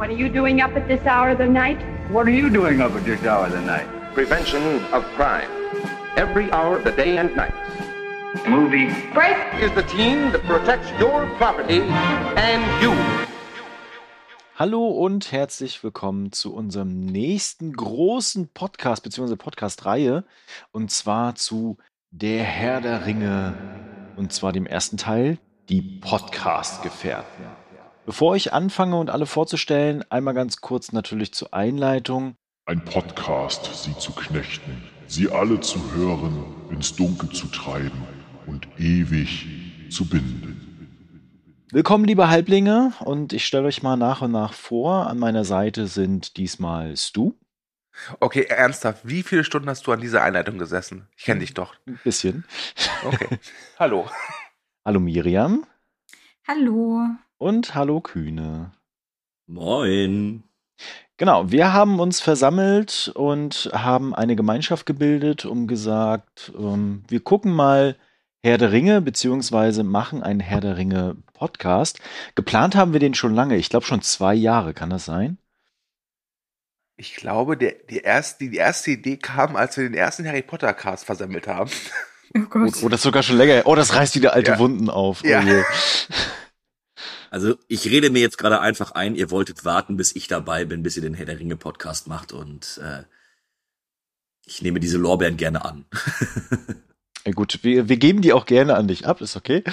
What are you doing up at this hour of the night? What are you doing up at this hour of the night? Prevention of crime. Every hour of the day and night. Movie. Break! Is the team that protects your property and you. Hallo und herzlich willkommen zu unserem nächsten großen Podcast bzw. Podcast-Reihe und zwar zu Der Herr der Ringe und zwar dem ersten Teil, die Podcast-Gefährten. Bevor ich anfange und alle vorzustellen, einmal ganz kurz natürlich zur Einleitung. Ein Podcast, sie zu knechten, sie alle zu hören, ins Dunkel zu treiben und ewig zu binden. Willkommen, liebe Halblinge, und ich stelle euch mal nach und nach vor. An meiner Seite sind diesmal Stu. Okay, ernsthaft, wie viele Stunden hast du an dieser Einleitung gesessen? Ich kenne dich doch. Ein bisschen. Okay. Hallo. Hallo Miriam Hallo. Und hallo Kühne. Moin. Genau, wir haben uns versammelt und haben eine Gemeinschaft gebildet, um gesagt, ähm, wir gucken mal Herr der Ringe, beziehungsweise machen einen Herr der Ringe Podcast. Geplant haben wir den schon lange, ich glaube schon zwei Jahre, kann das sein? Ich glaube, der, die, erste, die erste Idee kam, als wir den ersten Harry Potter Cast versammelt haben. Oh Gott. Oh, das ist sogar schon länger. Oh, das reißt wieder alte Ja. Wunden auf. Oh Ja. Also ich rede mir jetzt gerade einfach ein, ihr wolltet warten, bis ich dabei bin, bis ihr den Herr der Ringe Podcast macht und äh, ich nehme diese Lorbeeren gerne an. Ja, gut, wir, wir geben die auch gerne an dich ab, ist okay.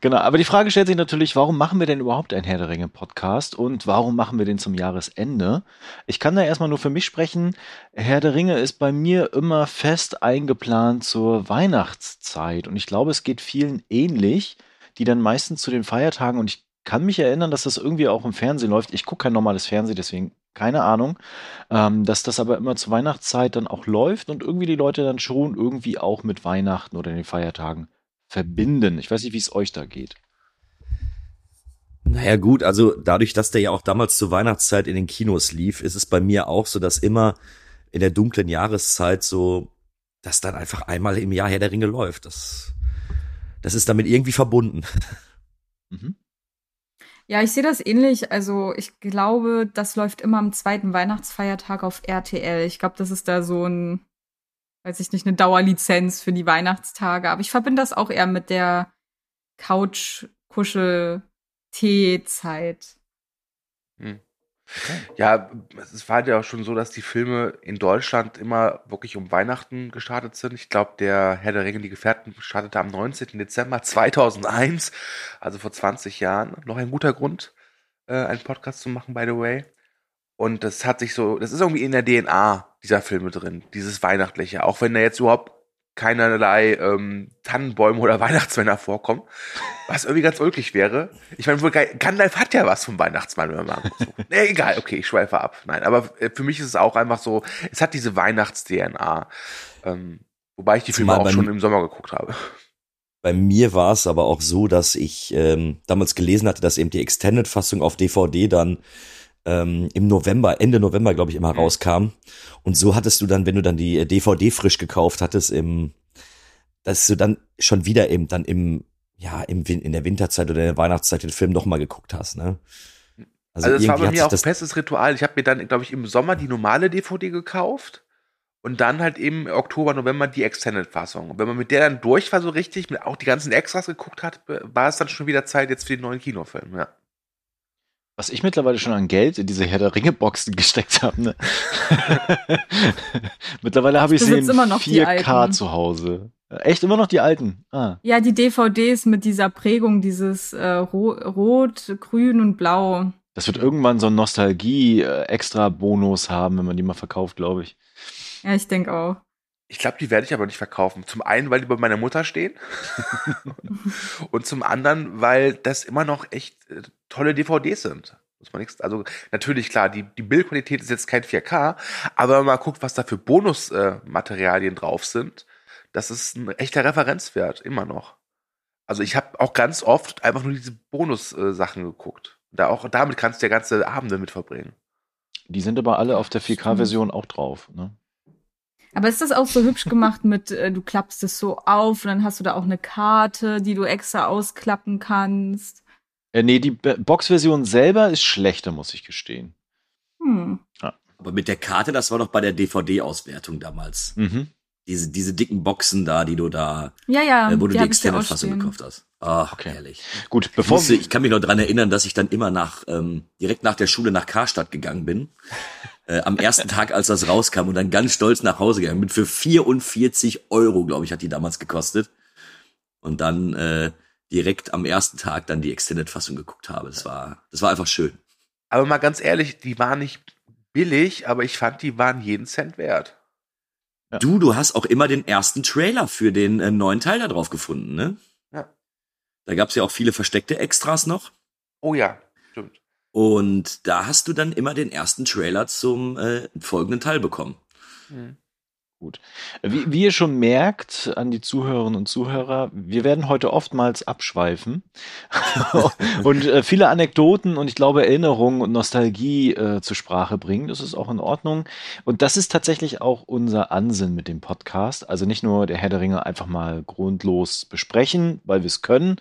Genau, aber die Frage stellt sich natürlich, warum machen wir denn überhaupt einen Herr der Ringe Podcast und warum machen wir den zum Jahresende? Ich kann da erstmal nur für mich sprechen. Herr der Ringe ist bei mir immer fest eingeplant zur Weihnachtszeit und ich glaube, es geht vielen ähnlich, die dann meistens zu den Feiertagen und ich kann mich erinnern, dass das irgendwie auch im Fernsehen läuft. Ich gucke kein normales Fernsehen, deswegen keine Ahnung, ähm, dass das aber immer zur Weihnachtszeit dann auch läuft und irgendwie die Leute dann schon irgendwie auch mit Weihnachten oder den Feiertagen verbinden. Ich weiß nicht, wie es euch da geht. Naja gut, also dadurch, dass der ja auch damals zur Weihnachtszeit in den Kinos lief, ist es bei mir auch so, dass immer in der dunklen Jahreszeit so, dass dann einfach einmal im Jahr Herr der Ringe läuft. Das, das ist damit irgendwie verbunden. Mhm. Ja, ich sehe das ähnlich. Also ich glaube, das läuft immer am zweiten Weihnachtsfeiertag auf RTL. Ich glaube, das ist da so ein, weiß ich nicht, eine Dauerlizenz für die Weihnachtstage. Aber ich verbinde das auch eher mit der Couch-Kuschel-Tee-Zeit. Ja, es war ja auch schon so, dass die Filme in Deutschland immer wirklich um Weihnachten gestartet sind. Ich glaube, der Herr der Ringe, die Gefährten startete am 19. Dezember 2001, also vor 20 Jahren. Noch ein guter Grund, äh, einen Podcast zu machen, by the way. Und das hat sich so, das ist irgendwie in der DNA dieser Filme drin, dieses Weihnachtliche. Auch wenn da jetzt überhaupt keinerlei ähm, Tannenbäume oder Weihnachtsmänner vorkommen, was irgendwie ganz ulkig wäre. Ich meine, Gandalf hat ja was vom Weihnachtsmann, wenn man mal so. nee, egal, okay, ich schweife ab. Nein, aber äh, für mich ist es auch einfach so, es hat diese Weihnachts-DNA. Ähm, wobei ich die Filme auch schon im Sommer geguckt habe. Bei mir war es aber auch so, dass ich ähm, damals gelesen hatte, dass eben die Extended-Fassung auf DVD dann ähm, im November, Ende November, glaube ich, immer Mhm. rauskam. Und so hattest du dann, wenn du dann die äh, DVD frisch gekauft hattest, im, dass du dann schon wieder eben dann im, ja, im, in der Winterzeit oder in der Weihnachtszeit den Film nochmal geguckt hast, ne? Also, das war bei mir auch ein festes Ritual. Ich habe mir dann, glaube ich, im Sommer die normale DVD gekauft und dann halt im Oktober, November die Extended-Fassung. Und wenn man mit der dann durch war, so richtig, mit auch die ganzen Extras geguckt hat, war es dann schon wieder Zeit jetzt für den neuen Kinofilm, ja. Was ich mittlerweile schon an Geld in diese Herr der Ringe Boxen gesteckt habe. Ne? mittlerweile habe ich sie in besitze immer noch die 4K alten. zu Hause. Echt immer noch die alten? Ah. Ja, die DVDs mit dieser Prägung, dieses äh, Ro Rot, Grün und Blau. Das wird irgendwann so ein Nostalgie-Extra-Bonus haben, wenn man die mal verkauft, glaube ich. Ja, ich denke auch. Ich glaube, die werde ich aber nicht verkaufen. Zum einen, weil die bei meiner Mutter stehen. und zum anderen, weil das immer noch echt äh, tolle DVDs sind. Muss man nichts, also natürlich klar, die, die Bildqualität ist jetzt kein 4K, aber wenn man mal guckt, was da für Bonusmaterialien äh, drauf sind, das ist ein echter Referenzwert, immer noch. Also ich habe auch ganz oft einfach nur diese Bonus-Sachen geguckt. Da auch damit kannst du ja ganze Abende mit verbringen. Die sind aber alle auf der 4K-Version auch drauf. Ne? Aber ist das auch so hübsch gemacht mit, äh, du klappst es so auf und dann hast du da auch eine Karte, die du extra ausklappen kannst? Äh, nee, die Boxversion selber ist schlechter, muss ich gestehen. Hm. Aber mit der Karte, das war doch bei der DVD-Auswertung damals. Mhm. Diese, diese dicken Boxen da, die du da, Ja, ja, äh, wo du die ich Extended-Fassung ausstehen. gekauft hast. Ach, Okay. herrlich. Gut, Ich, bevor musste, ich kann mich noch dran erinnern, dass ich dann immer nach, ähm, direkt nach der Schule nach Karstadt gegangen bin. Äh, am ersten Tag, als das rauskam und dann ganz stolz nach Hause gegangen bin. Für 44 Euro, glaube ich, hat die damals gekostet. Und dann äh, direkt am ersten Tag dann die Extended-Fassung geguckt habe. Das war, das war einfach schön. Aber mal ganz ehrlich, die waren nicht billig, aber ich fand, die waren jeden Cent wert. Ja. Du, du hast auch immer den ersten Trailer für den äh, neuen Teil da drauf gefunden, ne? Ja. Da gab's ja auch viele versteckte Extras noch. Oh ja. Und da hast du dann immer den ersten Trailer zum äh, folgenden Teil bekommen. Hm. Wie, wie ihr schon merkt an die Zuhörerinnen und Zuhörer, wir werden heute oftmals abschweifen und äh, viele Anekdoten und ich glaube Erinnerungen und Nostalgie äh, zur Sprache bringen. Das ist auch in Ordnung. Und das ist tatsächlich auch unser Ansinn mit dem Podcast. Also nicht nur der Herr der Ringe einfach mal grundlos besprechen, weil wir es können,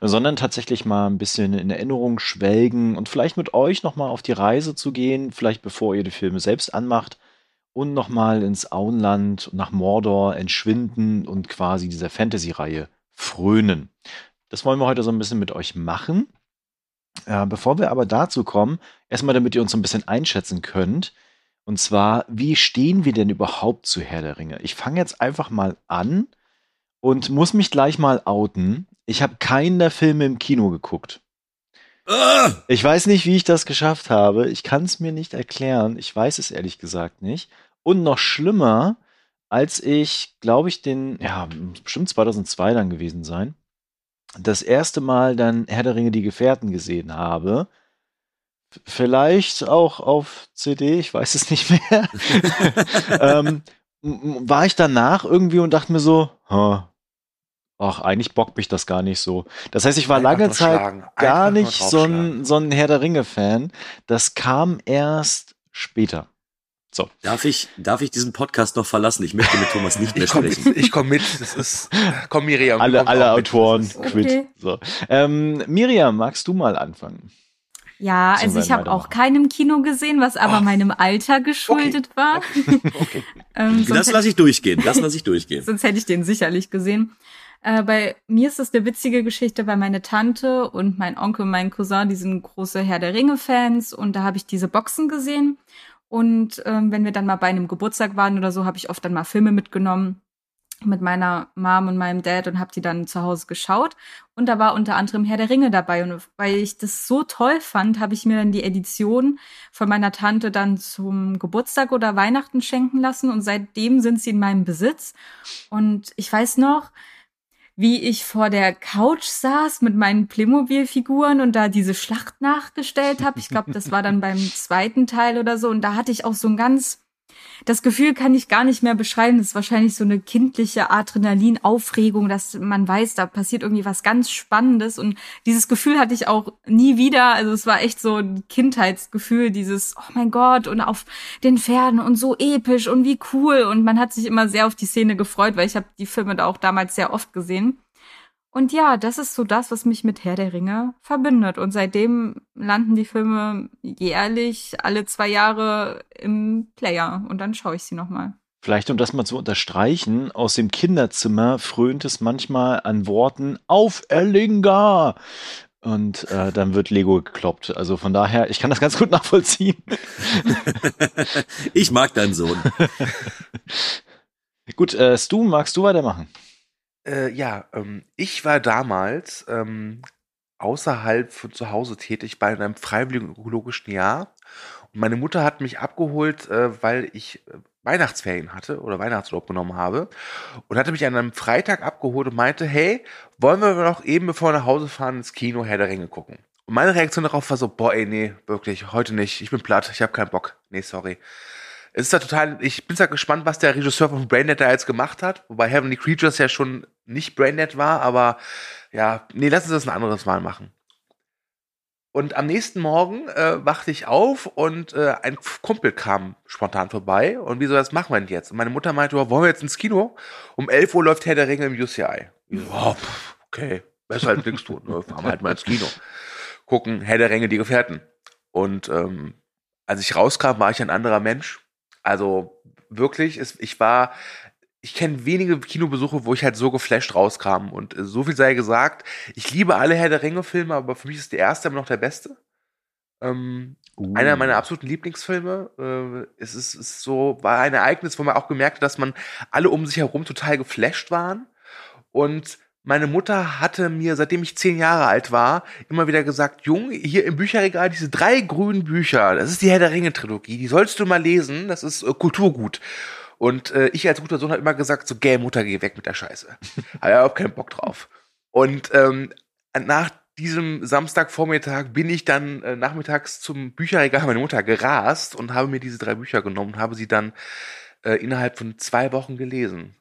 sondern tatsächlich mal ein bisschen in Erinnerung schwelgen und vielleicht mit euch nochmal auf die Reise zu gehen, vielleicht bevor ihr die Filme selbst anmacht und nochmal ins Auenland nach Mordor entschwinden und quasi dieser Fantasy-Reihe frönen. Das wollen wir heute so ein bisschen mit euch machen. Äh, bevor wir aber dazu kommen, erstmal damit ihr uns so ein bisschen einschätzen könnt. Und zwar, wie stehen wir denn überhaupt zu Herr der Ringe? Ich fange jetzt einfach mal an und muss mich gleich mal outen. Ich habe keinen der Filme im Kino geguckt. Ah! Ich weiß nicht, wie ich das geschafft habe. Ich kann es mir nicht erklären. Ich weiß es ehrlich gesagt nicht. Und noch schlimmer, als ich, glaube ich, den, ja, bestimmt 2002 dann gewesen sein, das erste Mal dann Herr der Ringe, die Gefährten gesehen habe. Vielleicht auch auf CD, ich weiß es nicht mehr. ähm, war ich danach irgendwie und dachte mir so, "Ha, ach, eigentlich bockt mich das gar nicht so. Das heißt, ich war Einfach lange Zeit gar nicht so ein, so ein Herr der Ringe-Fan. Das kam erst später. So. Darf ich, darf ich diesen Podcast noch verlassen? Ich möchte mit Thomas nicht mehr Ich komme sprechen. mit, ich komm mit. Das ist, komm Miriam. Alle, alle mit. Autoren Das ist- quit. Okay. So. Ähm, Miriam, magst du mal anfangen? Ja, So also ich habe auch im Kino gesehen, was aber Oh. meinem Alter geschuldet war. Okay. ähm, Das lasse ich durchgehen. Das lasse ich durchgehen. Sonst hätte ich den sicherlich gesehen. Äh, bei mir ist es eine witzige Geschichte, weil meine Tante und mein Onkel und mein Cousin, die sind große Herr der Ringe-Fans und da habe ich diese Boxen gesehen. Und ähm, wenn wir dann mal bei einem Geburtstag waren oder so, habe ich oft dann mal Filme mitgenommen mit meiner Mom und meinem Dad und habe die dann zu Hause geschaut. Und da war unter anderem Herr der Ringe dabei. Und weil ich das so toll fand, habe ich mir dann die Edition von meiner Tante dann zum Geburtstag oder Weihnachten schenken lassen. Und seitdem sind sie in meinem Besitz. Und ich weiß noch, wie ich vor der Couch saß mit meinen Playmobil-Figuren und da diese Schlacht nachgestellt habe. Ich glaube, das war dann beim zweiten Teil oder so. Und da hatte ich auch so ein ganz, das Gefühl kann ich gar nicht mehr beschreiben. Das ist wahrscheinlich so eine kindliche Adrenalin-Aufregung, dass man weiß, da passiert irgendwie was ganz Spannendes. Und dieses Gefühl hatte ich auch nie wieder. Also es war echt so ein Kindheitsgefühl, dieses, oh mein Gott, und auf den Pferden und so episch und wie cool. Und man hat sich immer sehr auf die Szene gefreut, weil ich habe die Filme da auch damals sehr oft gesehen. Und ja, das ist so das, was mich mit Herr der Ringe verbindet. Und seitdem landen die Filme jährlich alle zwei Jahre im Player. Und dann schaue ich sie nochmal. Vielleicht, um das mal zu unterstreichen, aus dem Kinderzimmer frönt es manchmal an Worten auf Erlinga. Und äh, dann wird Lego gekloppt. Also von daher, ich kann das ganz gut nachvollziehen. Ich mag deinen Sohn. Gut, äh, Stu, magst du weitermachen? Äh, ja, ähm, ich war damals ähm, außerhalb von zu Hause tätig bei einem freiwilligen ökologischen Jahr. Und meine Mutter hat mich abgeholt, äh, weil ich äh, Weihnachtsferien hatte oder Weihnachtsurlaub genommen habe. Und hatte mich an einem Freitag abgeholt und meinte, hey, wollen wir noch eben, bevor wir nach Hause fahren, ins Kino Herr der Ringe gucken? Und meine Reaktion darauf war so, boah, ey, nee, wirklich, heute nicht. Ich bin platt, ich habe keinen Bock. Nee, sorry. Es ist da total, ich bin sehr gespannt, was der Regisseur von Braindead da jetzt gemacht hat, wobei Heavenly Creatures ja schon nicht Braindead war, aber ja, nee, lass uns das ein anderes Mal machen. Und am nächsten Morgen äh, wachte ich auf und äh, ein Kumpel kam spontan vorbei und wieso, was machen wir denn jetzt? Und meine Mutter meinte, wollen wir jetzt ins Kino? Um 11 Uhr läuft Herr der Ringe im UCI. Ich so, okay, besser als nichts tun, ne? fahren wir halt mal ins Kino. gucken, Herr der Ringe, die Gefährten. Und ähm, als ich rauskam, war ich ein anderer Mensch. Also wirklich, es, ich war, ich kenne wenige Kinobesuche, wo ich halt so geflasht rauskam. Und äh, so viel sei gesagt, ich liebe alle Herr der Ringe-Filme, aber für mich ist der erste immer noch der beste. Ähm, Uh. Einer meiner absoluten Lieblingsfilme. Äh, es ist, ist so, war ein Ereignis, wo man auch gemerkt hat, dass man alle um sich herum total geflasht waren. Und meine Mutter hatte mir, seitdem ich zehn Jahre alt war, immer wieder gesagt, Jung, hier im Bücherregal diese drei grünen Bücher, das ist die Herr der Ringe-Trilogie, die sollst du mal lesen, das ist äh, Kulturgut. Und äh, ich als guter Sohn habe immer gesagt, so, gäh, Mutter, geh weg mit der Scheiße. Aber ich hab keinen Bock drauf. Und ähm, nach diesem Samstagvormittag bin ich dann äh, nachmittags zum Bücherregal meiner Mutter gerast und habe mir diese drei Bücher genommen und habe sie dann äh, innerhalb von zwei Wochen gelesen.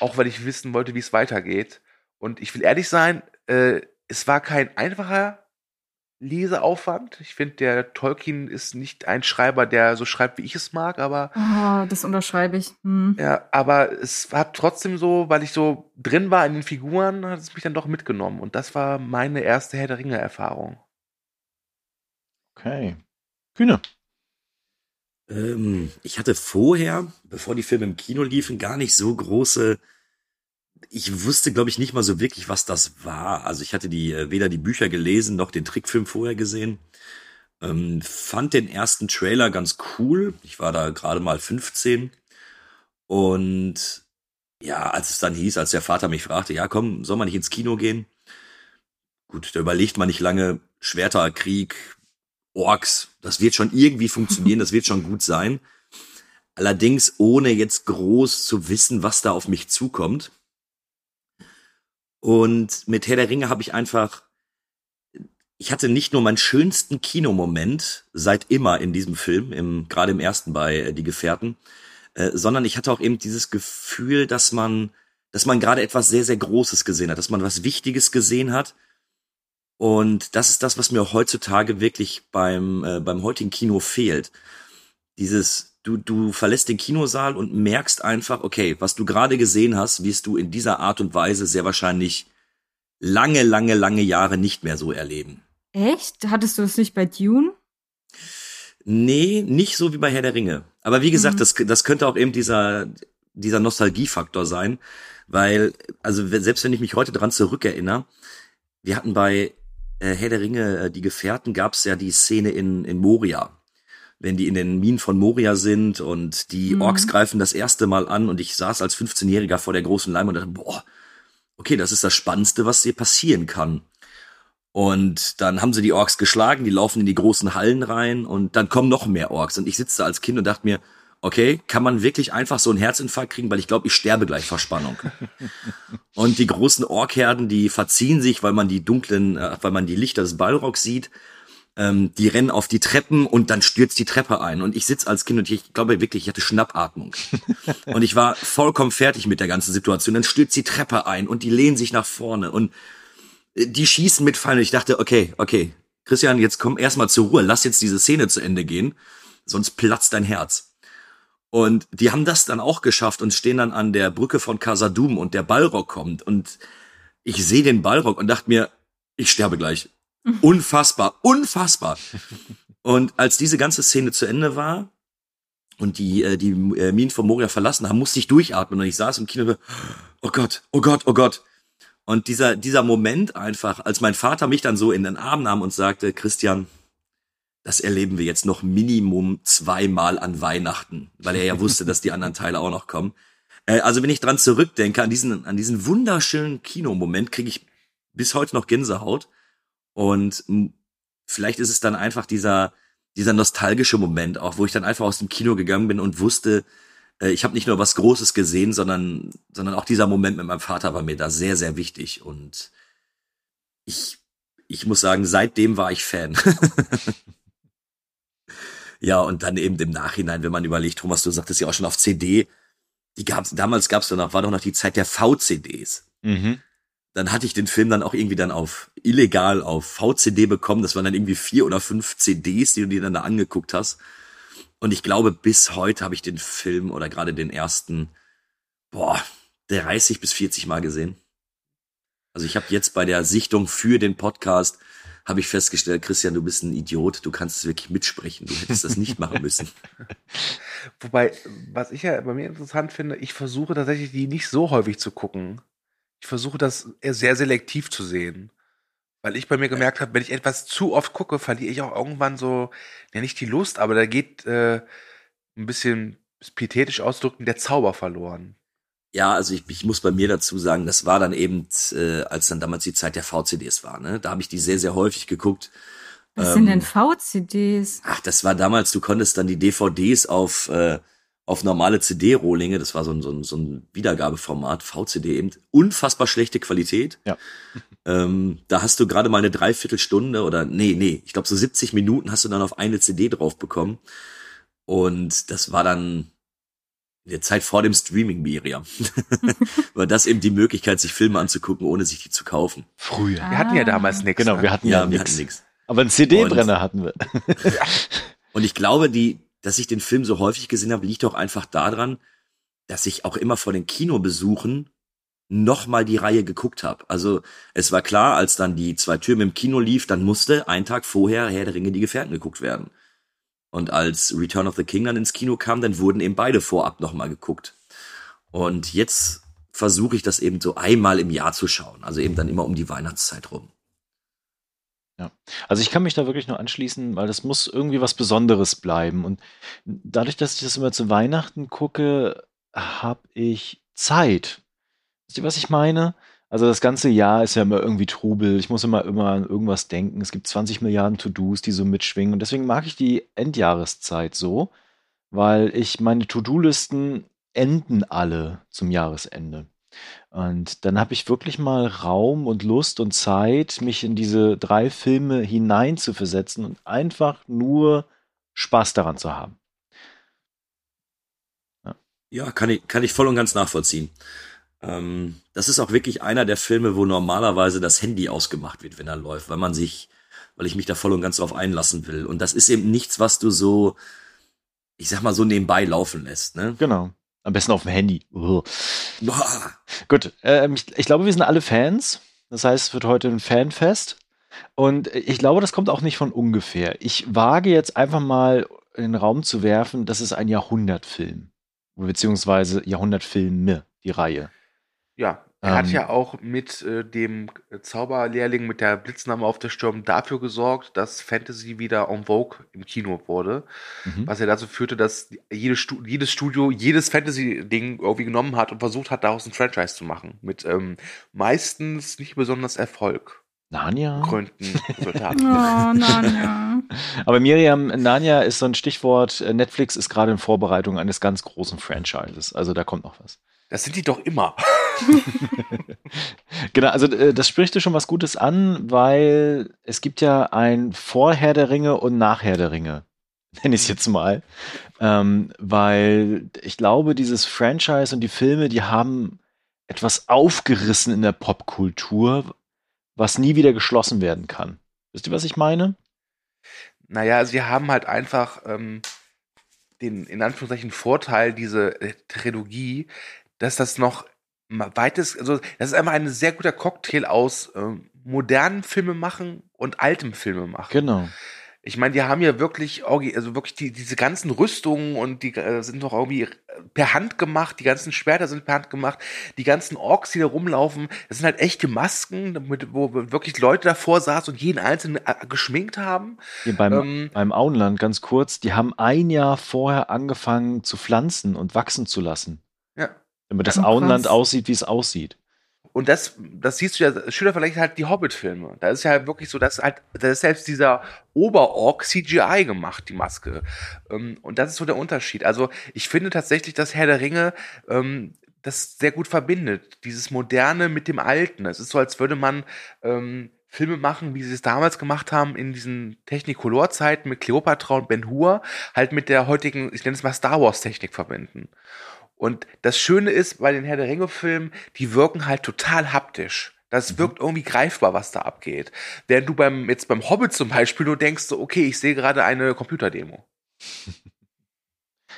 Auch weil ich wissen wollte, wie es weitergeht. Und ich will ehrlich sein, äh, es war kein einfacher Leseaufwand. Ich finde, der Tolkien ist nicht ein Schreiber, der so schreibt, wie ich es mag, aber Oh, das unterschreibe ich. Hm. ja, aber es hat trotzdem so, weil ich so drin war in den Figuren, hat es mich dann doch mitgenommen. Und das war meine erste Herr der Ringe-Erfahrung. Okay. Kühne. Ähm, ich hatte vorher, bevor die Filme im Kino liefen, gar nicht so große. Ich wusste, glaube ich, nicht mal so wirklich, was das war. Also ich hatte die äh, weder die Bücher gelesen noch den Trickfilm vorher gesehen. Ähm, fand den ersten Trailer ganz cool. Ich war da gerade mal 15 und ja, als es dann hieß, als der Vater mich fragte, ja komm, soll man nicht ins Kino gehen? Gut, da überlegt man nicht lange. Schwerter, Krieg, Orks, das wird schon irgendwie funktionieren, das wird schon gut sein. Allerdings ohne jetzt groß zu wissen, was da auf mich zukommt. Und mit Herr der Ringe habe ich einfach, ich hatte nicht nur meinen schönsten Kinomoment seit immer in diesem Film, im, gerade im ersten bei äh, Die Gefährten, äh, sondern ich hatte auch eben dieses Gefühl, dass man, dass man gerade etwas sehr, sehr Großes gesehen hat, dass man was Wichtiges gesehen hat. Und das ist das, was mir heutzutage wirklich beim, äh, beim heutigen Kino fehlt. Dieses, du, du verlässt den Kinosaal und merkst einfach, okay, was du gerade gesehen hast, wirst du in dieser Art und Weise sehr wahrscheinlich lange, lange, lange Jahre nicht mehr so erleben. Echt? Hattest du das nicht bei Dune? Nee, nicht so wie bei Herr der Ringe. Aber wie gesagt, Mhm. das, das könnte auch eben dieser, dieser Nostalgiefaktor sein, weil, also selbst wenn ich mich heute dran zurückerinnere, wir hatten bei äh, Herr der Ringe, äh, die Gefährten, gab es ja die Szene in, in Moria. Wenn die in den Minen von Moria sind und die Mhm. Orks greifen das erste Mal an und ich saß als 15-Jähriger vor der großen Leinwand und dachte, boah, okay, das ist das Spannendste, was hier passieren kann. Und dann haben sie die Orks geschlagen, die laufen in die großen Hallen rein und dann kommen noch mehr Orks. Und ich sitze da als Kind und dachte mir, okay, kann man wirklich einfach so einen Herzinfarkt kriegen, weil ich glaube, ich sterbe gleich vor Spannung. und die großen Orkherden, die verziehen sich, weil man die dunklen, äh, weil man die Lichter des Balrogs sieht. Ähm, die rennen auf die Treppen und dann stürzt die Treppe ein. Und ich sitze als Kind und ich glaube wirklich, ich hatte Schnappatmung. und ich war vollkommen fertig mit der ganzen Situation. Dann stürzt die Treppe ein und die lehnen sich nach vorne und äh, die schießen mit Pfeilen. Und ich dachte, okay, okay, Christian, jetzt komm erstmal zur Ruhe. Lass jetzt diese Szene zu Ende gehen, sonst platzt dein Herz. Und die haben das dann auch geschafft und stehen dann an der Brücke von Casadum und der Balrog kommt und ich sehe den Balrog und dachte mir, ich sterbe gleich. Unfassbar, unfassbar. Und als diese ganze Szene zu Ende war und die äh, die äh, Minen von Moria verlassen haben, musste ich durchatmen und ich saß im Kino, oh Gott, oh Gott, oh Gott. Und dieser dieser Moment einfach, als mein Vater mich dann so in den Arm nahm und sagte, Christian, das erleben wir jetzt noch Minimum zweimal an Weihnachten, weil er ja wusste, dass die anderen Teile auch noch kommen. Äh, also wenn ich dran zurückdenke, an diesen, an diesen wunderschönen Kinomoment, kriege ich bis heute noch Gänsehaut. Und vielleicht ist es dann einfach dieser, dieser nostalgische Moment, auch wo ich dann einfach aus dem Kino gegangen bin und wusste, äh, ich habe nicht nur was Großes gesehen, sondern, sondern auch dieser Moment mit meinem Vater war mir da sehr, sehr wichtig. Und ich, ich muss sagen, seitdem war ich Fan. Ja, und dann eben im Nachhinein, wenn man überlegt, Thomas, du sagtest ja auch schon auf CD, die gab's, damals gab's doch noch, war doch noch die Zeit der VCDs. Mhm. Dann hatte ich den Film dann auch irgendwie dann auf illegal auf VCD bekommen. Das waren dann irgendwie vier oder fünf CDs, die du dir dann da angeguckt hast. Und ich glaube, bis heute habe ich den Film oder gerade den ersten, boah, 30 bis 40 Mal gesehen. Also ich habe jetzt bei der Sichtung für den Podcast habe ich festgestellt, Christian, du bist ein Idiot, du kannst es wirklich mitsprechen, du hättest das nicht machen müssen. Wobei, was ich ja bei mir interessant finde, ich versuche tatsächlich die nicht so häufig zu gucken. Ich versuche das eher sehr selektiv zu sehen. Weil ich bei mir gemerkt habe, wenn ich etwas zu oft gucke, verliere ich auch irgendwann so, ja nicht die Lust, aber da geht äh, ein bisschen piethetisch ausdrücken, der Zauber verloren. Ja, also ich, ich muss bei mir dazu sagen, das war dann eben, äh, als dann damals die Zeit der VCDs war. Ne? Da habe ich die sehr, sehr häufig geguckt. Was Ähm, sind denn VCDs? Ach, das war damals, du konntest dann die DVDs auf, äh, auf normale CD-Rohlinge, das war so ein, so, ein, so ein Wiedergabeformat, VCD eben, unfassbar schlechte Qualität. Ja. Ähm, da hast du gerade mal eine Dreiviertelstunde oder, nee, nee, ich glaube so 70 Minuten hast du dann auf eine CD drauf bekommen. Und das war dann in der Zeit vor dem Streaming, Miriam. war das eben die Möglichkeit, sich Filme anzugucken, ohne sich die zu kaufen. Früher. Wir hatten ja Ah. damals nichts. Genau, ne? wir hatten ja, wir nichts. hatten nichts. Aber einen CD-Brenner hatten wir. Und ich glaube, die, dass ich den Film so häufig gesehen habe, liegt auch einfach daran, dass ich auch immer vor den Kinobesuchen nochmal die Reihe geguckt habe. Also es war klar, als dann die zwei Türme im Kino lief, dann musste ein Tag vorher Herr der Ringe die Gefährten geguckt werden. Und als Return of the King dann ins Kino kam, dann wurden eben beide vorab nochmal geguckt. Und jetzt versuche ich das eben so einmal im Jahr zu schauen. Also eben dann immer um die Weihnachtszeit rum. Also ich kann mich da wirklich nur anschließen, weil das muss irgendwie was Besonderes bleiben. Und dadurch, dass ich das immer zu Weihnachten gucke, habe ich Zeit. Wisst ihr, was ich meine? Also das ganze Jahr ist ja immer irgendwie Trubel. Ich muss immer immer an irgendwas denken. Es gibt 20 Milliarden To-Dos, die so mitschwingen. Und deswegen mag ich die Endjahreszeit so, weil ich meine To-Do-Listen enden alle zum Jahresende. Und dann habe ich wirklich mal Raum und Lust und Zeit, mich in diese drei Filme hineinzuversetzen und einfach nur Spaß daran zu haben. Ja, kann ich, kann ich voll und ganz nachvollziehen. Ähm, das ist auch wirklich einer der Filme, wo normalerweise das Handy ausgemacht wird, wenn er läuft, weil man sich, weil ich mich da voll und ganz drauf einlassen will. Und das ist eben nichts, was du so, ich sag mal, so nebenbei laufen lässt, ne? Genau. Am besten auf dem Handy. Gut, ähm, ich, ich glaube, wir sind alle Fans. Das heißt, es wird heute ein Fanfest. Und ich glaube, das kommt auch nicht von ungefähr. Ich wage jetzt einfach mal in den Raum zu werfen, das ist ein Jahrhundertfilm. Beziehungsweise Jahrhundertfilme, die Reihe. Ja, er hat Ähm. ja auch mit äh, dem Zauberlehrling mit der Blitzname auf der Sturm dafür gesorgt, dass Fantasy wieder en vogue im Kino wurde. Mhm. Was ja dazu führte, dass jede Stu jedes Studio jedes Fantasy-Ding irgendwie genommen hat und versucht hat, daraus ein Franchise zu machen. Mit ähm, meistens nicht besonders Erfolg Narnia? krönten Resultaten. Oh, Nanja. Aber Miriam, Narnia ist so ein Stichwort. Äh, Netflix ist gerade in Vorbereitung eines ganz großen Franchises. Also da kommt noch was. Das sind die doch immer. Genau, also äh, das spricht dir schon was Gutes an, weil es gibt ja ein Vorher der Ringe und Nachher der Ringe, nenne ich es jetzt mal. Ähm, weil ich glaube, dieses Franchise und die Filme, die haben etwas aufgerissen in der Popkultur, was nie wieder geschlossen werden kann. Wisst ihr, was ich meine? Naja, sie haben halt einfach ähm, den, in Anführungszeichen, Vorteil, diese äh, Trilogie, dass das noch weites, also das ist einfach ein sehr guter Cocktail aus ähm, modernen Filme machen und altem Filme machen. Genau. Ich meine, die haben ja wirklich, also wirklich die, diese ganzen Rüstungen und die äh, sind doch irgendwie per Hand gemacht, die ganzen Schwerter sind per Hand gemacht, die ganzen Orks, die da rumlaufen, das sind halt echte Masken, damit, wo wirklich Leute davor saßen und jeden einzelnen äh, geschminkt haben. Hier beim, Ähm, beim Auenland, ganz kurz, die haben ein Jahr vorher angefangen zu pflanzen und wachsen zu lassen. Ja. Damit das Oh. Auenland aussieht, wie es aussieht. Und das, das siehst du ja, schöner vielleicht halt die Hobbit-Filme. Da ist ja halt wirklich so, dass halt, da ist selbst dieser Oberork CGI gemacht, die Maske. Ähm, Und das ist so der Unterschied. Also ich finde tatsächlich, dass Herr der Ringe ähm, das sehr gut verbindet. Dieses Moderne mit dem Alten. Es ist so, als würde man ähm, Filme machen, wie sie es damals gemacht haben, in diesen Technicolor-Zeiten mit Cleopatra und Ben Hur, halt mit der heutigen, ich nenne es mal Star Wars-Technik verbinden. Und das Schöne ist bei den Herr der Ringe-Filmen, die wirken halt total haptisch. Das wirkt irgendwie greifbar, was da abgeht. Während du beim, jetzt beim Hobbit zum Beispiel nur denkst, so, okay, ich sehe gerade eine Computerdemo.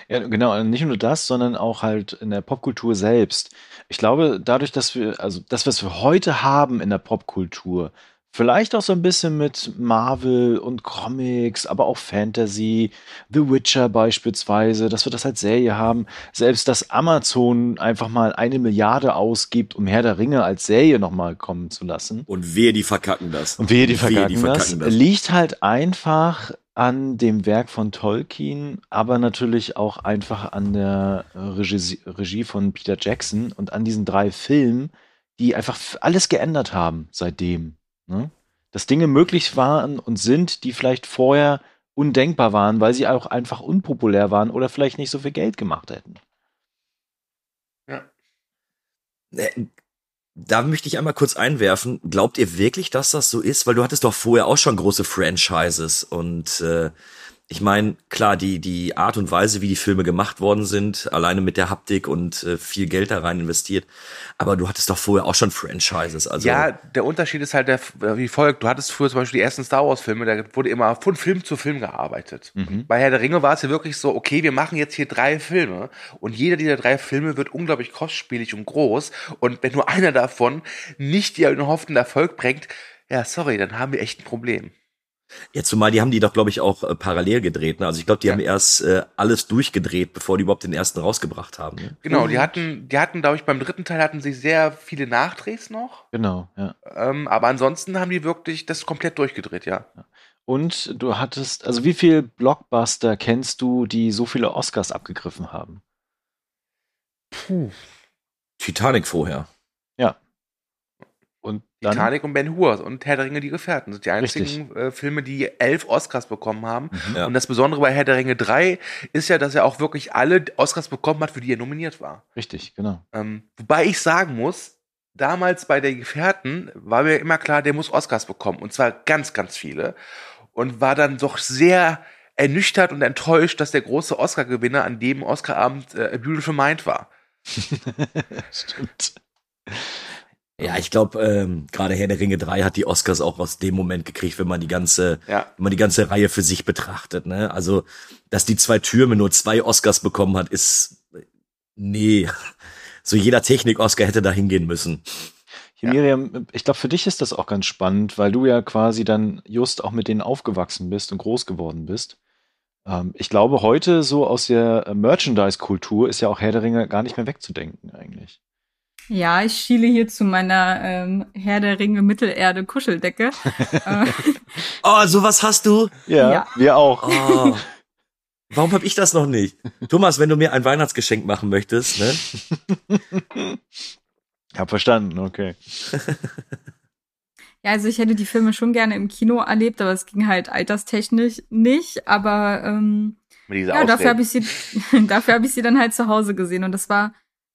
Ja, genau, nicht nur das, sondern auch halt in der Popkultur selbst. Ich glaube, dadurch, dass wir, also das, was wir heute haben in der Popkultur, Vielleicht auch so ein bisschen mit Marvel und Comics, aber auch Fantasy, The Witcher beispielsweise, dass wir das als Serie haben. Selbst dass Amazon einfach mal eine Milliarde ausgibt, um Herr der Ringe als Serie nochmal kommen zu lassen. Und wehe, die verkacken das. Und wehe, die verkacken, die verkacken das. das. Liegt halt einfach an dem Werk von Tolkien, aber natürlich auch einfach an der Regie, Regie von Peter Jackson und an diesen drei Filmen, die einfach alles geändert haben seitdem. Ne? Dass Dinge möglich waren und sind, die vielleicht vorher undenkbar waren, weil sie auch einfach unpopulär waren oder vielleicht nicht so viel Geld gemacht hätten. Ja. Äh, da möchte ich einmal kurz einwerfen. Glaubt ihr wirklich, dass das so ist? Weil du hattest doch vorher auch schon große Franchises und äh, ich meine, klar, die, die Art und Weise, wie die Filme gemacht worden sind, alleine mit der Haptik und äh, viel Geld da rein investiert. Aber du hattest doch vorher auch schon Franchises. Also ja, der Unterschied ist halt der, wie folgt. Du hattest früher zum Beispiel die ersten Star Wars Filme, da wurde immer von Film zu Film gearbeitet. Mhm. Bei Herr der Ringe war es ja wirklich so, okay, wir machen jetzt hier drei Filme und jeder dieser drei Filme wird unglaublich kostspielig und groß. Und wenn nur einer davon nicht dir einen hofften Erfolg bringt, ja, sorry, dann haben wir echt ein Problem. Ja, zumal die haben die doch, glaube ich, auch äh, parallel gedreht. Ne? Also ich glaube, die ja. haben erst äh, alles durchgedreht, bevor die überhaupt den ersten rausgebracht haben. Ne? Genau, die hatten, die hatten, glaube ich, beim dritten Teil hatten sie sehr viele Nachdrehs noch. Genau, ja. Ähm, aber ansonsten haben die wirklich das komplett durchgedreht, ja. Und du hattest, also wie viele Blockbuster kennst du, die so viele Oscars abgegriffen haben? Puh. Titanic vorher. Ja. Titanic und Ben Hur und Herr der Ringe, die Gefährten sind die einzigen äh, Filme, die elf Oscars bekommen haben. Mhm, ja. Und das Besondere bei Herr der Ringe 3 ist ja, dass er auch wirklich alle Oscars bekommen hat, für die er nominiert war. Richtig, genau. Ähm, wobei ich sagen muss, damals bei der Gefährten war mir immer klar, der muss Oscars bekommen. Und zwar ganz, ganz viele. Und war dann doch sehr ernüchtert und enttäuscht, dass der große Oscar-Gewinner an dem Oscarabend äh, A Beautiful Mind war. Stimmt. Ja, ich glaube, ähm, gerade Herr der Ringe 3 hat die Oscars auch aus dem Moment gekriegt, wenn man die ganze, ja. wenn man die ganze Reihe für sich betrachtet. Ne? Also, dass die zwei Türme nur zwei Oscars bekommen hat, ist nee. So jeder Technik-Oscar hätte da hingehen müssen. Hier, ja. Miriam, ich glaube, für dich ist das auch ganz spannend, weil du ja quasi dann just auch mit denen aufgewachsen bist und groß geworden bist. Ähm, ich glaube, heute so aus der Merchandise-Kultur ist ja auch Herr der Ringe gar nicht mehr wegzudenken eigentlich. Ja, ich schiele hier zu meiner ähm, Herr der Ringe Mittelerde Kuscheldecke. Äh, oh, sowas hast du? Ja, ja. wir auch. Oh. Warum habe ich das noch nicht? Thomas, wenn du mir ein Weihnachtsgeschenk machen möchtest, ne? Hab verstanden, okay. Ja, also ich hätte die Filme schon gerne im Kino erlebt, aber es ging halt alterstechnisch nicht. Aber ähm, ja, dafür habe ich sie, dafür habe ich sie dann halt zu Hause gesehen und das war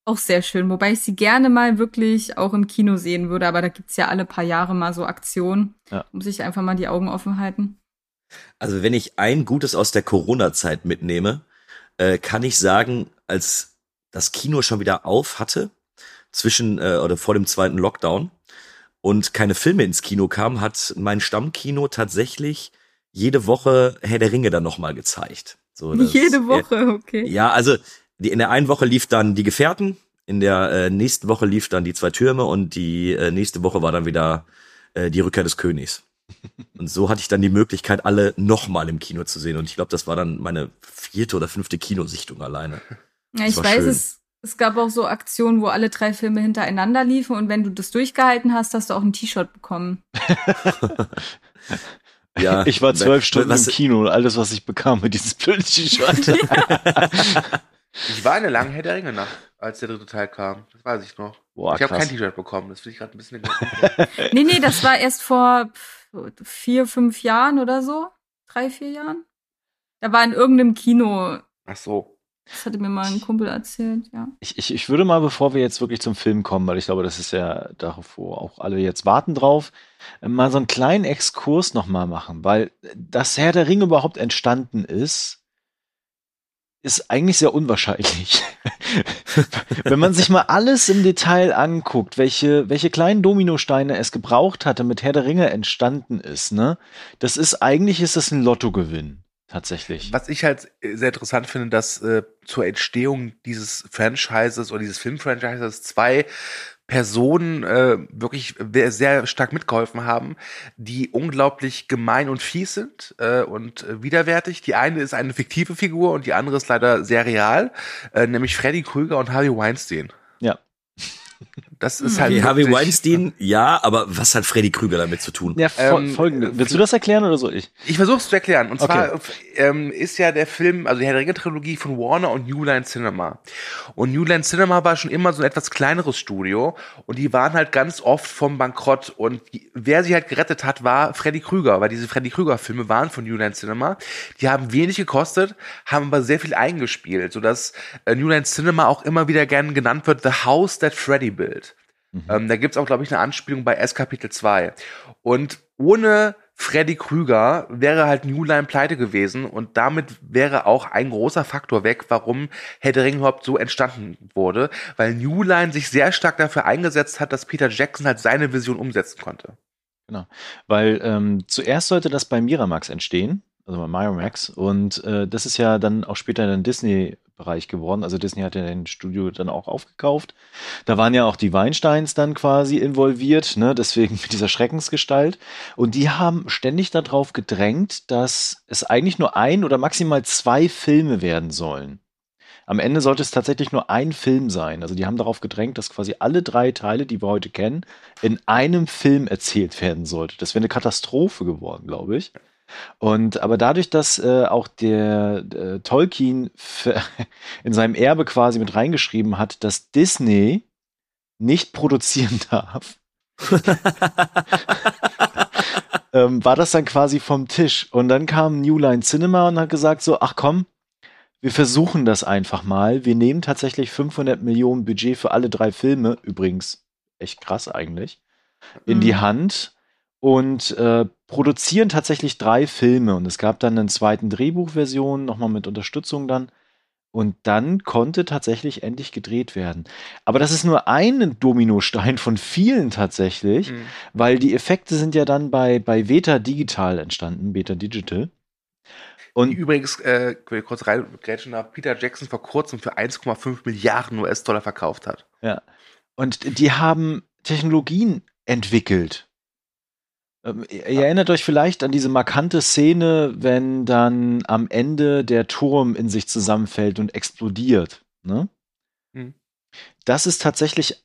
auch sehr schön, wobei ich sie gerne mal wirklich auch im Kino sehen würde, aber da gibt's ja alle paar Jahre mal so Aktionen. Ja. Muss ich einfach mal die Augen offen halten. Also wenn ich ein Gutes aus der Corona-Zeit mitnehme, äh, kann ich sagen, als das Kino schon wieder auf hatte, zwischen äh, oder vor dem zweiten Lockdown und keine Filme ins Kino kamen, hat mein Stammkino tatsächlich jede Woche Herr der Ringe dann nochmal gezeigt. So, jede Woche, okay. Ja, also die, in der einen Woche lief dann die Gefährten, in der äh, nächsten Woche lief dann die zwei Türme und die äh, nächste Woche war dann wieder äh, die Rückkehr des Königs. Und so hatte ich dann die Möglichkeit, alle nochmal im Kino zu sehen. Und ich glaube, das war dann meine vierte oder fünfte Kinosichtung alleine. Ja, ich weiß, es, es gab auch so Aktionen, wo alle drei Filme hintereinander liefen und wenn du das durchgehalten hast, hast du auch ein T-Shirt bekommen. ja, ich war zwölf Stunden was, im Kino und alles, was ich bekam, mit dieses blöde T-Shirt. Ich war eine lange Herr der Ringe Nacht, als der dritte Teil kam. Das weiß ich noch. Boah, ich habe kein T-Shirt bekommen. Das finde ich gerade ein bisschen. nee, nee, das war erst vor vier, fünf Jahren oder so. Drei, vier Jahren. Da war in irgendeinem Kino. Ach so. Das hatte mir mal ein Kumpel erzählt, ja. Ich, ich, ich würde mal, bevor wir jetzt wirklich zum Film kommen, weil ich glaube, das ist ja darauf, wo auch alle jetzt warten drauf, mal so einen kleinen Exkurs nochmal machen, weil das Herr der Ringe überhaupt entstanden ist, ist eigentlich sehr unwahrscheinlich. Wenn man sich mal alles im Detail anguckt, welche, welche kleinen Dominosteine es gebraucht hatte, mit Herr der Ringe entstanden ist, ne? Das ist, eigentlich ist das ein Lottogewinn. Tatsächlich. Was ich halt sehr interessant finde, dass äh, zur Entstehung dieses Franchises oder dieses Filmfranchises zwei Personen äh, wirklich sehr stark mitgeholfen haben, die unglaublich gemein und fies sind äh, und äh, widerwärtig. Die eine ist eine fiktive Figur und die andere ist leider sehr real, äh, nämlich Freddy Krüger und Harvey Weinstein. Ja. Das ist halt. Okay, Harvey Weinstein, ja, aber was hat Freddy Krüger damit zu tun? Ja, fol Ähm, folgende. Willst du das erklären oder soll ich? Ich versuche es zu erklären. Und zwar Okay. ähm, ist ja der Film, also die Herr der Ringe Trilogie von Warner und New Line Cinema. Und New Line Cinema war schon immer so ein etwas kleineres Studio und die waren halt ganz oft vom Bankrott. Und wer sie halt gerettet hat, war Freddy Krüger, weil diese Freddy Krüger Filme waren von New Line Cinema. Die haben wenig gekostet, haben aber sehr viel eingespielt, sodass äh, New Line Cinema auch immer wieder gern genannt wird, The House That Freddy Built. Ähm, da gibt's auch, glaube ich, eine Anspielung bei S Kapitel 2. Und ohne Freddy Krüger wäre halt New Line pleite gewesen und damit wäre auch ein großer Faktor weg, warum Herr der Ringe überhaupt so entstanden wurde, weil New Line sich sehr stark dafür eingesetzt hat, dass Peter Jackson halt seine Vision umsetzen konnte. Weil ähm, zuerst sollte das bei Miramax entstehen, also bei Miramax, und äh, das ist ja dann auch später in den Disney-Bereich geworden. Also Disney hat ja den Studio dann auch aufgekauft. Da waren ja auch die Weinsteins dann quasi involviert, ne? deswegen mit dieser Schreckensgestalt. Und die haben ständig darauf gedrängt, dass es eigentlich nur ein oder maximal zwei Filme werden sollen. Am Ende sollte es tatsächlich nur ein Film sein. Also die haben darauf gedrängt, dass quasi alle drei Teile, die wir heute kennen, in einem Film erzählt werden sollte. Das wäre eine Katastrophe geworden, glaube ich. Und aber dadurch, dass äh, auch der äh, Tolkien in seinem Erbe quasi mit reingeschrieben hat, dass Disney nicht produzieren darf, ähm, war das dann quasi vom Tisch. Und dann kam New Line Cinema und hat gesagt so, ach komm, wir versuchen das einfach mal. Wir nehmen tatsächlich 500 Millionen Budget für alle drei Filme, übrigens echt krass eigentlich, in die Mhm. Hand und äh, produzieren tatsächlich drei Filme. Und es gab dann einen zweiten Drehbuchversion, nochmal mit Unterstützung dann. Und dann konnte tatsächlich endlich gedreht werden. Aber das ist nur ein Dominostein von vielen tatsächlich, Mhm. weil die Effekte sind ja dann bei, bei Beta Digital entstanden, Beta Digital. Die Und übrigens, äh, ich will kurz reingrätschen darf, Peter Jackson vor kurzem für 1,5 Milliarden US-Dollar verkauft hat. Ja. Und die haben Technologien entwickelt. Ähm, Ihr erinnert euch vielleicht an diese markante Szene, wenn dann am Ende der Turm in sich zusammenfällt und explodiert. Ne? Hm. Das ist tatsächlich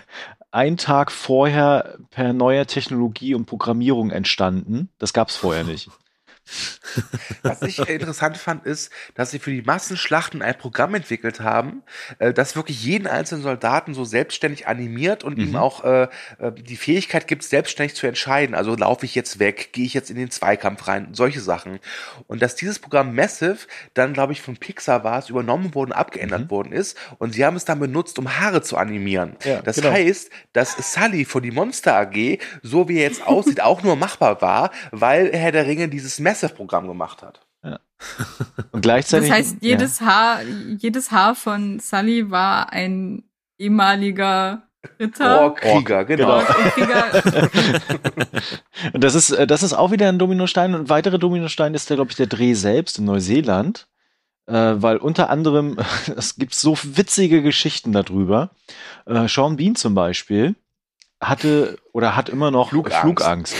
ein Tag vorher per neuer Technologie und Programmierung entstanden. Das gab es vorher nicht. Was ich interessant fand, ist, dass sie für die Massenschlachten ein Programm entwickelt haben, äh, das wirklich jeden einzelnen Soldaten so selbstständig animiert und ihm Mhm. auch äh, äh, die Fähigkeit gibt, selbstständig zu entscheiden. Also laufe ich jetzt weg, gehe ich jetzt in den Zweikampf rein, solche Sachen. Und dass dieses Programm Massive dann, glaube ich, von Pixar war es, übernommen worden, abgeändert Mhm. worden ist und sie haben es dann benutzt, um Haare zu animieren. Ja, das genau. heißt, dass Sully von die Monster AG, so wie er jetzt aussieht, auch nur machbar war, weil Herr der Ringe dieses Massive-Programm gemacht hat. Und gleichzeitig. Das heißt, ja. jedes Haar, jedes Haar von Sully war ein ehemaliger Ritter. Oh, Krieger, genau. Ork und das ist, äh, das ist auch wieder ein Dominostein. Und ein weiterer Dominostein ist der, glaube ich, der Dreh selbst in Neuseeland. Äh, weil unter anderem, es gibt so witzige Geschichten darüber. Äh, Sean Bean zum Beispiel hatte oder hat immer noch Flugangst. Flugangst.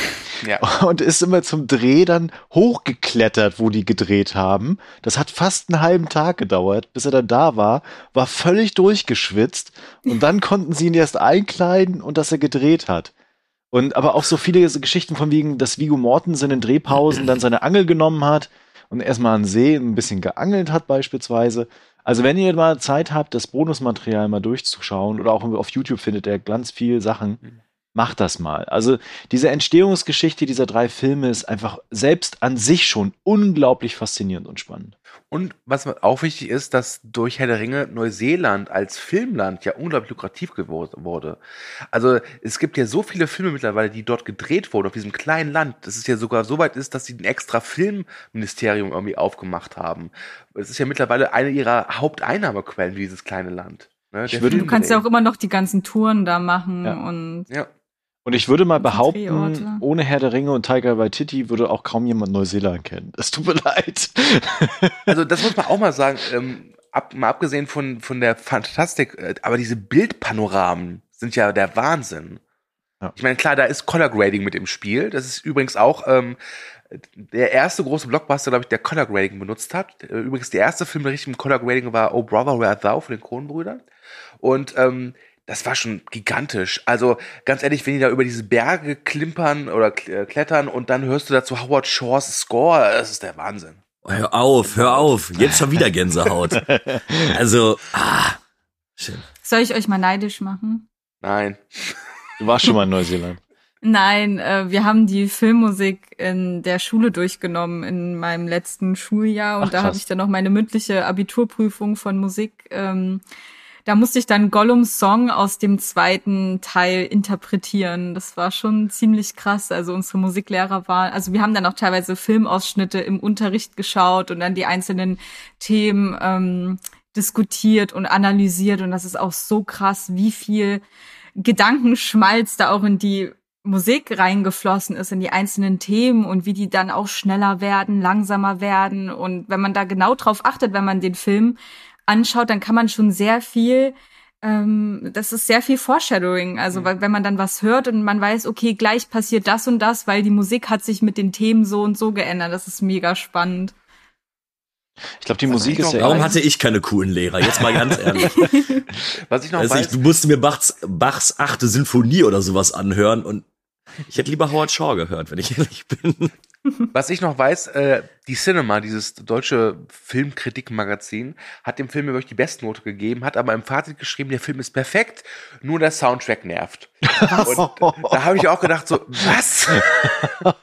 Ja. Und ist immer zum Dreh dann hochgeklettert, wo die gedreht haben. Das hat fast einen halben Tag gedauert, bis er dann da war, war völlig durchgeschwitzt und dann konnten sie ihn erst einkleiden und dass er gedreht hat. Und aber auch so viele Geschichten von wegen, dass Vigo Mortensen in Drehpausen dann seine Angel genommen hat und erstmal an See ein bisschen geangelt hat beispielsweise. Also wenn ihr mal Zeit habt, das Bonusmaterial mal durchzuschauen oder auch auf YouTube findet ihr ganz viel Sachen, macht das mal. Also diese Entstehungsgeschichte dieser drei Filme ist einfach selbst an sich schon unglaublich faszinierend und spannend. Und was auch wichtig ist, dass durch Herr der Ringe Neuseeland als Filmland ja unglaublich lukrativ geworden wurde. Also es gibt ja so viele Filme mittlerweile, die dort gedreht wurden, auf diesem kleinen Land, dass es ja sogar so weit ist, dass sie ein extra Filmministerium irgendwie aufgemacht haben. Es ist ja mittlerweile eine ihrer Haupteinnahmequellen, dieses kleine Land. Ne, Ich der würde- Du kannst ja auch immer noch die ganzen Touren da machen Ja. und Ja. Und ich würde mal behaupten, Drehorte. ohne Herr der Ringe und Tiger Waititi würde auch kaum jemand Neuseeland kennen. Es tut mir leid. Also das muss man auch mal sagen, ähm, ab, mal abgesehen von, von der Fantastik, äh, aber diese Bildpanoramen sind ja der Wahnsinn. Ja. Ich meine, klar, da ist Color Grading mit im Spiel. Das ist übrigens auch ähm, der erste große Blockbuster, glaube ich, der Color Grading benutzt hat. Äh, Übrigens, der erste Film, der richtig mit Color Grading war Oh Brother, Where Art Thou von den Kronenbrüdern. Und ähm, das war schon gigantisch. Also ganz ehrlich, wenn die da über diese Berge klimpern oder äh, klettern und dann hörst du dazu Howard Shores Score, das ist der Wahnsinn. Hör auf, hör auf. Jetzt schon wieder Gänsehaut. Also, ah, schön. Soll ich euch mal neidisch machen? Nein. Du warst schon mal in Neuseeland. Nein, äh, wir haben die Filmmusik in der Schule durchgenommen in meinem letzten Schuljahr und Ach, da habe ich dann noch meine mündliche Abiturprüfung von Musik. Ähm, da musste ich dann Gollums Song aus dem zweiten Teil interpretieren. Das war schon ziemlich krass. Also unsere Musiklehrer waren, also wir haben dann auch teilweise Filmausschnitte im Unterricht geschaut und dann die einzelnen Themen ähm, diskutiert und analysiert und das ist auch so krass, wie viel Gedankenschmalz da auch in die Musik reingeflossen ist, in die einzelnen Themen und wie die dann auch schneller werden, langsamer werden. Und wenn man da genau drauf achtet, wenn man den Film anschaut, dann kann man schon sehr viel, ähm, das ist sehr viel Foreshadowing. Also weil, wenn man dann was hört und man weiß, okay, gleich passiert das und das, weil die Musik hat sich mit den Themen so und so geändert. Das ist mega spannend. Ich glaube, die Was Musik ich ist ja. Warum hatte ich keine coolen Lehrer? Jetzt mal ganz ehrlich. Was ich noch Weiß weiß, nicht, du musst mir Bachs, Bachs achte Sinfonie oder sowas anhören und ich hätte lieber Howard Shaw gehört, wenn ich ehrlich bin. Was ich noch weiß, äh, die Cinema, dieses deutsche Filmkritikmagazin, hat dem Film wirklich die Bestnote gegeben, hat aber im Fazit geschrieben, der Film ist perfekt, nur der Soundtrack nervt. Und da habe ich auch gedacht, so, was?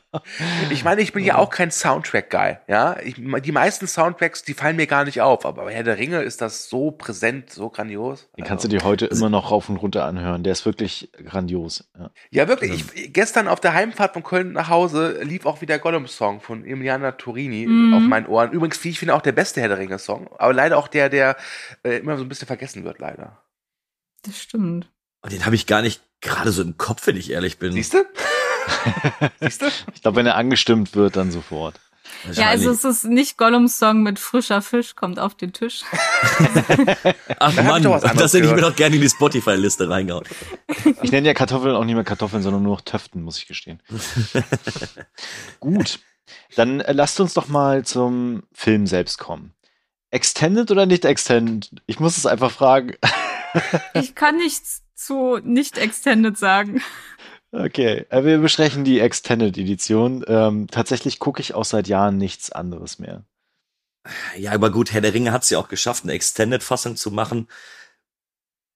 ich meine, ich bin ja auch kein Soundtrack-Guy, ja. Ich, die meisten Soundtracks, die fallen mir gar nicht auf, aber bei Herr der Ringe ist das so präsent, so grandios. Den kannst du dir heute immer noch rauf und runter anhören. Der ist wirklich grandios. Ja. Ja, wirklich. Ich, gestern auf der Heimfahrt von Köln nach Hause lief auch wieder Gollum-Song von Emiliana Torini Mhm. auf meinen Ohren. Übrigens, wie ich finde, auch der beste Herr der Ringe-Song. Aber leider auch der, der äh, immer so ein bisschen vergessen wird, leider. Das stimmt. Und den habe ich gar nicht gerade so im Kopf, wenn ich ehrlich bin. Siehst du? Siehst du? Ich glaube, wenn er angestimmt wird, dann sofort. Ja, also es ist nicht Gollums Song mit frischer Fisch kommt auf den Tisch. Ach Da Mann, das hätte ich mir doch gerne in die Spotify-Liste reingehauen. Ich nenne ja Kartoffeln auch nicht mehr Kartoffeln, sondern nur noch Töften, muss ich gestehen. Gut. Dann äh, lasst uns doch mal zum Film selbst kommen. Extended oder nicht extended? Ich muss es einfach fragen. Ich kann nichts zu nicht extended sagen. Okay, äh, wir besprechen die Extended Edition. Ähm, tatsächlich gucke ich auch seit Jahren nichts anderes mehr. Ja, aber gut, Herr der Ringe hat es ja auch geschafft, eine Extended-Fassung zu machen,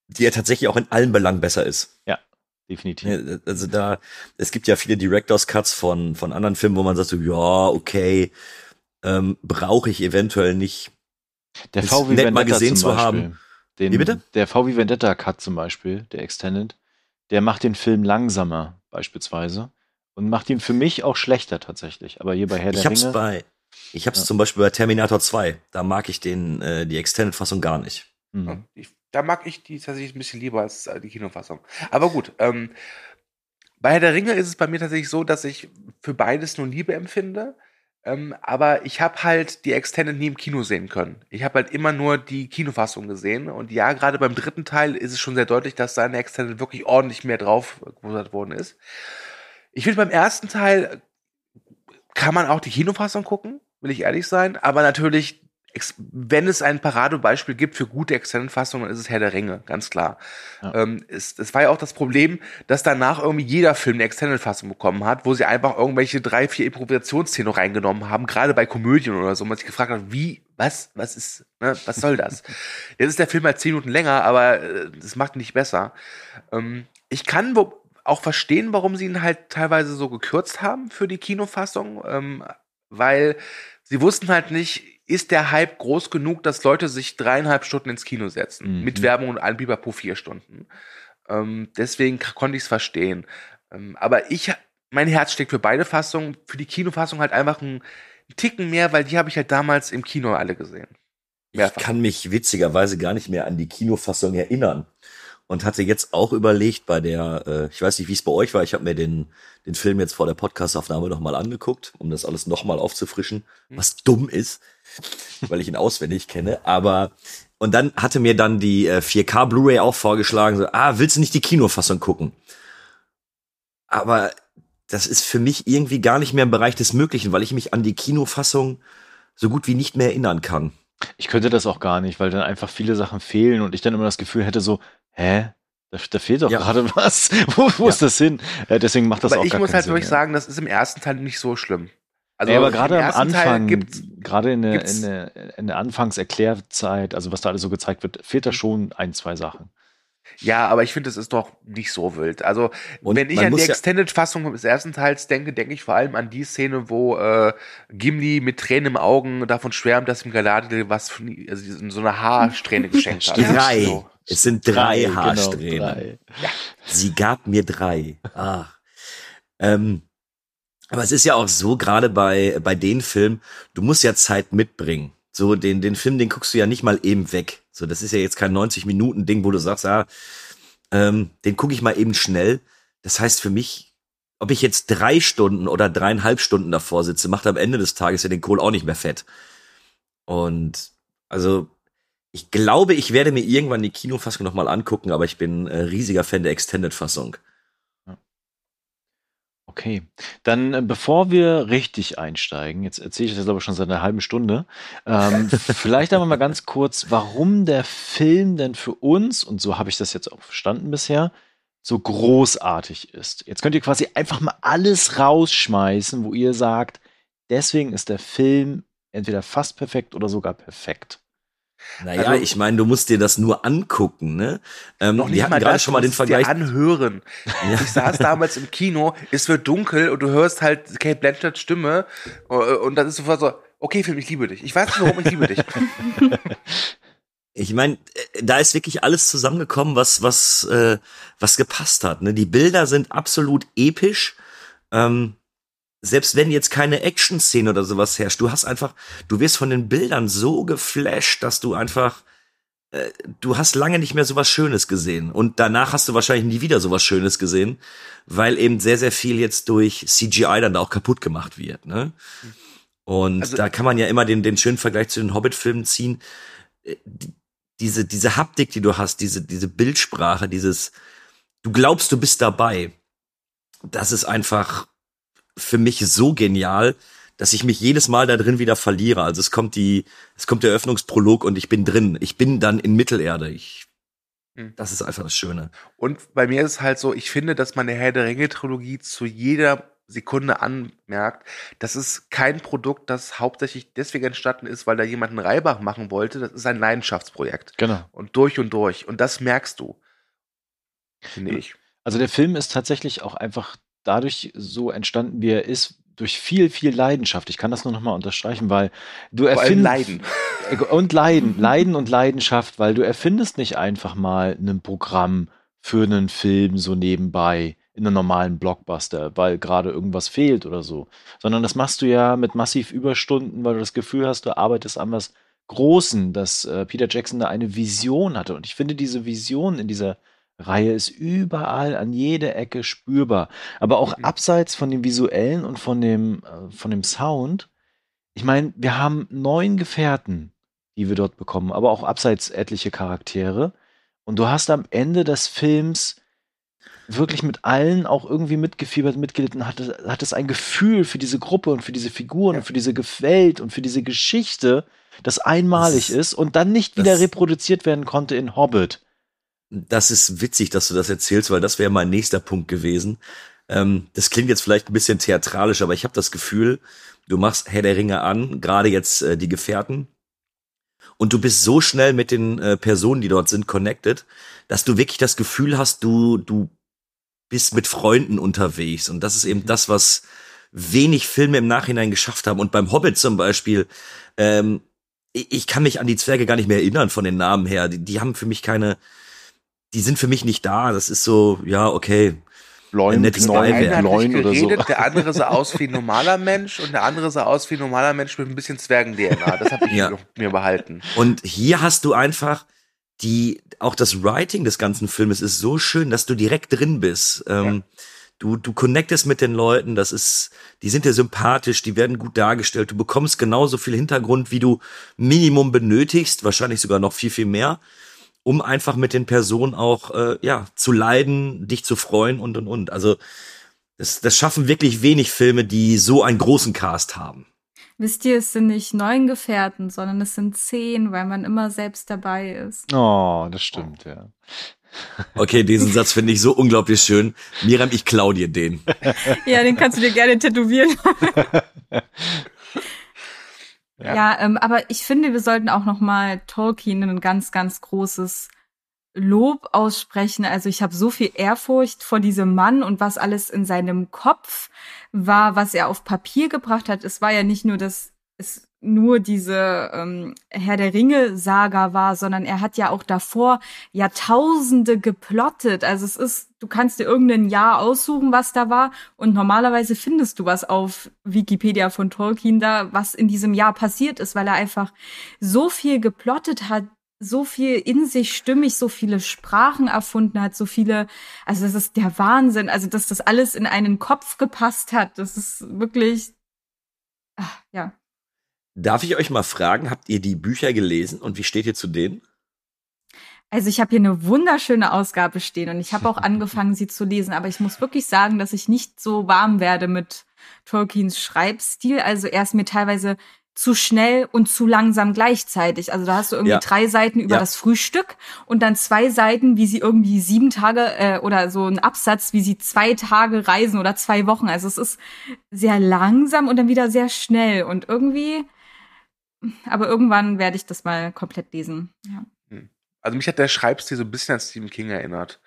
die ja tatsächlich auch in allen Belangen besser ist. Definitiv. Ja, Also da, es gibt ja viele Directors Cuts von, von anderen Filmen, wo man sagt so, ja, okay, ähm, brauche ich eventuell nicht. Der VW nett mal gesehen zum zu haben. Den, Wie bitte? Der VW Vendetta Cut zum Beispiel, der Extended, der macht den Film langsamer beispielsweise und macht ihn für mich auch schlechter tatsächlich. Aber hier bei Herr Ich der hab's Ringe, bei, ich hab's Ja. zum Beispiel bei Terminator 2, da mag ich den, äh, die Extended-Fassung gar nicht. Mhm. Ich, da mag ich die tatsächlich ein bisschen lieber als äh, die Kinofassung. Aber gut, ähm, bei Herr der Ringe ist es bei mir tatsächlich so, dass ich für beides nur Liebe empfinde. Ähm, aber ich habe halt die Extended nie im Kino sehen können. Ich habe halt immer nur die Kinofassung gesehen. Und ja, gerade beim dritten Teil ist es schon sehr deutlich, dass seine Extended wirklich ordentlich mehr drauf gewusert worden ist. Ich finde, beim ersten Teil kann man auch die Kinofassung gucken, will ich ehrlich sein. Aber natürlich, wenn es ein Paradebeispiel gibt für gute Extended-Fassungen, dann ist es Herr der Ringe, ganz klar. Ja. Ähm, es, es war ja auch das Problem, dass danach irgendwie jeder Film eine Extended-Fassung bekommen hat, wo sie einfach irgendwelche drei, vier Improvisationsszenen reingenommen haben, gerade bei Komödien oder so, man sich gefragt hat, wie, was, was ist, ne, was soll das? Jetzt ist der Film halt zehn Minuten länger, aber äh, das macht ihn nicht besser. Ähm, ich kann wo, auch verstehen, warum sie ihn halt teilweise so gekürzt haben für die Kinofassung, ähm, weil sie wussten halt nicht, ist der Hype groß genug, dass Leute sich dreieinhalb Stunden ins Kino setzen, Mhm. mit Werbung und allem Biber vier Stunden. Ähm, deswegen konnte ich es verstehen. Ähm, aber ich, mein Herz steckt für beide Fassungen, für die Kinofassung halt einfach einen Ticken mehr, weil die habe ich halt damals im Kino alle gesehen. Ich Mehrfach. kann mich witzigerweise gar nicht mehr an die Kinofassung erinnern. Und hatte jetzt auch überlegt bei der, äh, ich weiß nicht, wie es bei euch war, ich habe mir den, den Film jetzt vor der Podcastaufnahme nochmal angeguckt, um das alles nochmal aufzufrischen, was dumm ist, weil ich ihn auswendig kenne. Aber Und dann hatte mir dann die äh, 4K Blu-ray auch vorgeschlagen, so, ah, willst du nicht die Kinofassung gucken? Aber das ist für mich irgendwie gar nicht mehr im Bereich des Möglichen, weil ich mich an die Kinofassung so gut wie nicht mehr erinnern kann. Ich könnte das auch gar nicht, weil dann einfach viele Sachen fehlen und ich dann immer das Gefühl hätte so, hä? Da, da fehlt doch Ja. gerade was. wo wo Ja. ist das hin? Äh, deswegen macht das Aber auch ich gar muss keinen halt Sinn, wirklich ja. sagen, das ist im ersten Teil nicht so schlimm. Also aber gerade am ersten Teil Anfang, gibt's, gerade in der, in, der, in der Anfangserklärzeit, also was da alles so gezeigt wird, fehlt da schon ein, zwei Sachen. ja, aber ich finde, es ist doch nicht so wild. Also, Und wenn ich an die muss ja- Extended-Fassung des ersten Teils denke, denke ich vor allem an die Szene, wo äh, Gimli mit Tränen im Augen davon schwärmt, dass ihm Galadriel was von, also so eine Haarsträhne geschenkt hat. Drei. So. Es sind drei, genau, Haarsträhnen. drei. Sie gab mir drei. Ah. Ähm, aber es ist ja auch so, gerade bei, bei den Filmen, du musst ja Zeit mitbringen. So, den, den Film, den guckst du ja nicht mal eben weg. So, das ist ja jetzt kein 90-Minuten-Ding, wo du sagst, ah, ähm, den gucke ich mal eben schnell. Das heißt für mich, ob ich jetzt drei Stunden oder dreieinhalb Stunden davor sitze, macht am Ende des Tages ja den Kohl auch nicht mehr fett. Und also ich glaube, ich werde mir irgendwann die Kinofassung noch mal angucken, aber ich bin äh, riesiger Fan der Extended-Fassung. Okay, dann äh, bevor wir richtig einsteigen, jetzt erzähle ich das glaube ich schon seit einer halben Stunde, ähm, vielleicht einmal mal ganz kurz, warum der Film denn für uns, und so habe ich das jetzt auch verstanden bisher, so großartig ist. Jetzt könnt ihr quasi einfach mal alles rausschmeißen, wo ihr sagt, deswegen ist der Film entweder fast perfekt oder sogar perfekt. Naja, Also- ich meine, du musst dir das nur angucken, ne? Ähm, Noch nicht hatten mal gerade schon mal den es dir Vergleich. anhören. Ich saß damals im Kino, es wird dunkel und du hörst halt Kate Blanchetts Stimme äh, und dann ist sofort so, okay Film, ich liebe dich. Ich weiß nicht, warum ich liebe dich. Ich meine, äh, da ist wirklich alles zusammengekommen, was was äh, was gepasst hat. Ne? Die Bilder sind absolut episch. Ähm, selbst wenn jetzt keine Action-Szene oder sowas herrscht, du hast einfach, du wirst von den Bildern so geflasht, dass du einfach, äh, du hast lange nicht mehr sowas Schönes gesehen. Und danach hast du wahrscheinlich nie wieder sowas Schönes gesehen, weil eben sehr, sehr viel jetzt durch CGI dann da auch kaputt gemacht wird. Ne? Und Also- da kann man ja immer den, den schönen Vergleich zu den Hobbit-Filmen ziehen. Äh, die- Diese, diese Haptik, die du hast, diese, diese Bildsprache, dieses, du glaubst, du bist dabei. Das ist einfach für mich so genial, dass ich mich jedes Mal da drin wieder verliere. Also es kommt die, es kommt der Eröffnungsprolog und ich bin drin. Ich bin dann in Mittelerde. Ich, Hm. das ist einfach das Schöne. Und bei mir ist es halt so, ich finde, dass man der Herr der Ringe-Trilogie zu jeder Sekunde anmerkt, das ist kein Produkt, das hauptsächlich deswegen entstanden ist, weil da jemand einen Reibach machen wollte. Das ist ein Leidenschaftsprojekt. Genau. Und durch und durch. Und das merkst du. Finde ich. Also der Film ist tatsächlich auch einfach dadurch so entstanden, wie er ist, durch viel, viel Leidenschaft. Ich kann das nur noch mal unterstreichen, weil du erfindest Leiden. und Leiden, Leiden und Leidenschaft, weil du erfindest nicht einfach mal ein Programm für einen Film so nebenbei in einem normalen Blockbuster, weil gerade irgendwas fehlt oder so, sondern das machst du ja mit massiv Überstunden, weil du das Gefühl hast, du arbeitest an was Großen, dass äh, Peter Jackson da eine Vision hatte. Und ich finde, diese Vision in dieser Reihe ist überall an jeder Ecke spürbar. Aber auch Mhm. abseits von dem visuellen und von dem, äh, von dem Sound. Ich meine, wir haben neun Gefährten, die wir dort bekommen, aber auch abseits etliche Charaktere. Und du hast am Ende des Films wirklich mit allen auch irgendwie mitgefiebert, mitgelitten, hattest, hattest ein Gefühl für diese Gruppe und für diese Figuren Ja. und für diese Welt und für diese Geschichte, das einmalig Das ist- und dann nicht wieder reproduziert werden konnte in Hobbit. Das ist witzig, dass du das erzählst, weil das wäre mein nächster Punkt gewesen. Ähm, das klingt jetzt vielleicht ein bisschen theatralisch, aber ich habe das Gefühl, du machst Herr der Ringe an, gerade jetzt äh, die Gefährten, und du bist so schnell mit den äh, Personen, die dort sind, connected, dass du wirklich das Gefühl hast, du, du bist mit Freunden unterwegs. Und das ist eben das, was wenig Filme im Nachhinein geschafft haben. Und beim Hobbit zum Beispiel, ähm, ich, ich kann mich an die Zwerge gar nicht mehr erinnern von den Namen her. Die, die haben für mich keine, die sind für mich nicht da. Das ist so, ja, okay. Leun, nettes Der Beiwerk. eine hat Leun oder so. geredet, der andere sah aus wie ein normaler Mensch und der andere sah aus wie ein normaler Mensch mit ein bisschen Zwergen-DNA. Das habe ich Ja. mir- behalten. Und hier hast du einfach die, auch das Writing des ganzen Filmes ist so schön, dass du direkt drin bist. Ähm, Du, du connectest mit den Leuten, das ist, die sind dir sympathisch, die werden gut dargestellt. Du bekommst genauso viel Hintergrund, wie du Minimum benötigst, wahrscheinlich sogar noch viel, viel mehr, um einfach mit den Personen auch, äh, ja, zu leiden, dich zu freuen und, und, und. Also, das, das schaffen wirklich wenig Filme, die so einen großen Cast haben. Wisst ihr, es sind nicht neun Gefährten, sondern es sind zehn, weil man immer selbst dabei ist. Oh, das stimmt, ja. Okay, diesen Satz finde ich so unglaublich schön. Miriam, ich klau dir den. Ja, den kannst du dir gerne tätowieren. ja, ja ähm, aber ich finde, wir sollten auch noch mal Tolkien ein ganz, ganz großes Lob aussprechen. Also ich habe so viel Ehrfurcht vor diesem Mann und was alles in seinem Kopf war, was er auf Papier gebracht hat. Es war ja nicht nur, dass es nur diese ähm, Herr der Ringe-Saga war, sondern er hat ja auch davor Jahrtausende geplottet. Also es ist, du kannst dir irgendein Jahr aussuchen, was da war, und normalerweise findest du was auf Wikipedia von Tolkien da, was in diesem Jahr passiert ist, weil er einfach so viel geplottet hat, so viel in sich stimmig, so viele Sprachen erfunden hat, so viele, also das ist der Wahnsinn, also dass das alles in einen Kopf gepasst hat, das ist wirklich, ach, ja. Darf ich euch mal fragen, habt ihr die Bücher gelesen und wie steht ihr zu denen? Also ich habe hier eine wunderschöne Ausgabe stehen und ich habe auch angefangen, sie zu lesen, aber ich muss wirklich sagen, dass ich nicht so warm werde mit Tolkiens Schreibstil. Also er ist mir teilweise zu schnell und zu langsam gleichzeitig. Also da hast du irgendwie ja. drei Seiten über ja. das Frühstück und dann zwei Seiten, wie sie irgendwie sieben Tage äh, oder so ein Absatz, wie sie zwei Tage reisen oder zwei Wochen. Also es ist sehr langsam und dann wieder sehr schnell und irgendwie, aber irgendwann werde ich das mal komplett lesen. Ja. Hm. Also mich hat der Schreibstil so ein bisschen an Stephen King erinnert.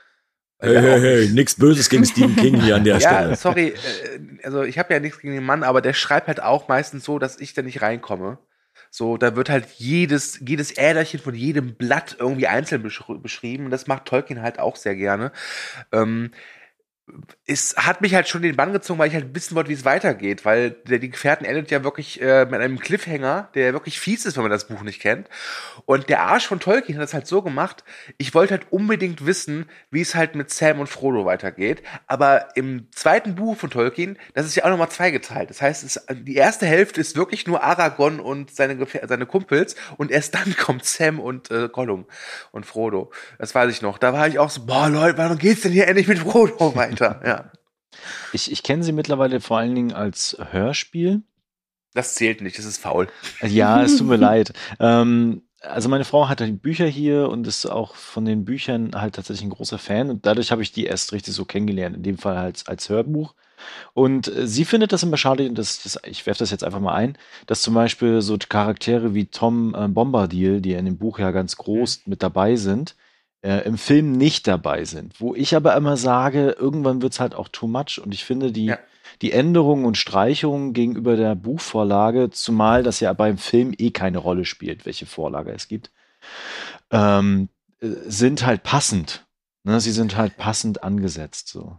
Hey, hey, hey, nix Böses gegen Stephen King hier an der ja, Stelle. sorry, äh, also ich habe ja nichts gegen den Mann, aber der schreibt halt auch meistens so, dass ich da nicht reinkomme. So, da wird halt jedes, jedes Äderchen von jedem Blatt irgendwie einzeln beschrieben. Und das macht Tolkien halt auch sehr gerne. Ähm, es hat mich halt schon den Bann gezogen, weil ich halt wissen wollte, wie es weitergeht, weil der, die Gefährten endet ja wirklich äh, mit einem Cliffhanger, der wirklich fies ist, wenn man das Buch nicht kennt. Und der Arsch von Tolkien hat das halt so gemacht, ich wollte halt unbedingt wissen, wie es halt mit Sam und Frodo weitergeht. Aber im zweiten Buch von Tolkien, das ist ja auch nochmal zweigeteilt. Das heißt, es, die erste Hälfte ist wirklich nur Aragorn und seine, Gefähr seine Kumpels und erst dann kommt Sam und äh, Gollum und Frodo. Das weiß ich noch. Da war ich auch so, boah Leute, warum geht's denn hier endlich mit Frodo weiter? ja. Ich, ich kenne sie mittlerweile vor allen Dingen als Hörspiel. Das zählt nicht, das ist faul. Ja, es tut mir leid. Ähm, also meine Frau hat die Bücher hier und ist auch von den Büchern halt tatsächlich ein großer Fan und dadurch habe ich die erst richtig so kennengelernt, in dem Fall halt als Hörbuch. Und äh, sie findet das immer schade, das, das, ich werfe das jetzt einfach mal ein, dass zum Beispiel so Charaktere wie Tom äh, Bombadil, die in dem Buch ja ganz groß mit dabei sind, äh, im Film nicht dabei sind. Wo ich aber immer sage, irgendwann wird es halt auch too much. Und ich finde die, ja. die Änderungen und Streichungen gegenüber der Buchvorlage, zumal das ja beim Film eh keine Rolle spielt, welche Vorlage es gibt, ähm, äh, sind halt passend. Ne? Sie sind halt passend angesetzt. So.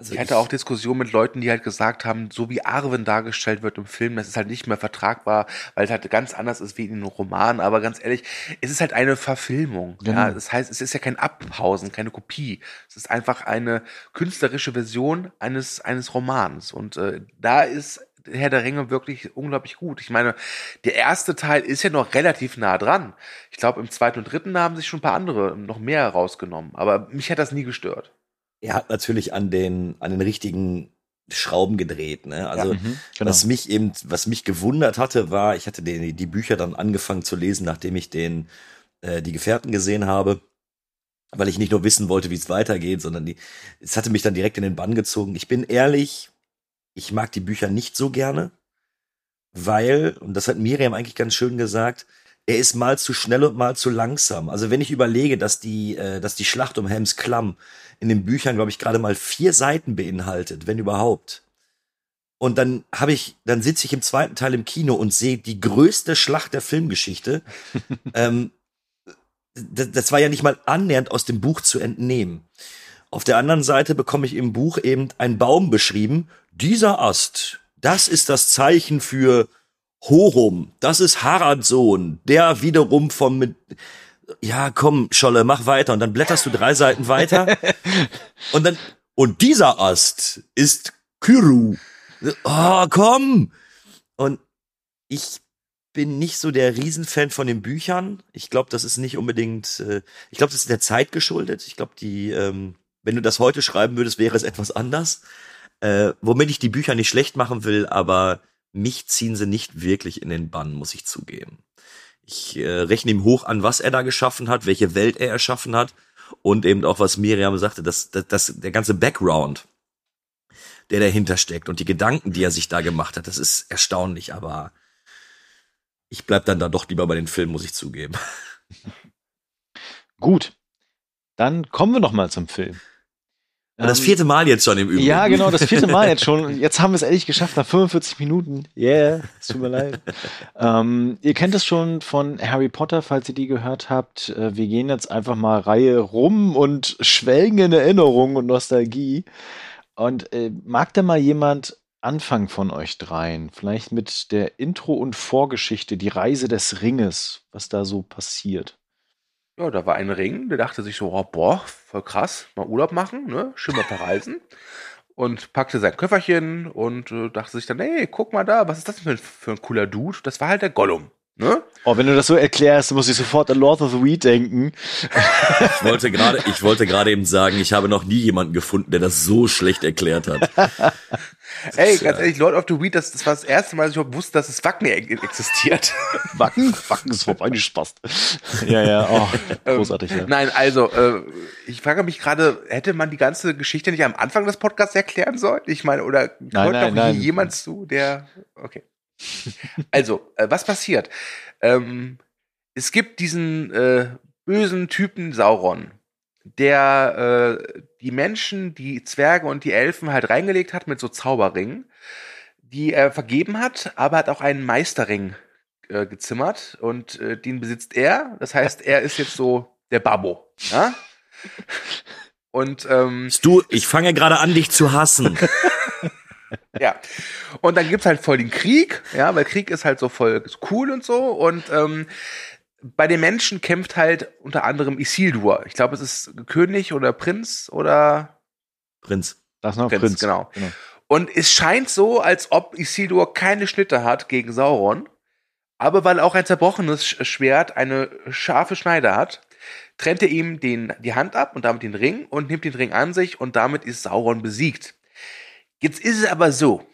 Also ich hatte auch Diskussionen mit Leuten, die halt gesagt haben, so wie Arwen dargestellt wird im Film, das ist halt nicht mehr vertragbar, weil es halt ganz anders ist wie in einem Roman. Aber ganz ehrlich, es ist halt eine Verfilmung. Genau. Ja, das heißt, es ist ja kein Abpausen, keine Kopie. Es ist einfach eine künstlerische Version eines eines Romans. Und äh, da ist Herr der Ringe wirklich unglaublich gut. Ich meine, der erste Teil ist ja noch relativ nah dran. Ich glaube, im zweiten und dritten haben sich schon ein paar andere noch mehr rausgenommen. Aber mich hat das nie gestört er hat natürlich an den, an den richtigen Schrauben gedreht. Ne? Also ja, mhm, genau. was mich eben, was mich gewundert hatte, war, ich hatte den, die Bücher dann angefangen zu lesen, nachdem ich den äh, die Gefährten gesehen habe, weil ich nicht nur wissen wollte, wie es weitergeht, sondern die, es hatte mich dann direkt in den Bann gezogen. Ich bin ehrlich, ich mag die Bücher nicht so gerne, weil, und das hat Miriam eigentlich ganz schön gesagt, er ist mal zu schnell und mal zu langsam. Also wenn ich überlege, dass die, äh, dass die Schlacht um Helms Klamm in den Büchern, glaube ich, gerade mal vier Seiten beinhaltet, wenn überhaupt. Und dann habe ich, dann sitze ich im zweiten Teil im Kino und sehe die größte Schlacht der Filmgeschichte. ähm, das, das war ja nicht mal annähernd aus dem Buch zu entnehmen. Auf der anderen Seite bekomme ich im Buch eben einen Baum beschrieben. Dieser Ast, das ist das Zeichen für Horum, das ist Harads Sohn, der wiederum vom mit ja, komm, Scholle, mach weiter. Und dann blätterst du drei Seiten weiter. und dann, Und dieser Ast ist Kyru. Oh, komm! Und ich bin nicht so der Riesenfan von den Büchern. Ich glaube, das ist nicht unbedingt, äh, ich glaube, das ist der Zeit geschuldet. Ich glaube, die, ähm, wenn du das heute schreiben würdest, wäre es etwas anders. Äh, womit ich die Bücher nicht schlecht machen will, aber mich ziehen sie nicht wirklich in den Bann, muss ich zugeben. Ich äh, rechne ihm hoch an, was er da geschaffen hat, welche Welt er erschaffen hat und eben auch, was Miriam sagte, dass, dass, dass der ganze Background, der dahinter steckt und die Gedanken, die er sich da gemacht hat, das ist erstaunlich, aber ich bleib dann da doch lieber bei den Filmen, muss ich zugeben. Gut. Dann kommen wir noch mal zum Film. Das vierte Mal jetzt schon im Übrigen. Ja, genau, das vierte Mal jetzt schon. Jetzt haben wir es ehrlich geschafft nach 45 Minuten. Yeah, es tut mir leid. ähm, ihr kennt es schon von Harry Potter, falls ihr die gehört habt. Äh, wir gehen jetzt einfach mal Reihe rum und schwelgen in Erinnerung und Nostalgie. Und äh, mag da mal jemand anfangen von euch dreien? Vielleicht mit der Intro und Vorgeschichte, die Reise des Ringes, was da so passiert. Ja, da war ein Ring, der dachte sich so, oh, boah, voll krass, mal Urlaub machen, ne? Schön mal verreisen. und packte sein Köfferchen und äh, dachte sich dann, hey, guck mal da, was ist das denn für, für ein cooler Dude? Das war halt der Gollum. Ne? Oh, wenn du das so erklärst, muss ich sofort an Lord of the Weed denken. Ich wollte gerade, ich wollte gerade eben sagen, ich habe noch nie jemanden gefunden, der das so schlecht erklärt hat. Ey, ganz ehrlich, Lord of the Weed, das, das war das erste Mal, dass ich überhaupt wusste, dass es Wacken existiert. Wacken? Wacken ist vorbeigespaßt. ja, ja, oh, großartig. Ja. Nein, also, äh, ich frage mich gerade, hätte man die ganze Geschichte nicht am Anfang des Podcasts erklären sollen? Ich meine, oder nein, hört nein, noch nein. hier jemand zu, der, okay. Also, äh, was passiert? Ähm, es gibt diesen äh, bösen Typen Sauron, der äh, die Menschen, die Zwerge und die Elfen halt reingelegt hat mit so Zauberringen, die er vergeben hat, aber hat auch einen Meisterring äh, gezimmert und äh, den besitzt er. Das heißt, er ist jetzt so der Babbo. Ja? Und ähm, Du, ich fange gerade an, dich zu hassen. ja. Und dann gibt's halt voll den Krieg, ja, weil Krieg ist halt so voll cool und so. Und ähm, bei den Menschen kämpft halt unter anderem Isildur. Ich glaube, es ist König oder Prinz oder Prinz. Das ist noch Prinz, Prinz. genau. Und es scheint so, als ob Isildur keine Schnitte hat gegen Sauron. Aber weil auch ein zerbrochenes Sch- Schwert eine scharfe Schneide hat, trennt er ihm den, die Hand ab und damit den Ring und nimmt den Ring an sich und damit ist Sauron besiegt. Jetzt ist es aber so,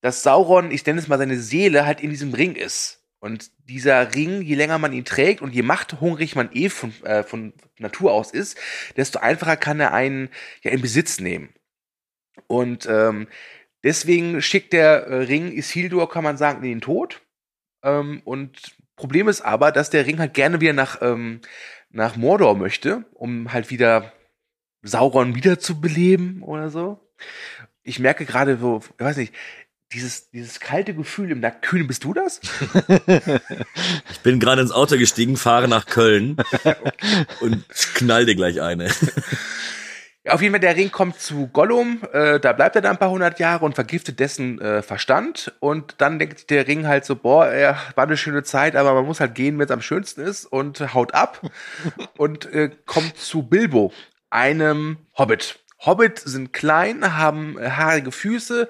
dass Sauron, ich nenne es mal seine Seele, halt in diesem Ring ist. Und dieser Ring, je länger man ihn trägt und je machthungrig man eh von, äh, von Natur aus ist, desto einfacher kann er einen ja in Besitz nehmen. Und ähm, deswegen schickt der äh, Ring Isildur, kann man sagen, in den Tod. Ähm, und Problem ist aber, dass der Ring halt gerne wieder nach, ähm, nach Mordor möchte, um halt wieder Sauron wiederzubeleben oder so. Ich merke gerade so, ich weiß nicht, dieses, dieses kalte Gefühl im Nacken. Kühne, bist du das? Ich bin gerade ins Auto gestiegen, fahre nach Köln und knall dir gleich eine. Auf jeden Fall, der Ring kommt zu Gollum, äh, da bleibt er dann ein paar hundert Jahre und vergiftet dessen äh, Verstand. Und dann denkt der Ring halt so, boah, ja, war eine schöne Zeit, aber man muss halt gehen, wenn es am schönsten ist und haut ab und äh, kommt zu Bilbo, einem Hobbit. Hobbit sind klein, haben äh, haarige Füße,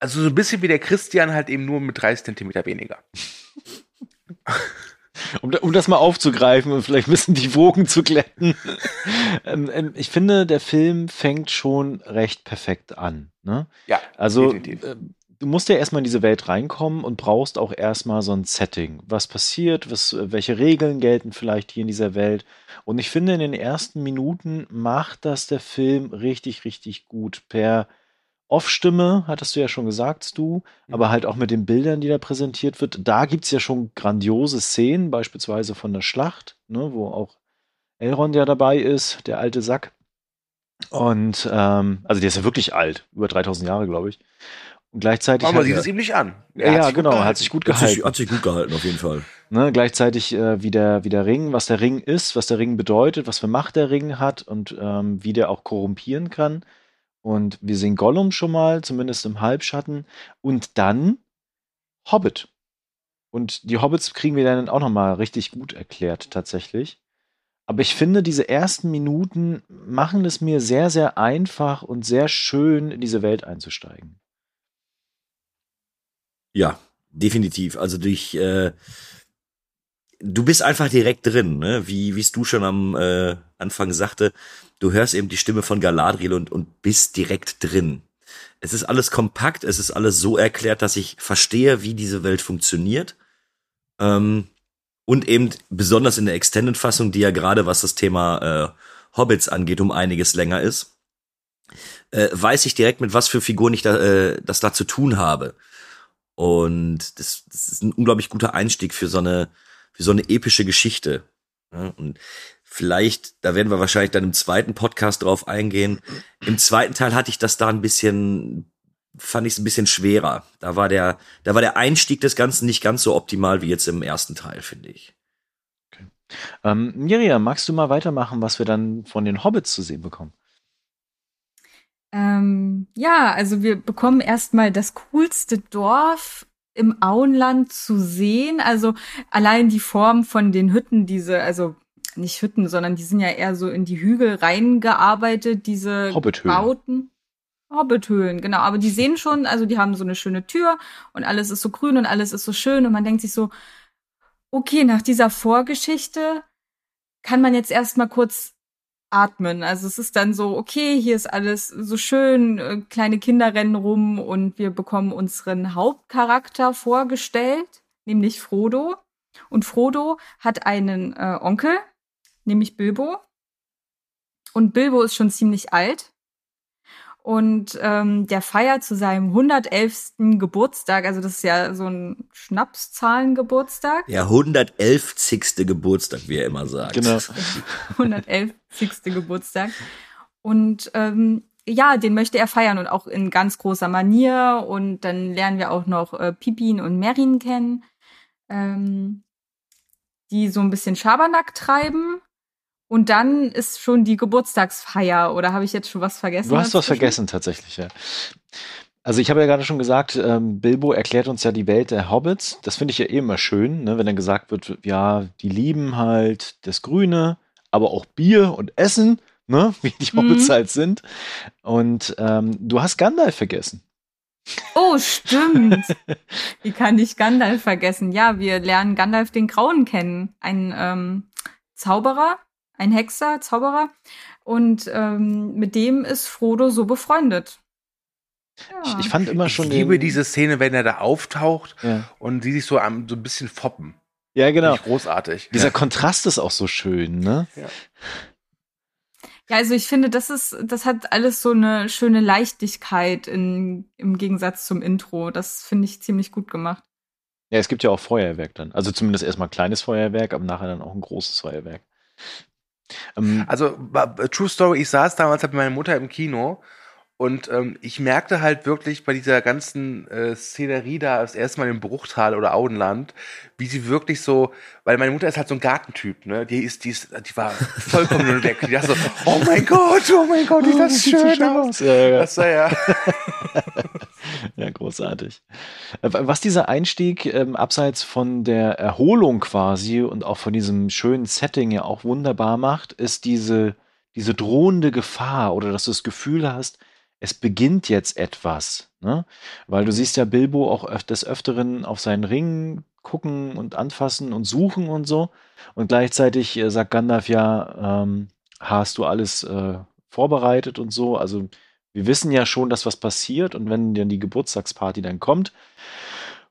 also so ein bisschen wie der Christian, halt eben nur mit 30 Zentimeter weniger. Um, um das mal aufzugreifen und vielleicht ein bisschen die Wogen zu glätten. ähm, ähm, ich finde, der Film fängt schon recht perfekt an. Ne? Ja, Also, definitiv. äh, du musst ja erstmal in diese Welt reinkommen und brauchst auch erstmal so ein Setting. Was passiert, was, welche Regeln gelten vielleicht hier in dieser Welt. Und ich finde, in den ersten Minuten macht das der Film richtig, richtig gut. Per Off-Stimme, hattest du ja schon gesagt, du, aber halt auch mit den Bildern, die da präsentiert wird. Da gibt's ja schon grandiose Szenen, beispielsweise von der Schlacht, ne, wo auch Elrond ja dabei ist, der alte Sack. Und, ähm, also der ist ja wirklich alt, über 3000 Jahre, glaube ich. Und gleichzeitig. Aber man sieht er- es ihm nicht an. ja, Er hat ja, genau, gehalten. hat sich gut Hat sich, gehalten. hat sich gut gehalten, auf jeden Fall. Ne, gleichzeitig äh, wie, der, wie der Ring, was der Ring ist, was der Ring bedeutet, was für Macht der Ring hat und ähm, wie der auch korrumpieren kann. Und wir sehen Gollum schon mal, zumindest im Halbschatten. Und dann Hobbit. Und die Hobbits kriegen wir dann auch noch mal richtig gut erklärt, tatsächlich. Aber ich finde, diese ersten Minuten machen es mir sehr, sehr einfach und sehr schön, in diese Welt einzusteigen. Ja, definitiv. Also durch, äh, du bist einfach direkt drin, ne? Wie, es du schon am äh, Anfang sagte, du hörst eben die Stimme von Galadriel und, und bist direkt drin. Es ist alles kompakt, es ist alles so erklärt, dass ich verstehe, wie diese Welt funktioniert. Ähm, und eben besonders in der Extended-Fassung, die ja gerade was das Thema äh, Hobbits angeht, um einiges länger ist, äh, weiß ich direkt, mit was für Figuren ich da, äh, das da zu tun habe. Und das, das ist ein unglaublich guter Einstieg für so eine, für so eine epische Geschichte. Und vielleicht, da werden wir wahrscheinlich dann im zweiten Podcast drauf eingehen. Im zweiten Teil hatte ich das da ein bisschen, fand ich es ein bisschen schwerer. Da war der, da war der Einstieg des Ganzen nicht ganz so optimal wie jetzt im ersten Teil, finde ich. Okay. Ähm, Miriam, magst du mal weitermachen, was wir dann von den Hobbits zu sehen bekommen? Ähm, ja, also wir bekommen erstmal das coolste Dorf im Auenland zu sehen. Also allein die Form von den Hütten, diese, also nicht Hütten, sondern die sind ja eher so in die Hügel reingearbeitet, diese Hobbithöhlen. Bauten. Hobbithöhlen, genau. Aber die sehen schon, also die haben so eine schöne Tür und alles ist so grün und alles ist so schön und man denkt sich so, okay, nach dieser Vorgeschichte kann man jetzt erstmal kurz atmen. Also es ist dann so, okay, hier ist alles so schön, äh, kleine Kinder rennen rum und wir bekommen unseren Hauptcharakter vorgestellt, nämlich Frodo. Und Frodo hat einen äh, Onkel, nämlich Bilbo. Und Bilbo ist schon ziemlich alt. Und ähm, der feiert zu seinem 111. Geburtstag, also das ist ja so ein Schnapszahlengeburtstag. Der 111. Geburtstag, wie er immer sagt. Genau. 111. Geburtstag. Und ähm, ja, den möchte er feiern und auch in ganz großer Manier. Und dann lernen wir auch noch äh, Pipin und Merin kennen, ähm, die so ein bisschen Schabernack treiben. Und dann ist schon die Geburtstagsfeier, oder habe ich jetzt schon was vergessen? Du hast was vergessen, tatsächlich, ja. Also ich habe ja gerade schon gesagt, ähm, Bilbo erklärt uns ja die Welt der Hobbits. Das finde ich ja eh immer schön, ne, wenn dann gesagt wird, ja, die lieben halt das Grüne, aber auch Bier und Essen, ne, wie die Mhm. Hobbits halt sind. Und ähm, du hast Gandalf vergessen. Oh, stimmt. Wie kann ich Gandalf vergessen? Ja, wir lernen Gandalf den Grauen kennen. Ein ähm, Zauberer, ein Hexer, Zauberer. Und ähm, mit dem ist Frodo so befreundet. Ich, Ja. ich fand immer Ich schon liebe den, diese Szene, wenn er da auftaucht Ja, und die sich so, am, so ein bisschen foppen. ja genau. Ich großartig. Dieser ja. Kontrast ist auch so schön, ne? Ja, also ich finde, das ist, das hat alles so eine schöne Leichtigkeit in, im Gegensatz zum Intro. Das finde ich ziemlich gut gemacht. Ja, es gibt ja auch Feuerwerk dann. Also zumindest erstmal kleines Feuerwerk, aber nachher dann auch ein großes Feuerwerk. Ähm, Also, True Story, ich saß damals halt mit meiner Mutter im Kino und ähm, ich merkte halt wirklich bei dieser ganzen äh, Szenerie da das erste Mal im Bruchtal oder Auenland, wie sie wirklich so, weil meine Mutter ist halt so ein Gartentyp, ne? Die ist, die ist, die war vollkommen nur weg. Die dachte so, oh mein Gott, oh mein Gott, sieht das sieht so schön schön aus. aus. Ja, ja. Das war ja. Ja, großartig. Äh, Was dieser Einstieg ähm, abseits von der Erholung quasi und auch von diesem schönen Setting ja auch wunderbar macht, ist diese, diese drohende Gefahr oder dass du das Gefühl hast, es beginnt jetzt etwas. Ne? Weil du siehst ja Bilbo auch öf des Öfteren auf seinen Ring gucken und anfassen und suchen und so. Und gleichzeitig äh, sagt Gandalf ja, ähm, hast du alles äh, vorbereitet und so. Also wir wissen ja schon, dass was passiert und wenn dann die Geburtstagsparty dann kommt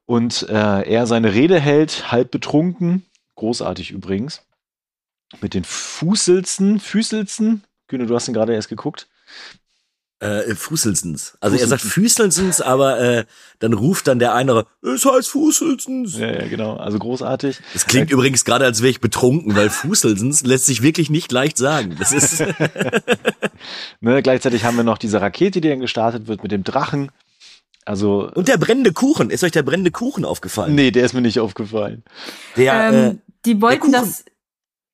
und äh, er seine Rede hält, halb betrunken, großartig übrigens, mit den Fußelzen, Füßelzen, Kühne, du hast ihn gerade erst geguckt. Äh, Fußelsens. Also er sagt Füßelsens, aber äh, dann ruft dann der eine, es heißt Fußelsens. Ja, ja, genau, also großartig. Das klingt übrigens gerade, als wäre ich betrunken, weil Fußelsens lässt sich wirklich nicht leicht sagen. Das ist Ne, gleichzeitig haben wir noch diese Rakete, die dann gestartet wird mit dem Drachen. Also, und der brennende Kuchen. Ist euch der brennende Kuchen aufgefallen? nee, der ist mir nicht aufgefallen. Der, ähm, äh, die wollten das.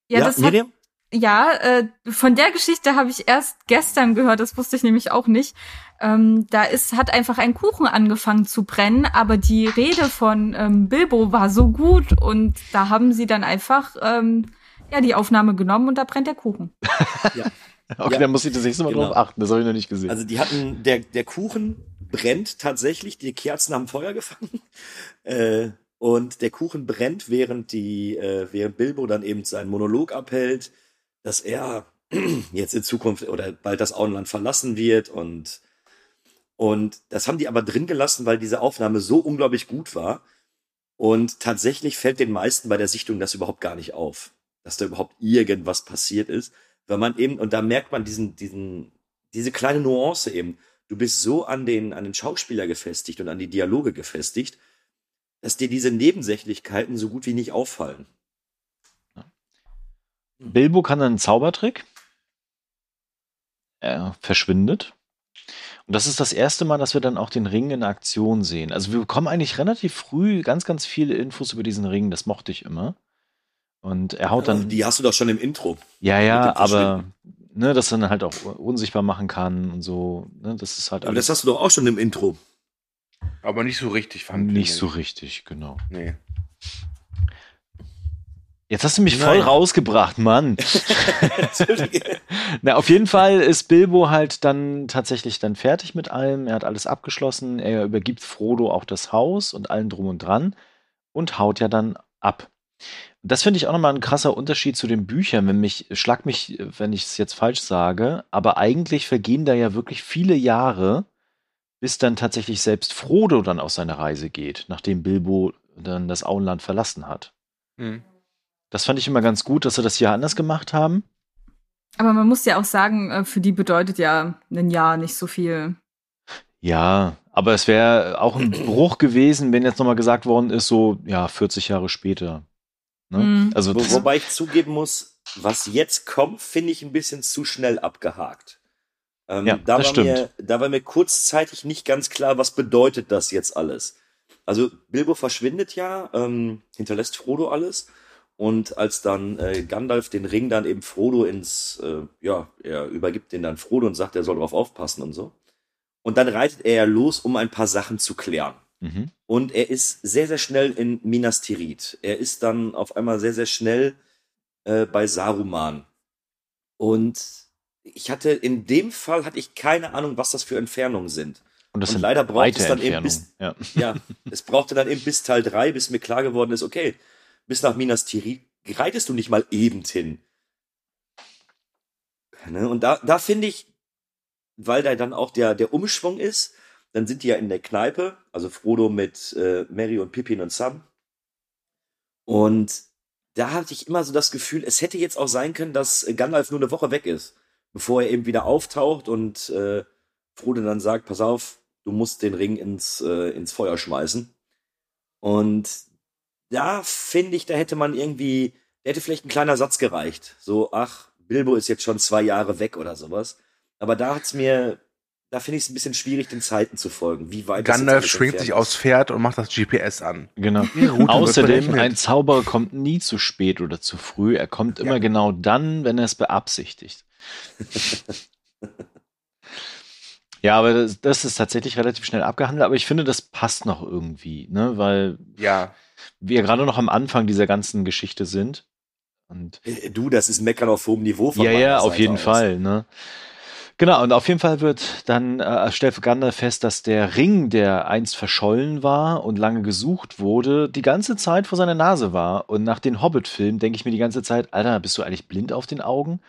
Ja, ja, das hat, Miriam? Ja äh, von der Geschichte habe ich erst gestern gehört, das wusste ich nämlich auch nicht. Ähm, da ist, hat einfach ein Kuchen angefangen zu brennen, aber die Rede von ähm, Bilbo war so gut und da haben sie dann einfach ähm, Ja, die Aufnahme genommen und da brennt der Kuchen. Ja. Okay, Ja, dann muss ich das nächste Mal genau. drauf achten. Das habe ich noch nicht gesehen. Also die hatten, der, der Kuchen brennt tatsächlich, die Kerzen haben Feuer gefangen. Äh, und der Kuchen brennt, während die, äh, während Bilbo dann eben seinen Monolog abhält, dass er jetzt in Zukunft oder bald das Auenland verlassen wird und und das haben die aber drin gelassen, weil diese Aufnahme so unglaublich gut war. Und tatsächlich fällt den meisten bei der Sichtung das überhaupt gar nicht auf, dass da überhaupt irgendwas passiert ist, weil man eben, und da merkt man diesen, diesen, diese kleine Nuance eben. Du bist so an den, an den Schauspieler gefestigt und an die Dialoge gefestigt, dass dir diese Nebensächlichkeiten so gut wie nicht auffallen. Bilbo kann einen Zaubertrick. Er verschwindet. Und das ist das erste Mal, dass wir dann auch den Ring in Aktion sehen. Also wir bekommen eigentlich relativ früh ganz, ganz viele Infos über diesen Ring. Das mochte ich immer. Und er haut dann. Die hast du doch schon im Intro. Ja, ja, aber ne, dass er dann halt auch unsichtbar machen kann und so. Ne, das ist halt Aber alles das hast du doch auch schon im Intro. Aber nicht so richtig, fand nicht ich. so richtig, genau. Nee. Jetzt hast du mich voll Nein. rausgebracht, Mann. Na, auf jeden Fall ist Bilbo halt dann tatsächlich dann fertig mit allem. Er hat alles abgeschlossen. Er übergibt Frodo auch das Haus und allen drum und dran und haut ja dann ab. Das finde ich auch nochmal ein krasser Unterschied zu den Büchern, wenn mich, schlag mich, wenn ich es jetzt falsch sage, aber eigentlich vergehen da ja wirklich viele Jahre, bis dann tatsächlich selbst Frodo dann auf seine Reise geht, nachdem Bilbo dann das Auenland verlassen hat. Hm. Das fand ich immer ganz gut, dass sie das hier anders gemacht haben. Aber man muss ja auch sagen, äh, für die bedeutet ja ein Jahr nicht so viel. Ja, aber es wäre auch ein Bruch gewesen, wenn jetzt nochmal gesagt worden ist, so, ja, 40 Jahre später. Ne? Mhm. Also, Wo, wobei ich zugeben muss, was jetzt kommt, finde ich ein bisschen zu schnell abgehakt. Ähm, Ja, da, das war stimmt. mir, da war mir kurzzeitig nicht ganz klar, was bedeutet das jetzt alles. Also Bilbo verschwindet ja, ähm, hinterlässt Frodo alles. Und als dann äh, Gandalf den Ring dann eben Frodo ins, äh, ja, er übergibt den dann Frodo und sagt, er soll drauf aufpassen und so. Und dann reitet er ja los, um ein paar Sachen zu klären. mhm. Und er ist sehr, sehr schnell in Minas Tirith. Er ist dann auf einmal sehr, sehr schnell äh, bei Saruman. Und ich hatte, in dem Fall hatte ich keine Ahnung, was das für Entfernungen sind. und das und sind leider braucht es dann eben Entfernungen. Ja. Ja, es brauchte dann eben bis Teil 3, bis mir klar geworden ist, okay, bis nach Minas Tirith reitest du nicht mal eben hin. Ne? Und da, da finde ich, weil da dann auch der, der Umschwung ist, dann sind die ja in der Kneipe, also Frodo mit äh, Mary und Pippin und Sam. Und da hatte ich immer so das Gefühl, es hätte jetzt auch sein können, dass Gandalf nur eine Woche weg ist, bevor er eben wieder auftaucht und äh, Frodo dann sagt, pass auf, du musst den Ring ins, äh, ins Feuer schmeißen. Und da finde ich, da hätte man irgendwie, da hätte vielleicht ein kleiner Satz gereicht. So, ach, Bilbo ist jetzt schon zwei Jahre weg oder sowas. Aber da hat's mir, da finde ich es ein bisschen schwierig, den Zeiten zu folgen. Wie weit Gandalf schwingt sich aufs Pferd und macht das GPS an. Genau. Außerdem, ein Zauberer kommt nie zu spät oder zu früh. Er kommt immer Ja. genau dann, wenn er es beabsichtigt. ja, aber das, das ist tatsächlich relativ schnell abgehandelt, aber ich finde, das passt noch irgendwie, ne? weil Ja. wir gerade noch am Anfang dieser ganzen Geschichte sind. Und Äh, Du, das ist Meckern auf hohem Niveau von ja, ja, auf Seite jeden aus. Fall, ne? Genau, und auf jeden Fall wird dann äh, stellt Gandalf fest, dass der Ring, der einst verschollen war und lange gesucht wurde, die ganze Zeit vor seiner Nase war. Und nach den Hobbit-Filmen denke ich mir die ganze Zeit, Alter, bist du eigentlich blind auf den Augen?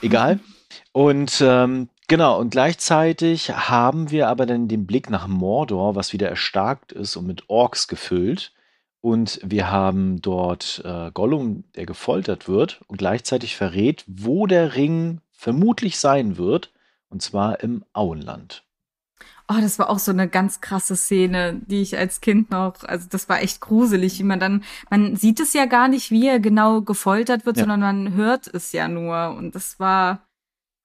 Egal. Und ähm, genau, und gleichzeitig haben wir aber dann den Blick nach Mordor, was wieder erstarkt ist und mit Orks gefüllt. Und wir haben dort äh, Gollum, der gefoltert wird und gleichzeitig verrät, wo der Ring vermutlich sein wird, und zwar im Auenland. Oh, das war auch so eine ganz krasse Szene, die ich als Kind noch, also das war echt gruselig, wie man dann, man sieht es ja gar nicht, wie er genau gefoltert wird, Ja. sondern man hört es ja nur. Und das war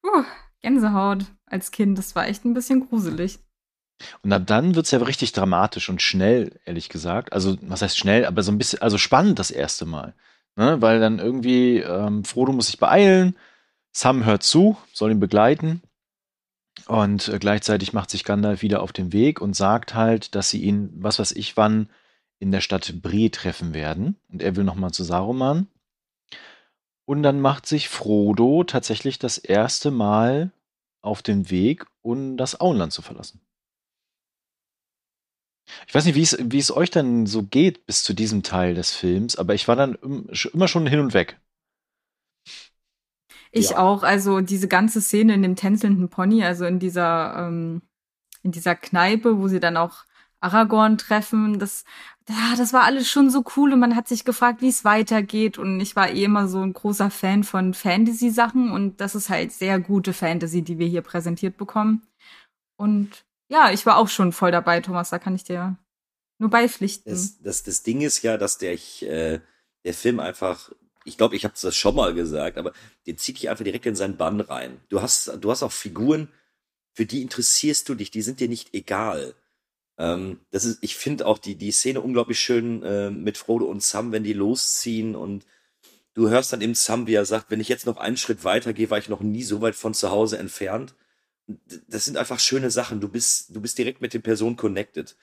uh, Gänsehaut als Kind, das war echt ein bisschen gruselig. Und ab dann wird es ja richtig dramatisch und schnell, ehrlich gesagt. Also, was heißt schnell, aber so ein bisschen, also spannend das erste Mal. Ne? Weil dann irgendwie ähm, Frodo muss sich beeilen, Sam hört zu, soll ihn begleiten. Und äh, gleichzeitig macht sich Gandalf wieder auf den Weg und sagt halt, dass sie ihn, was weiß ich wann, in der Stadt Bree treffen werden. Und er will nochmal zu Saruman. Und dann macht sich Frodo tatsächlich das erste Mal auf den Weg, um das Auenland zu verlassen. Ich weiß nicht, wie es, wie es euch dann so geht bis zu diesem Teil des Films, aber ich war dann immer schon hin und weg. Ich ja. auch, also diese ganze Szene in dem tänzelnden Pony, also in dieser, ähm, in dieser Kneipe, wo sie dann auch Aragorn treffen, das, ja, das war alles schon so cool und man hat sich gefragt, wie es weitergeht und ich war eh immer so ein großer Fan von Fantasy-Sachen und das ist halt sehr gute Fantasy, die wir hier präsentiert bekommen. Und ja, ich war auch schon voll dabei, Thomas, da kann ich dir nur beipflichten. Das, das, das Ding ist ja, dass der, äh, der Film einfach, ich glaube, ich habe das schon mal gesagt, aber der zieht dich einfach direkt in seinen Bann rein. Du hast, du hast auch Figuren, für die interessierst du dich, die sind dir nicht egal. Ähm, das ist, ich finde auch die, die Szene unglaublich schön äh, mit Frodo und Sam, wenn die losziehen und du hörst dann eben Sam, wie er sagt, wenn ich jetzt noch einen Schritt weiter gehe, war ich noch nie so weit von zu Hause entfernt das sind einfach schöne Sachen. Du bist, du bist direkt mit den Personen connected.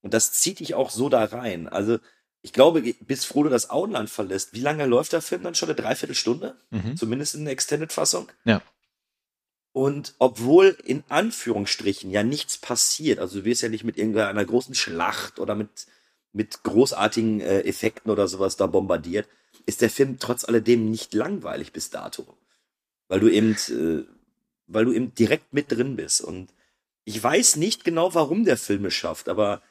Und das zieht dich auch so da rein. Also, ich glaube, bis Frodo das Auenland verlässt, wie lange läuft der Film dann schon? Eine Dreiviertelstunde? Mhm. Zumindest in der Extended-Fassung? Ja. Und obwohl in Anführungsstrichen ja nichts passiert, also du wirst ja nicht mit irgendeiner großen Schlacht oder mit, mit großartigen äh, Effekten oder sowas da bombardiert, ist der Film trotz alledem nicht langweilig bis dato. Weil du eben äh, weil du eben direkt mit drin bist. Und ich weiß nicht genau, warum der Film es schafft, aber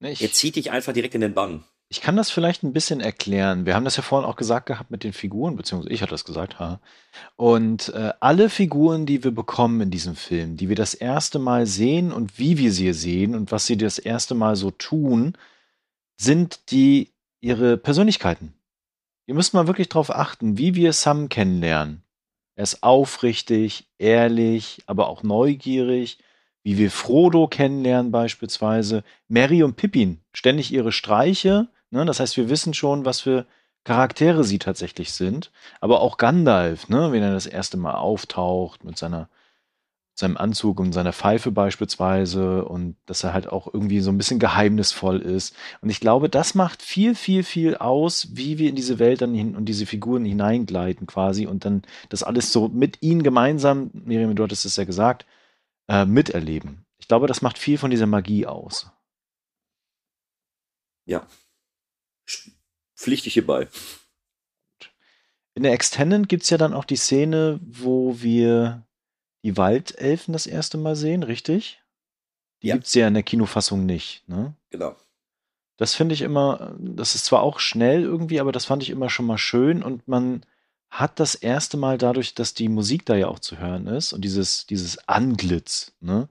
ich, er zieht dich einfach direkt in den Bann. Ich kann das vielleicht ein bisschen erklären. Wir haben das ja vorhin auch gesagt gehabt mit den Figuren, beziehungsweise ich hatte das gesagt, ha. Und äh, alle Figuren, die wir bekommen in diesem Film, die wir das erste Mal sehen und wie wir sie sehen und was sie das erste Mal so tun, sind die ihre Persönlichkeiten. Ihr müsst mal wirklich darauf achten, wie wir Sam kennenlernen. Er ist aufrichtig, ehrlich, aber auch neugierig, wie wir Frodo kennenlernen beispielsweise. Mary und Pippin, ständig ihre Streiche. Ne? Das heißt, wir wissen schon, was für Charaktere sie tatsächlich sind. Aber auch Gandalf, ne? wenn er das erste Mal auftaucht mit seiner seinem Anzug und seiner Pfeife beispielsweise und dass er halt auch irgendwie so ein bisschen geheimnisvoll ist. Und ich glaube, das macht viel, viel, viel aus, wie wir in diese Welt dann hin und diese Figuren hineingleiten quasi und dann das alles so mit ihnen gemeinsam, Miriam, du hattest es ja gesagt, äh, miterleben. Ich glaube, das macht viel von dieser Magie aus. Ja. Pflichte ich hierbei. In der Extended gibt es ja dann auch die Szene, wo wir die Waldelfen das erste Mal sehen, richtig? Die ja. es ja in der Kinofassung nicht, ne? Genau. Das finde ich immer, das ist zwar auch schnell irgendwie, aber das fand ich immer schon mal schön und man hat das erste Mal dadurch, dass die Musik da ja auch zu hören ist und dieses, dieses Anglitz, ne?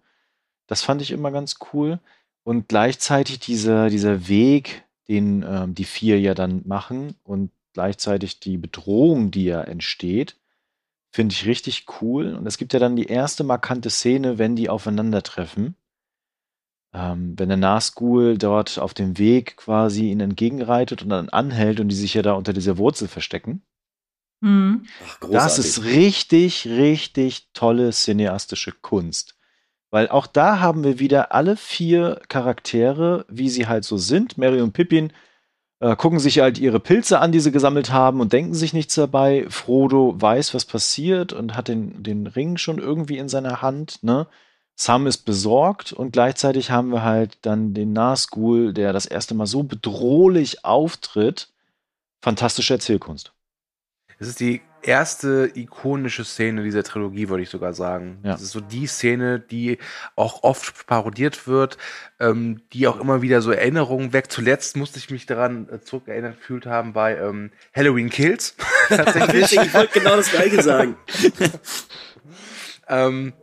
Das fand ich immer ganz cool. Und gleichzeitig dieser, dieser Weg, den ähm, die vier ja dann machen und gleichzeitig die Bedrohung, die ja entsteht, Finde ich richtig cool. Und es gibt ja dann die erste markante Szene, wenn die aufeinandertreffen. Ähm, wenn der Nazgul dort auf dem Weg quasi ihnen entgegenreitet und dann anhält und die sich ja da unter dieser Wurzel verstecken. Mhm. Ach, das ist richtig, richtig tolle cineastische Kunst. Weil auch da haben wir wieder alle vier Charaktere, wie sie halt so sind. Mary und Pippin äh, gucken sich halt ihre Pilze an, die sie gesammelt haben und denken sich nichts dabei. Frodo weiß, was passiert und hat den, den Ring schon irgendwie in seiner Hand, ne? Sam ist besorgt und gleichzeitig haben wir halt dann den Nazgul, der das erste Mal so bedrohlich auftritt. Fantastische Erzählkunst. Es ist die erste ikonische Szene dieser Trilogie, würde ich sogar sagen. Ja. Das ist so die Szene, die auch oft parodiert wird, ähm, die auch immer wieder so Erinnerungen weckt. Zuletzt musste ich mich daran äh, zurückerinnert gefühlt haben bei ähm, Halloween Kills. Tatsächlich. ich wollte genau das gleiche sagen. ähm,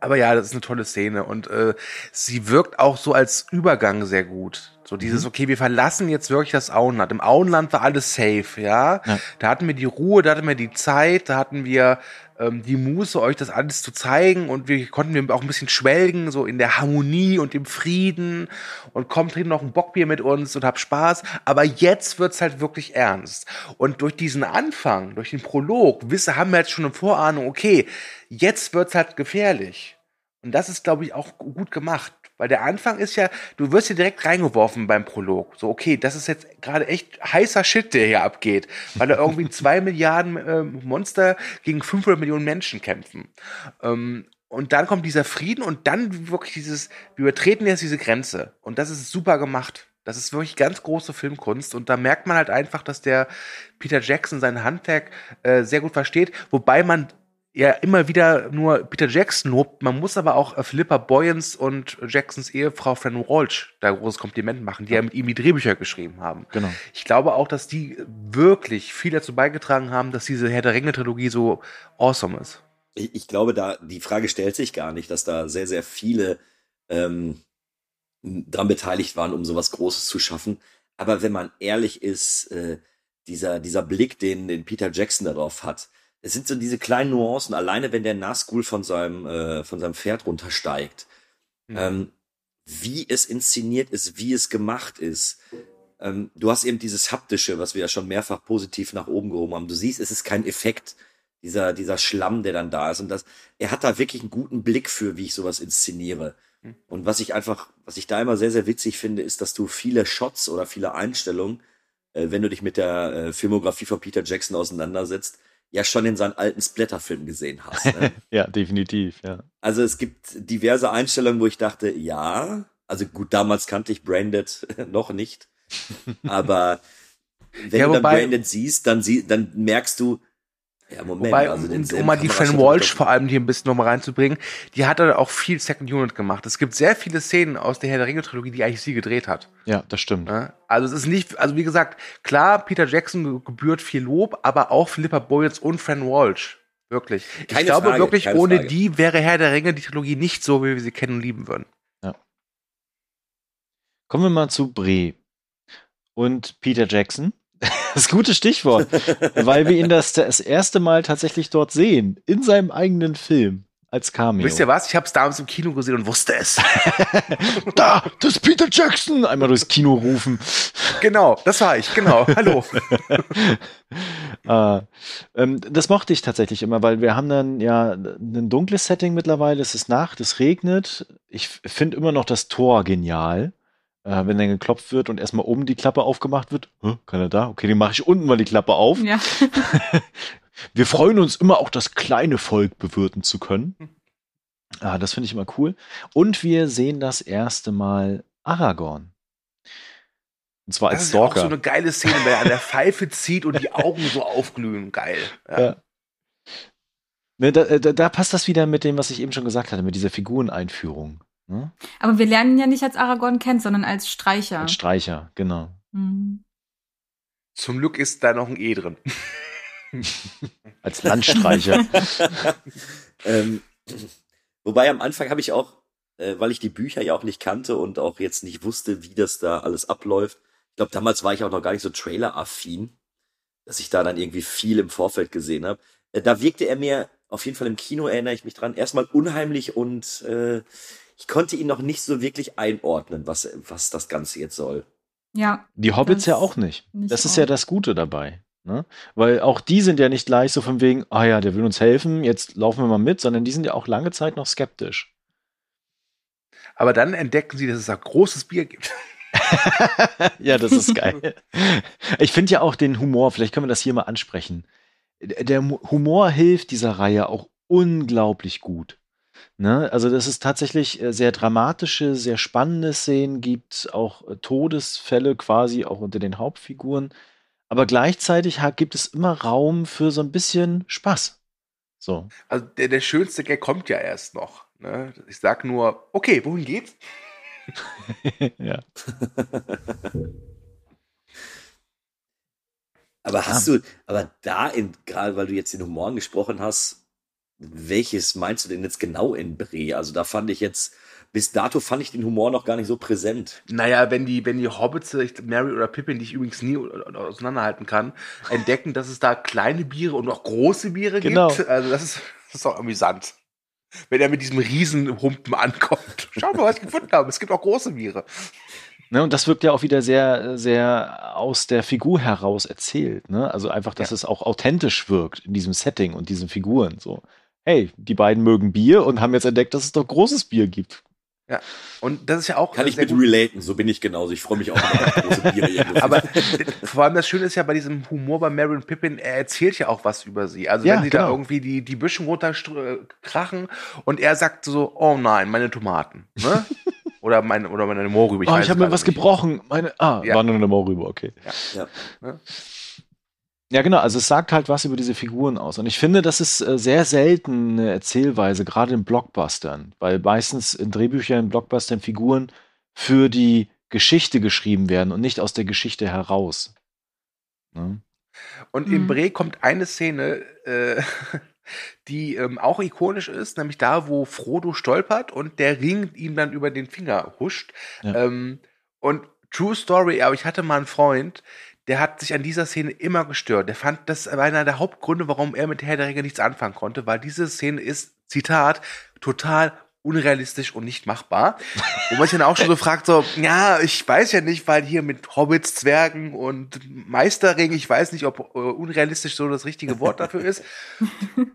aber ja, das ist eine tolle Szene und äh, sie wirkt auch so als Übergang sehr gut. So dieses, mhm. okay, wir verlassen jetzt wirklich das Auenland. Im Auenland war alles safe, ja? ja. Da hatten wir die Ruhe, da hatten wir die Zeit, da hatten wir ähm, die Muße, euch das alles zu zeigen und wir konnten wir auch ein bisschen schwelgen, so in der Harmonie und dem Frieden und kommt trinkt noch ein Bockbier mit uns und habt Spaß. Aber jetzt wird's halt wirklich ernst. Und durch diesen Anfang, durch den Prolog, wisse, haben wir jetzt schon eine Vorahnung, okay, jetzt wird's halt gefährlich. Und das ist, glaube ich, auch gut gemacht Weil der Anfang ist ja, du wirst hier direkt reingeworfen beim Prolog. So, okay, das ist jetzt gerade echt heißer Shit, der hier abgeht. Weil da irgendwie zwei Milliarden äh, Monster gegen 500 Millionen Menschen kämpfen. Ähm, und dann kommt dieser Frieden und dann wirklich dieses, wir übertreten jetzt diese Grenze. Und das ist super gemacht. Das ist wirklich ganz große Filmkunst und da merkt man halt einfach, dass der Peter Jackson sein Handwerk äh, sehr gut versteht, wobei man ja immer wieder nur Peter Jackson lobt. Man muss aber auch äh, Philippa Boyens und Jacksons Ehefrau Fran Walsh da großes Kompliment machen, die ja mit ihm die Drehbücher geschrieben haben. Genau. Ich glaube auch, dass die wirklich viel dazu beigetragen haben, dass diese Herr der Ringe-Trilogie so awesome ist. Ich, ich glaube, da die Frage stellt sich gar nicht, dass da sehr, sehr viele ähm, dran beteiligt waren, um sowas Großes zu schaffen. Aber wenn man ehrlich ist, äh, dieser, dieser Blick, den, den Peter Jackson darauf hat, es sind so diese kleinen Nuancen, alleine wenn der Nazgul von seinem, äh, von seinem Pferd runtersteigt, mhm. ähm, wie es inszeniert ist, wie es gemacht ist. Ähm, du hast eben dieses haptische, was wir ja schon mehrfach positiv nach oben gehoben haben. Du siehst, es ist kein Effekt, dieser, dieser Schlamm, der dann da ist. Und das, er hat da wirklich einen guten Blick für, wie ich sowas inszeniere. Hm. Und was ich einfach, was ich da immer sehr, sehr witzig finde, ist, dass du viele Shots oder viele Einstellungen, äh, wenn du dich mit der äh, Filmografie von Peter Jackson auseinandersetzt, ja schon in seinen alten Splatterfilmen gesehen hast. Ne? ja, definitiv, ja. Also es gibt diverse Einstellungen, wo ich dachte, ja, also gut, damals kannte ich Branded noch nicht, aber wenn ja, du dann Branded siehst, dann, sie, dann merkst du, ja, Moment, Wobei, also um, um mal die Fran Walsh vor allem hier ein bisschen nochmal reinzubringen, die hat da auch viel Second Unit gemacht. Es gibt sehr viele Szenen aus der Herr der Ringe Trilogie, die eigentlich sie gedreht hat. Ja, das stimmt. Ja, also es ist nicht, also wie gesagt, klar, Peter Jackson gebührt viel Lob, aber auch Philippa Boyens und Fran Walsh. Wirklich. Keine ich glaube Frage, wirklich, ohne Frage. die wäre Herr der Ringe die Trilogie nicht so, wie wir sie kennen und lieben würden. Ja. Kommen wir mal zu Bre und Peter Jackson. Das gute Stichwort, weil wir ihn das, das erste Mal tatsächlich dort sehen, in seinem eigenen Film als Cameo. Wisst ihr was? Ich habe es damals im Kino gesehen und wusste es. da, das ist Peter Jackson. Einmal durchs Kino rufen. Genau, das war ich. Genau. Hallo. äh, ähm, das mochte ich tatsächlich immer, weil wir haben dann ja ein dunkles Setting mittlerweile. Es ist Nacht, es regnet. Ich finde immer noch das Tor genial äh, wenn dann geklopft wird und erstmal oben die Klappe aufgemacht wird. Hä, er da? Okay, den mache ich unten mal die Klappe auf. Ja. Wir freuen uns immer auch das kleine Volk bewirten zu können. Ah, das finde ich immer cool. Und wir sehen das erste Mal Aragorn. Und zwar das als Stalker. Das ist auch so eine geile Szene, wenn er an der Pfeife zieht und die Augen so aufglühen. Geil. Ja. ja. Ne, da, da, da, passt das wieder mit dem, was ich eben schon gesagt hatte, mit dieser Figureneinführung. Ne? Aber wir lernen ihn ja nicht als Aragorn kennen, sondern als Streicher. Als Streicher, genau. Mhm. Zum Glück ist da noch ein E drin. als Landstreicher. ähm, wobei am Anfang habe ich auch, äh, weil ich die Bücher ja auch nicht kannte und auch jetzt nicht wusste, wie das da alles abläuft. Ich glaube, damals war ich auch noch gar nicht so Trailer-affin, dass ich da dann irgendwie viel im Vorfeld gesehen habe. Äh, da wirkte er mir auf jeden Fall im Kino, erinnere ich mich dran, erstmal unheimlich und äh, ich konnte ihn noch nicht so wirklich einordnen, was, was das Ganze jetzt soll. Ja. Die Hobbits ja auch nicht. nicht das ist auch. ja das Gute dabei. Ne? Weil auch die sind ja nicht gleich so von wegen, ah ja, der will uns helfen, jetzt laufen wir mal mit, sondern die sind ja auch lange Zeit noch skeptisch. Aber dann entdecken sie, dass es ein großes Bier gibt. ja, das ist geil. Ich finde ja auch den Humor, vielleicht können wir das hier mal ansprechen. Der Humor hilft dieser Reihe auch unglaublich gut. Ne? Also, dass es tatsächlich äh, sehr dramatische, sehr spannende Szenen gibt, auch äh, Todesfälle quasi auch unter den Hauptfiguren. Aber gleichzeitig gibt es immer Raum für so ein bisschen Spaß. So. Also der, der schönste Gag kommt ja erst noch. Ne? Ich sag nur, okay, wohin geht's? ja. aber hast du, aber da, gerade weil du jetzt den Humor angesprochen hast, welches meinst du denn jetzt genau in Bre? Also da fand ich jetzt, bis dato fand ich den Humor noch gar nicht so präsent. Naja, wenn die, wenn die Hobbits, Mary oder Pippin, die ich übrigens nie auseinanderhalten kann, entdecken, dass es da kleine Biere und auch große Biere genau. gibt. Also das ist, das ist auch amüsant. Wenn er mit diesem Riesenhumpen ankommt. Schau mal, was ich gefunden habe. Es gibt auch große Biere. Ne, und das wirkt ja auch wieder sehr, sehr aus der Figur heraus erzählt. Ne? Also einfach, dass ja. es auch authentisch wirkt in diesem Setting und diesen Figuren. So hey, die beiden mögen Bier und haben jetzt entdeckt, dass es doch großes Bier gibt. Ja. Und das ist ja auch. Kann ich mit gut. relaten, so bin ich genauso. Ich freue mich auch immer auf große Biere. Aber vor allem das Schöne ist ja bei diesem Humor bei Mary und Pippin, er erzählt ja auch was über sie. Also Ja, wenn sie da genau. irgendwie die, die Büschen runterkrachen und er sagt so, oh nein, meine Tomaten. Ne? oder, mein, oder meine Mohrrübe. Ich, oh, ich habe mir was nicht. gebrochen. Meine, ah, Ja. war nur eine Maulrübe, okay. ja. Ja, genau. Also es sagt halt was über diese Figuren aus. Und ich finde, das ist äh, sehr selten eine Erzählweise, gerade in Blockbustern, weil meistens in Drehbüchern, in Blockbustern Figuren für die Geschichte geschrieben werden und nicht aus der Geschichte heraus. Ne? Und in Mhm. Bre kommt eine Szene, äh, die ähm, auch ikonisch ist, nämlich da, wo Frodo stolpert und der Ring ihm dann über den Finger huscht. Ja. Ähm, und True Story, aber ich hatte mal einen Freund, der hat sich an dieser Szene immer gestört. Der fand, das war einer der Hauptgründe, warum er mit Herr der Ringe nichts anfangen konnte, weil diese Szene ist, Zitat, total unrealistisch und nicht machbar. Wo man sich dann auch schon so fragt, so, ja, ich weiß ja nicht, weil hier mit Hobbits, Zwergen und Meisterring, ich weiß nicht, ob äh, unrealistisch so das richtige Wort dafür ist.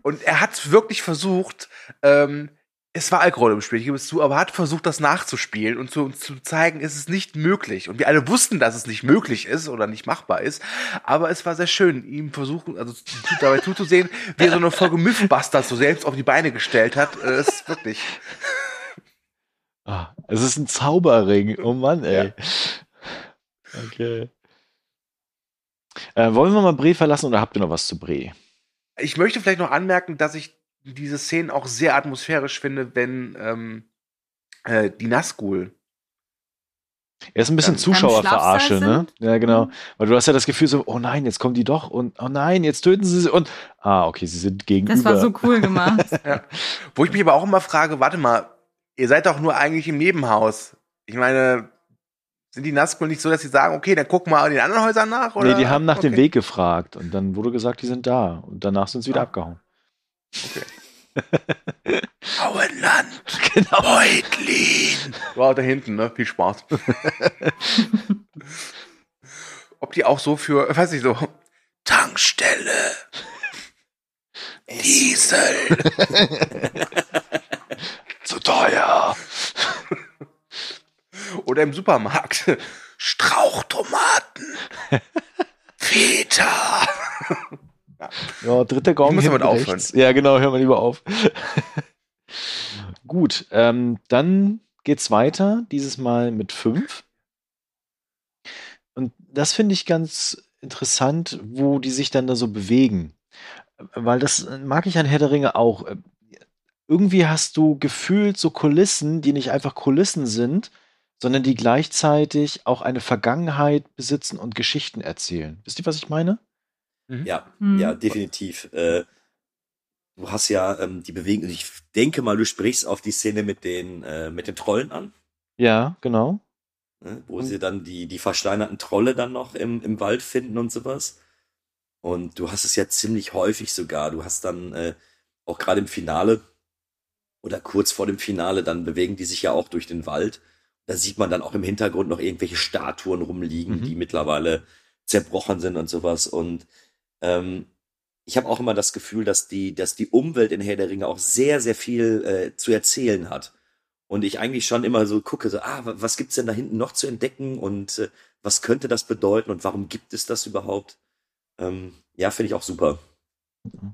Und er hat wirklich versucht, ähm, es war Alkohol im Spiel, ich gebe es zu, aber er hat versucht, das nachzuspielen und zu, zu zeigen, es ist nicht möglich. Und wir alle wussten, dass es nicht möglich ist oder nicht machbar ist. Aber es war sehr schön, ihm versuchen, also dabei zuzusehen, wie er so eine Folge Mythbusters so selbst auf die Beine gestellt hat. Äh, Es ist wirklich. Ah, es ist ein Zauberring. Oh Mann, ey. Okay. Äh, wollen wir mal Bre verlassen oder habt ihr noch was zu Bre? Ich möchte vielleicht noch anmerken, dass ich diese Szenen auch sehr atmosphärisch finde, wenn ähm, äh, die Nazgul Er ist ein bisschen Zuschauerverarsche, ne? Ja, genau. Weil du hast ja das Gefühl so, oh nein, jetzt kommen die doch und oh nein, jetzt töten sie sie und ah, okay, sie sind gegenüber. Das war so cool gemacht. Wo ich mich aber auch immer frage, warte mal, ihr seid doch nur eigentlich im Nebenhaus. Ich meine, sind die Nazgul nicht so, dass sie sagen, okay, dann gucken wir in den anderen Häusern nach? Oder? Nee, die haben nach dem Okay. Weg gefragt und dann wurde gesagt, die sind da und danach sind sie wieder Ah. abgehauen. Auenland, Genau. Beutlin. Wow, da hinten, ne? Viel Spaß. Ob die auch so für, weiß ich so, Tankstelle, Diesel. Zu teuer. Oder im Supermarkt. Strauchtomaten. Feta. Ja, dritter Gong Ich muss damit rechts. Ja, genau, hör mal lieber auf. Gut, ähm, dann geht's weiter, dieses Mal mit fünf. Und das finde ich ganz interessant, wo die sich dann da so bewegen. Weil das mag ich an Herr der Ringe auch. Irgendwie hast du gefühlt so Kulissen, die nicht einfach Kulissen sind, sondern die gleichzeitig auch eine Vergangenheit besitzen und Geschichten erzählen. Wisst ihr, was ich meine? Ja, Hm. ja, definitiv. Äh, du hast ja ähm, die Bewegung, ich denke mal, du sprichst auf die Szene mit den, äh, mit den Trollen an, Ja, genau. ne? wo sie dann die, die versteinerten Trolle dann noch im, im Wald finden und sowas. Und du hast es ja ziemlich häufig sogar. Du hast dann äh, auch gerade im Finale oder kurz vor dem Finale, dann bewegen die sich ja auch durch den Wald. Da sieht man dann auch im Hintergrund noch irgendwelche Statuen rumliegen, Mhm. die mittlerweile zerbrochen sind und sowas. Und ähm, ich habe auch immer das Gefühl, dass die, dass die Umwelt in Herr der Ringe auch sehr, sehr viel äh, zu erzählen hat. Und ich eigentlich schon immer so gucke, so, ah, wa- was gibt's denn da hinten noch zu entdecken und äh, was könnte das bedeuten und warum gibt es das überhaupt? Ähm, ja, finde ich auch super.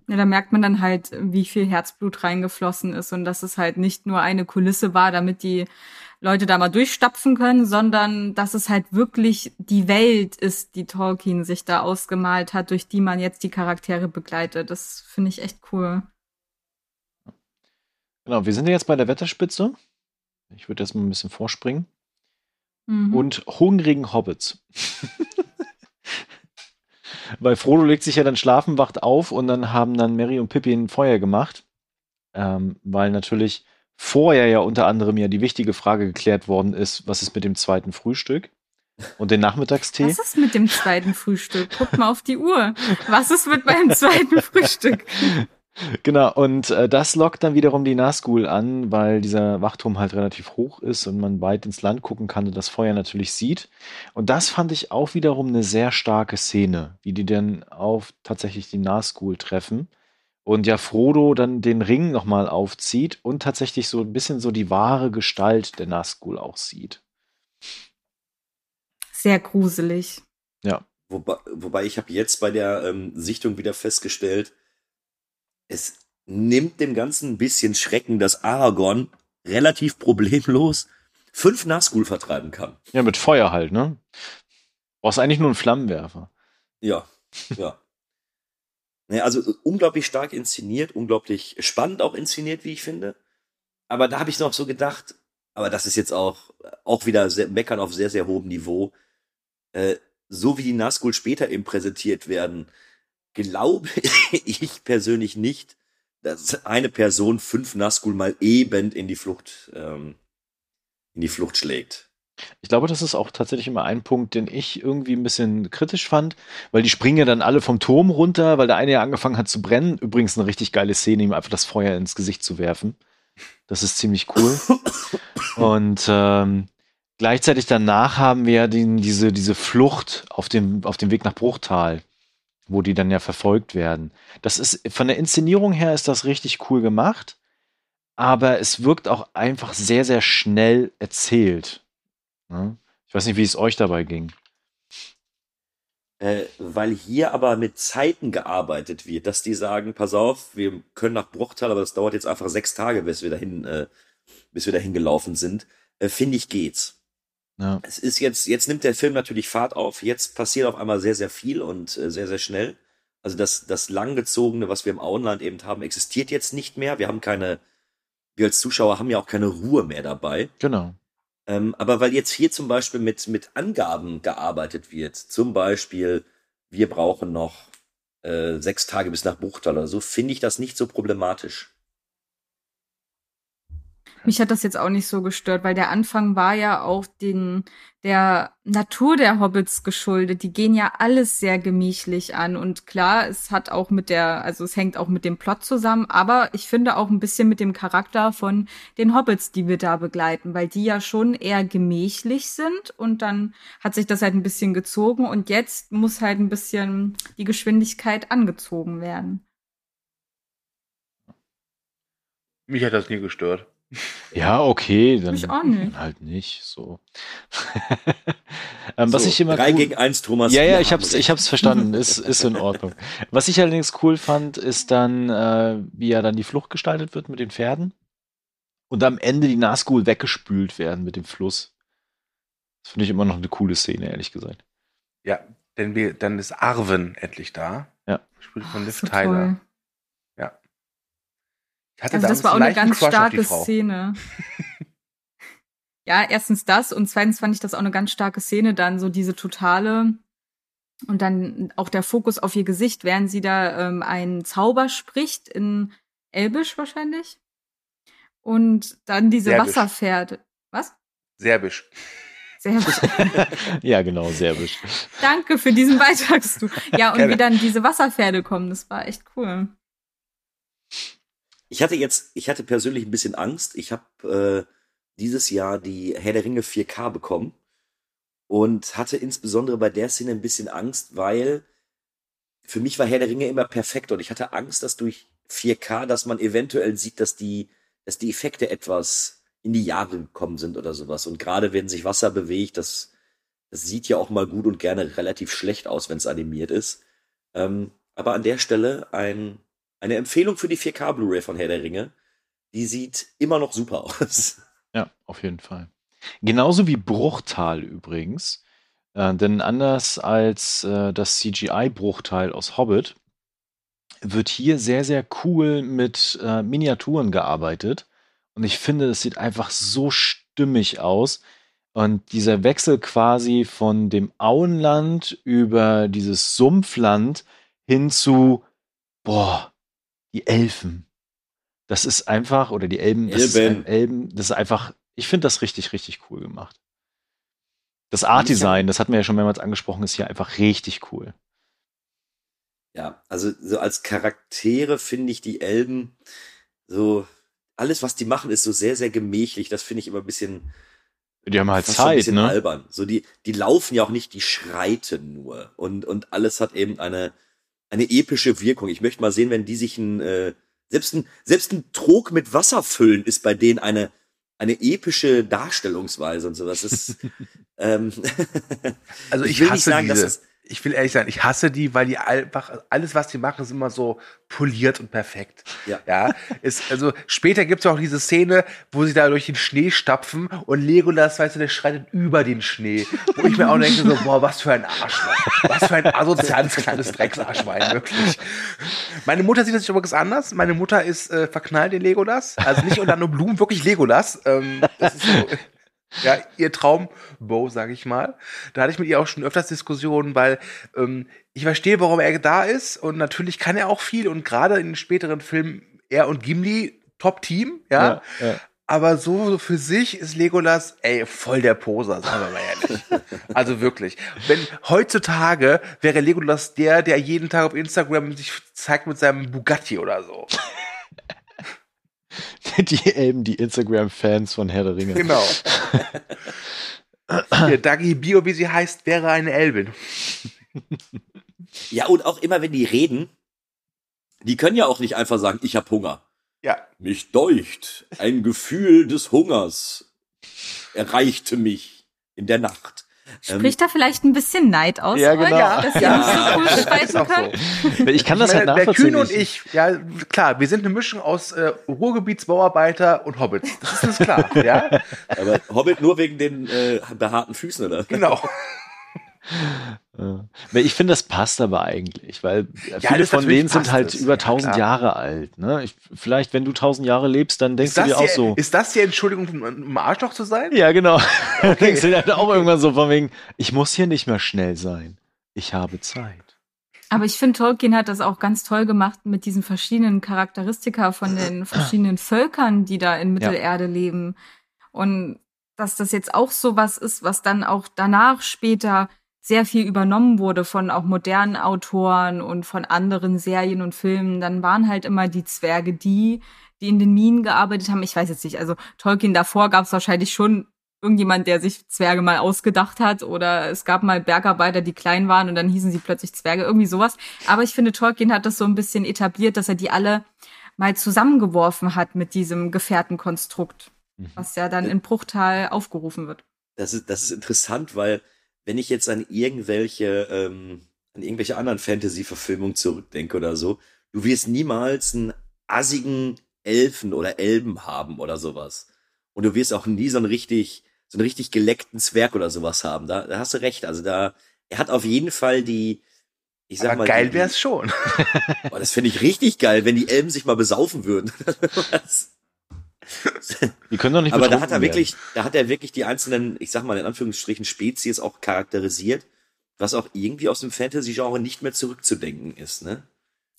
Ja, da merkt man dann halt, wie viel Herzblut reingeflossen ist und dass es halt nicht nur eine Kulisse war, damit die Leute da mal durchstapfen können, sondern dass es halt wirklich die Welt ist, die Tolkien sich da ausgemalt hat, durch die man jetzt die Charaktere begleitet. Das finde ich echt cool. Genau, wir sind jetzt bei der Wetterspitze. Ich würde jetzt mal ein bisschen vorspringen. Mhm. Und hungrigen Hobbits. Weil Frodo legt sich ja dann schlafen, wacht auf und dann haben dann Mary und Pippin Feuer gemacht. Ähm, weil natürlich vorher ja unter anderem ja die wichtige Frage geklärt worden ist, was ist mit dem zweiten Frühstück und den Nachmittagstee. Was ist mit dem zweiten Frühstück? Guck mal auf die Uhr. Was ist mit meinem zweiten Frühstück? Genau, und äh, das lockt dann wiederum die Nazgul an, weil dieser Wachturm halt relativ hoch ist und man weit ins Land gucken kann und das Feuer natürlich sieht. Und das fand ich auch wiederum eine sehr starke Szene, wie die dann auf tatsächlich die Nazgul treffen Und ja, Frodo dann den Ring nochmal aufzieht und tatsächlich so ein bisschen so die wahre Gestalt der Nazgul auch sieht. Sehr gruselig. Ja. Wobei, wobei ich habe jetzt bei der ähm, Sichtung wieder festgestellt, es nimmt dem Ganzen ein bisschen Schrecken, dass Aragorn relativ problemlos fünf Nazgul vertreiben kann. Ja, mit Feuer halt, ne? Brauchst eigentlich nur einen Flammenwerfer. Ja, ja. Naja, also äh, unglaublich stark inszeniert, unglaublich spannend auch inszeniert, wie ich finde. Aber da habe ich noch so gedacht, aber das ist jetzt auch, auch wieder sehr, meckern auf sehr, sehr hohem Niveau. Äh, so wie die Nazgul später eben präsentiert werden, glaube ich persönlich nicht, dass eine Person fünf Nazgul mal eben in die Flucht, ähm, in die Flucht schlägt. Ich glaube, das ist auch tatsächlich immer ein Punkt, den ich irgendwie ein bisschen kritisch fand, weil die springen ja dann alle vom Turm runter, weil der eine ja angefangen hat zu brennen. Übrigens eine richtig geile Szene, ihm einfach das Feuer ins Gesicht zu werfen. Das ist ziemlich cool. Und ähm, gleichzeitig danach haben wir ja den, diese, diese Flucht auf dem, auf dem Weg nach Bruchtal, wo die dann ja verfolgt werden. Das ist, von der Inszenierung her ist das richtig cool gemacht, aber es wirkt auch einfach sehr, sehr schnell erzählt. Ne? Ich weiß nicht, wie es euch dabei ging. Äh, weil hier aber mit Zeiten gearbeitet wird, dass die sagen, pass auf, wir können nach Bruchtal, aber das dauert jetzt einfach sechs Tage, bis wir dahin, äh, bis wir dahin gelaufen sind, äh, finde ich geht's. Ja. Es ist jetzt, jetzt nimmt der Film natürlich Fahrt auf, jetzt passiert auf einmal sehr, sehr viel und äh, sehr, sehr schnell. Also das, das langgezogene, was wir im Auenland eben haben, existiert jetzt nicht mehr. Wir haben keine, wir als Zuschauer haben ja auch keine Ruhe mehr dabei. Genau. Ähm, aber weil jetzt hier zum Beispiel mit, mit Angaben gearbeitet wird, zum Beispiel, wir brauchen noch äh, sechs Tage bis nach Buchtal oder so, finde ich das nicht so problematisch. Mich hat das jetzt auch nicht so gestört, weil der Anfang war ja auch den, der Natur der Hobbits geschuldet. Die gehen ja alles sehr gemächlich an. Und klar, es hat auch mit der, also es hängt auch mit dem Plot zusammen, aber ich finde auch ein bisschen mit dem Charakter von den Hobbits, die wir da begleiten, weil die ja schon eher gemächlich sind und dann hat sich das halt ein bisschen gezogen und jetzt muss halt ein bisschen die Geschwindigkeit angezogen werden. Mich hat das nie gestört. Ja, okay, dann Mich auch nicht. halt nicht so. ähm, was so, ich immer drei cool, gegen eins, Thomas. Ja, ja, ich hab's, ich hab's verstanden. Ist, ist in Ordnung. Was ich allerdings cool fand, ist dann, äh, wie ja dann die Flucht gestaltet wird mit den Pferden und am Ende die Nazgul weggespült werden mit dem Fluss. Das finde ich immer noch eine coole Szene, ehrlich gesagt. Ja, denn wir, dann ist Arwen endlich da. Ja. Gespielt von Liv so Tyler. toll. Hatte Also das war auch eine ganz Crush starke. Szene. ja, erstens das und zweitens fand ich das auch eine ganz starke Szene, dann so diese totale und dann auch der Fokus auf ihr Gesicht, während sie da ähm, einen Zauber spricht in Elbisch wahrscheinlich. Und dann diese Serbisch. Wasserpferde. Was? Serbisch. Gut. ja, genau, serbisch. Danke für diesen Beitrag. Ja, und Gerne. wie dann diese Wasserpferde kommen, das war echt cool. Ich hatte jetzt, ich hatte persönlich ein bisschen Angst. Ich habe äh, dieses Jahr die Herr der Ringe 4K bekommen und hatte insbesondere bei der Szene ein bisschen Angst, weil für mich war Herr der Ringe immer perfekt und ich hatte Angst, dass durch 4K, dass man eventuell sieht, dass die, dass die Effekte etwas in die Jahre gekommen sind oder sowas. Und gerade wenn sich Wasser bewegt, das, das sieht ja auch mal gut und gerne relativ schlecht aus, wenn es animiert ist. Ähm, aber an der Stelle ein, eine Empfehlung für die 4K Blu-ray von Herr der Ringe. Die sieht immer noch super aus. Ja, auf jeden Fall. Genauso wie Bruchtal übrigens. Äh, denn anders als äh, das CGI-Bruchteil aus Hobbit wird hier sehr, sehr cool mit äh, Miniaturen gearbeitet. Und ich finde, das sieht einfach so stimmig aus. Und dieser Wechsel quasi von dem Auenland über dieses Sumpfland hin zu, boah, die Elfen. Das ist einfach, oder die Elben, das ist Elben. ein Elben, das ist einfach, ich finde das richtig, richtig cool gemacht. Das Art-Design, das hatten wir ja schon mehrmals angesprochen, ist hier einfach richtig cool. Ja, also so als Charaktere finde ich die Elben so, alles, was die machen, ist so sehr, sehr gemächlich. Das finde ich immer ein bisschen, Die haben halt ein Zeit, bisschen ne? albern. So, die, die laufen ja auch nicht, die schreiten nur. Und, und alles hat eben eine, eine epische Wirkung. Ich möchte mal sehen, wenn die sich ein, äh, selbst ein, selbst ein Trog mit Wasser füllen ist bei denen eine, eine epische Darstellungsweise und so. Das ist, ähm, Also ich, will hasse nicht sagen, diese. dass es, ich will ehrlich sagen, ich hasse die, weil die einfach alles, was die machen, ist immer so poliert und perfekt. Ja. ja ist, also später gibt's auch diese Szene, wo sie da durch den Schnee stapfen und Legolas, weißt du, der schreitet über den Schnee. Wo ich mir auch denke, so, boah, was für ein Arschloch. Was für ein asoziales kleines Drecksarschwein, wirklich. Meine Mutter sieht das übrigens anders. Meine Mutter ist äh, verknallt in Legolas. Also nicht unter nur Blumen, wirklich Legolas. Ähm, das ist so, ja, ihr Traumbo, sag ich mal. Da hatte ich mit ihr auch schon öfters Diskussionen, weil ähm, ich verstehe, warum er da ist und natürlich kann er auch viel und gerade in den späteren Filmen er und Gimli Top-Team, ja. Ja, ja. Aber so, so für sich ist Legolas, ey, voll der Poser, sagen wir mal ehrlich. also wirklich. Wenn heutzutage wäre Legolas der, der jeden Tag auf Instagram sich zeigt mit seinem Bugatti oder so. Die Elben, die Instagram-Fans von Herr der Ringe. Genau. Der Dagi Bio, wie sie heißt, wäre eine Elbin. ja, und auch immer, wenn die reden, die können ja auch nicht einfach sagen, ich hab Hunger. Ja. Mich deucht, ein Gefühl des Hungers erreichte mich in der Nacht. Ähm, Spricht da vielleicht ein bisschen Neid aus, Ja, euch, genau. dass ihr nicht so cool ist streiten könnt? so. Ich kann das Ich halt meine, der nachvollziehen. Kühne und ich, ja, klar, wir sind eine Mischung aus äh, Ruhrgebietsbauarbeiter und Hobbits. Das ist uns klar, ja? aber Hobbit nur wegen den äh, behaarten Füßen, oder? Genau. Ja. Ich finde, das passt aber eigentlich, weil viele das von denen sind halt es. über Ja, 1000 klar. Jahre alt. Ne? Ich, vielleicht, wenn du 1000 Jahre lebst, dann denkst du dir auch die, so. ist das die Entschuldigung, um um Arschloch zu sein? Ja, genau. Dann denkst du dir halt auch irgendwann so von wegen, ich muss hier nicht mehr schnell sein. Ich habe Zeit. Aber ich finde, Tolkien hat das auch ganz toll gemacht mit diesen verschiedenen Charakteristika von den verschiedenen Völkern, die da in Mittelerde leben. Und dass das jetzt auch so was ist, was dann auch danach später sehr viel übernommen wurde von auch modernen Autoren und von anderen Serien und Filmen, dann waren halt immer die Zwerge die, die in den Minen gearbeitet haben. Ich weiß jetzt nicht, also Tolkien davor gab es wahrscheinlich schon irgendjemand, der sich Zwerge mal ausgedacht hat oder es gab mal Bergarbeiter, die klein waren und dann hießen sie plötzlich Zwerge, irgendwie sowas. Aber ich finde, Tolkien hat das so ein bisschen etabliert, dass er die alle mal zusammengeworfen hat mit diesem Gefährtenkonstrukt, was ja dann in Bruchtal aufgerufen wird. Das ist, das ist interessant, weil wenn ich jetzt an irgendwelche, ähm, an irgendwelche anderen Fantasy-Verfilmungen zurückdenke oder so, du wirst niemals einen assigen Elfen oder Elben haben oder sowas. Und du wirst auch nie so einen richtig, so einen richtig geleckten Zwerg oder sowas haben. Da, da hast du recht. Also da, er hat auf jeden Fall die, ich sag Aber mal, geil die, wär's schon. Oh, das finde ich richtig geil, wenn die Elben sich mal besaufen würden. Die können doch nicht Aber da hat er werden. wirklich, da hat er wirklich die einzelnen, ich sag mal in Anführungsstrichen, Spezies auch charakterisiert, was auch irgendwie aus dem Fantasy-Genre nicht mehr zurückzudenken ist, ne?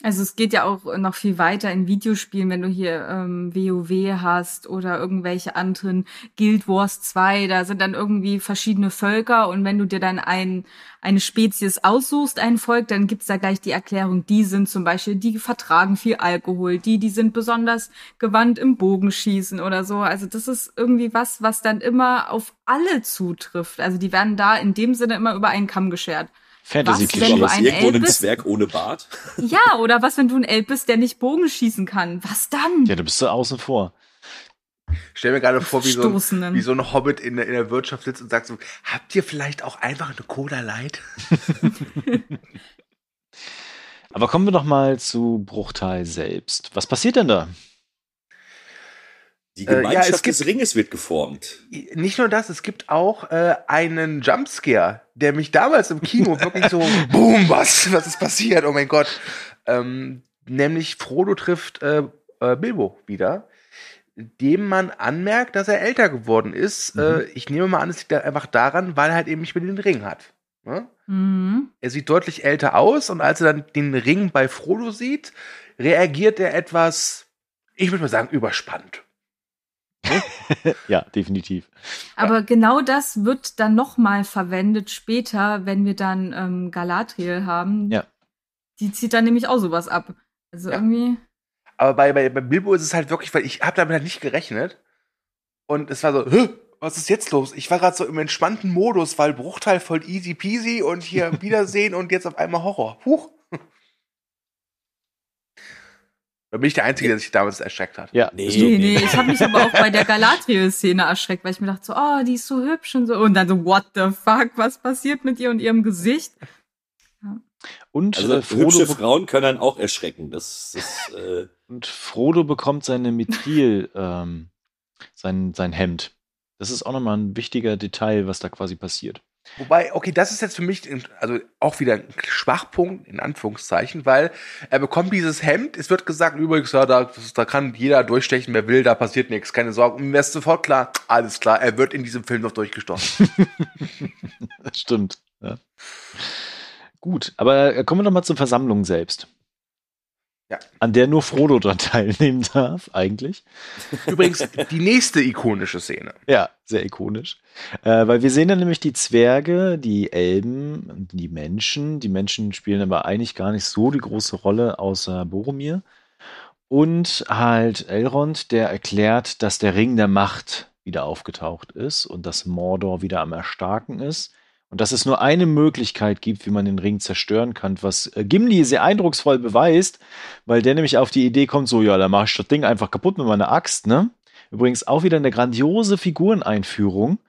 Also es geht ja auch noch viel weiter in Videospielen, wenn du hier ähm, WoW hast oder irgendwelche anderen Guild Wars 2, da sind dann irgendwie verschiedene Völker und wenn du dir dann ein, eine Spezies aussuchst, ein Volk, dann gibt's da gleich die Erklärung, die sind zum Beispiel, die vertragen viel Alkohol, die, die sind besonders gewandt im Bogenschießen oder so. Also das ist irgendwie was, was dann immer auf alle zutrifft. Also die werden da in dem Sinne immer über einen Kamm geschert. Fantasy-Klischee. wenn du irgendwo Elb ein bist? Zwerg ohne Bart? Ja, oder was, wenn du ein Elb bist, der nicht Bogen schießen kann? Was dann? Ja, du bist so außen vor. Stell mir gerade vor, wie so, ein, wie so ein Hobbit in der, in der Wirtschaft sitzt und sagt so, habt ihr vielleicht auch einfach eine Cola Light? Aber kommen wir doch mal zu Bruchteil selbst. Was passiert denn da? Die Äh, ja, Gemeinschaft es gibt- des Ringes wird geformt. Nicht nur das, es gibt auch äh, einen Jumpscare, der mich damals im Kino wirklich so, boom, was, was ist passiert? Oh mein Gott. Ähm, nämlich Frodo trifft äh, äh, Bilbo wieder, dem man anmerkt, dass er älter geworden ist. Äh, ich nehme mal an, es liegt einfach daran, weil er halt eben nicht mehr den Ring hat. Ne? Mhm. Er sieht deutlich älter aus und als er dann den Ring bei Frodo sieht, reagiert er etwas, ich würde mal sagen, überspannt. Ja, definitiv. Aber genau das wird dann nochmal verwendet später, wenn wir dann ähm, Galadriel haben. Ja. Die zieht dann nämlich auch sowas ab. Also Ja. irgendwie. Aber bei, bei, bei Bilbo ist es halt wirklich, weil ich habe damit halt nicht gerechnet. Und es war so, Hä, was ist jetzt los? Ich war gerade so im entspannten Modus, weil Bruchteil voll easy peasy und hier Wiedersehen und jetzt auf einmal Horror. Huch. Da bin ich der Einzige, der sich damals erschreckt hat. Ja, Nee. Nee, nee, ich habe mich aber auch bei der Galadriel-Szene erschreckt, weil ich mir dachte so, oh, die ist so hübsch und so. Und dann so, what the fuck, was passiert mit ihr und ihrem Gesicht? Und, Also äh, Frodo, hübsche be- Frauen können einen auch erschrecken. Das ist äh, und Frodo bekommt seine Mithril, ähm, sein, sein Hemd. Das ist auch nochmal ein wichtiger Detail, was da quasi passiert. Wobei, okay, das ist jetzt für mich also auch wieder ein Schwachpunkt, in Anführungszeichen, weil er bekommt dieses Hemd, es wird gesagt, übrigens, ja, da, da kann jeder durchstechen, wer will, da passiert nichts, keine Sorge. Und mir ist sofort klar, alles klar, er wird in diesem Film noch durchgestochen. Stimmt. Ja. Gut, aber kommen wir noch mal zur Versammlung selbst. Ja. An der nur Frodo dran teilnehmen darf, eigentlich. Übrigens, die nächste ikonische Szene. Ja, sehr ikonisch. Äh, weil wir sehen dann nämlich die Zwerge, die Elben, und die Menschen. Die Menschen spielen aber eigentlich gar nicht so die große Rolle, außer Boromir. Und halt Elrond, der erklärt, dass der Ring der Macht wieder aufgetaucht ist und dass Mordor wieder am Erstarken ist. Und dass es nur eine Möglichkeit gibt, wie man den Ring zerstören kann, was äh, Gimli sehr eindrucksvoll beweist, weil der nämlich auf die Idee kommt, so, ja, da mache ich das Ding einfach kaputt mit meiner Axt, ne? Übrigens auch wieder eine grandiose Figureneinführung,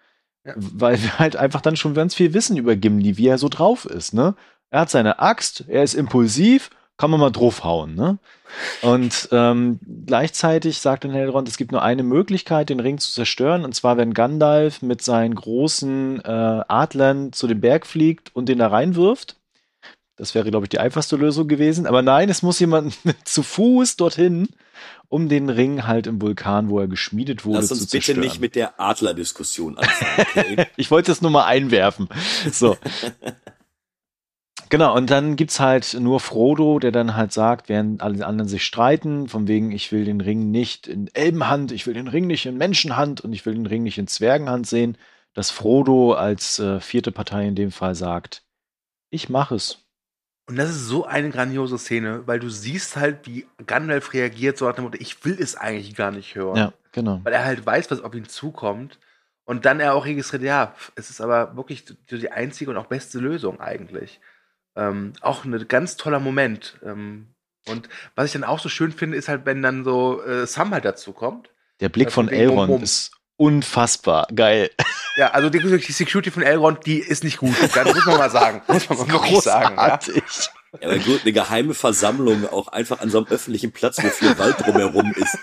Ja. weil wir halt einfach dann schon ganz viel wissen über Gimli, wie er so drauf ist, ne? Er hat seine Axt, er ist impulsiv, kann man mal draufhauen, ne? Und ähm, gleichzeitig sagt dann Elrond, es gibt nur eine Möglichkeit, den Ring zu zerstören, und zwar, wenn Gandalf mit seinen großen äh, Adlern zu dem Berg fliegt und den da reinwirft. Das wäre, glaube ich, die einfachste Lösung gewesen. Aber nein, es muss jemand zu Fuß dorthin, um den Ring halt im Vulkan, wo er geschmiedet wurde, lass zu uns bitte zerstören. nicht mit der Adler-Diskussion anfangen. Okay? Ich wollte es nur mal einwerfen. So. Genau, und dann gibt's halt nur Frodo, der dann halt sagt, während alle anderen sich streiten, von wegen, ich will den Ring nicht in Elbenhand, ich will den Ring nicht in Menschenhand und ich will den Ring nicht in Zwergenhand sehen, dass Frodo als äh, vierte Partei in dem Fall sagt, ich mache es. Und das ist so eine grandiose Szene, weil du siehst halt, wie Gandalf reagiert, so nach dem Motto, ich will es eigentlich gar nicht hören. Ja, genau. Weil er halt weiß, was auf ihn zukommt. Und dann er auch registriert, ja, es ist aber wirklich die die einzige und auch beste Lösung eigentlich. Ähm, auch ein ganz toller Moment. Ähm, und was ich dann auch so schön finde, ist halt, wenn dann so äh, Sam halt dazu kommt. Der Blick Ja, von wegen Bum, Elrond Bum. ist unfassbar geil. Ja, also die, die Security von Elrond, die ist nicht gut. Das muss man mal sagen. Muss man mal sagen. Ja. Ja, aber gut, eine geheime Versammlung auch einfach an so einem öffentlichen Platz, wo viel Wald drumherum ist.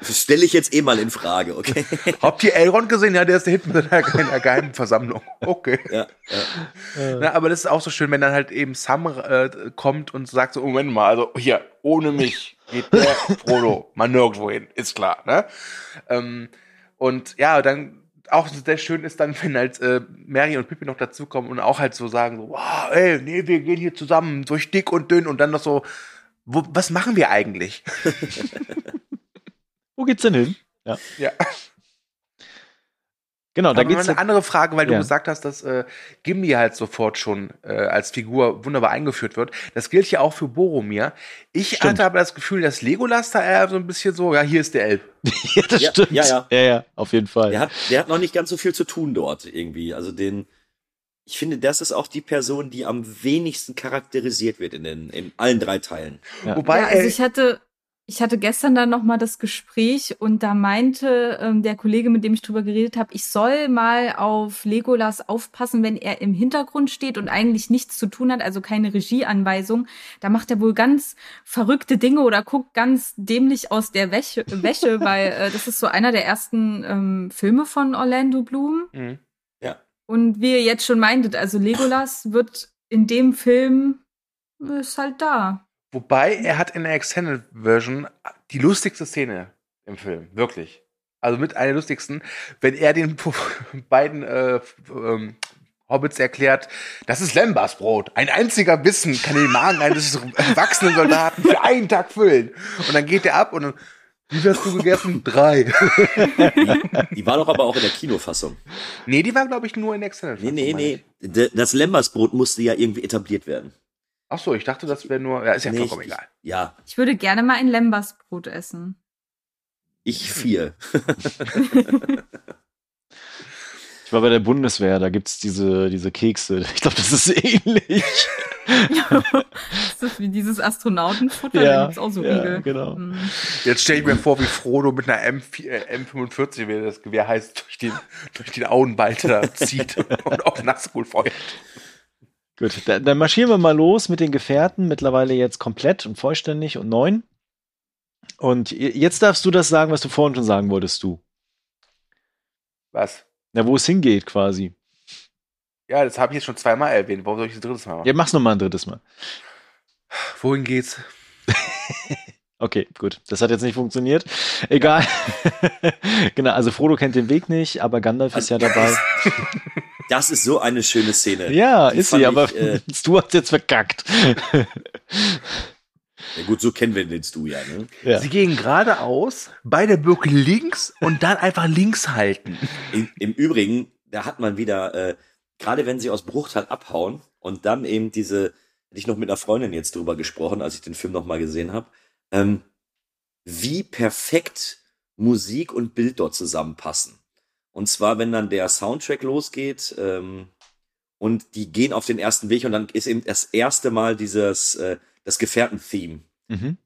Das stelle ich jetzt eh mal in Frage, okay? Habt ihr Elrond gesehen? Ja, der ist da hinten mit einer, einer geheimen Versammlung. Okay. Ja, ja. Na, aber das ist auch so schön, wenn dann halt eben Sam äh, kommt und sagt so, Moment mal, also hier, ohne mich geht der Frodo mal nirgendwo hin, ist klar, ne? Ähm, und ja, dann auch sehr schön ist dann, wenn halt äh, Mary und Pippi noch dazukommen und auch halt so sagen, so, wow, ey, nee, wir gehen hier zusammen durch dick und dünn und dann noch so, wo, was machen wir eigentlich? Wo geht's denn hin? Ja. Ja. Genau, da mal geht's eine andere Frage, weil Ja. du gesagt hast, dass äh, Gimli halt sofort schon äh, als Figur wunderbar eingeführt wird. Das gilt ja auch für Boromir. Ich Stimmt. hatte aber das Gefühl, dass Legolas da eher so ein bisschen so, ja, hier ist der Elb. ja, das Ja, stimmt. ja, ja. ja, ja, auf jeden Fall. Der hat, der hat noch nicht ganz so viel zu tun dort irgendwie. Also den, ich finde, das ist auch die Person, die am wenigsten charakterisiert wird in den, in allen drei Teilen. Ja. Wobei, ja, also ich hatte, ich hatte gestern dann noch mal das Gespräch und da meinte ähm, der Kollege, mit dem ich drüber geredet habe, ich soll mal auf Legolas aufpassen, wenn er im Hintergrund steht und eigentlich nichts zu tun hat, also keine Regieanweisung. Da macht er wohl ganz verrückte Dinge oder guckt ganz dämlich aus der Wäsche, Wäsche weil äh, das ist so einer der ersten ähm, Filme von Orlando Bloom. Mhm. Und wie ihr jetzt schon meintet, also Legolas wird in dem Film ist halt da. Wobei er hat in der Extended Version die lustigste Szene im Film, wirklich. Also mit einer lustigsten, wenn er den beiden äh, ähm, Hobbits erklärt, das ist Lembasbrot. Ein einziger Bissen kann den Magen eines erwachsenen Soldaten für einen Tag füllen. Und dann geht er ab und dann, wie hast du gegessen? Drei. Die war doch aber auch in der Kinofassung. nee, die war, glaube ich, nur in der Extended Nee, nee, nee. Das Lembersbrot musste ja irgendwie etabliert werden. Ach so, ich dachte, das wäre nur, ja, ist ja Nee, vollkommen ich, egal. Ja, Ich würde gerne mal ein Lembasbrot essen. ich vier. Ich war bei der Bundeswehr, da gibt's diese, diese Kekse. Ich glaube, das ist ähnlich. ist das wie dieses Astronautenfutter? Ja, da gibt's auch so ja, Riegel. genau. Hm. Jetzt stelle ich mir vor, wie Frodo mit einer M4, äh, M45, wie das Gewehr heißt, durch den, durch den Auenwald da zieht und auf Nazgul feuert. Gut, dann, dann marschieren wir mal los mit den Gefährten, mittlerweile jetzt komplett und vollständig und neun. Und jetzt darfst du das sagen, was du vorhin schon sagen wolltest, du. Was? Na, wo es hingeht quasi. Ja, das habe ich jetzt schon zweimal erwähnt. Warum soll ich das drittes Mal machen? Ja, mach's noch mal ein drittes Mal. Wohin geht's? Okay, gut. Das hat jetzt nicht funktioniert. Egal. genau, also Frodo kennt den Weg nicht, aber Gandalf ist ja dabei. Das ist so eine schöne Szene. Ja, Die ist sie, ich, aber äh, du hast jetzt verkackt. ja gut, so kennen wir den Stu ja, ne? ja. Sie gehen geradeaus, bei der Birke links und dann einfach links halten. Im, Im Übrigen, da hat man wieder, äh, gerade wenn sie aus Bruchtal abhauen und dann eben diese, hätte ich noch mit einer Freundin jetzt drüber gesprochen, als ich den Film nochmal gesehen habe, ähm, wie perfekt Musik und Bild dort zusammenpassen. Und zwar, wenn dann der Soundtrack losgeht ähm, und die gehen auf den ersten Weg und dann ist eben das erste Mal dieses, äh, das Gefährten-Theme. Mhm.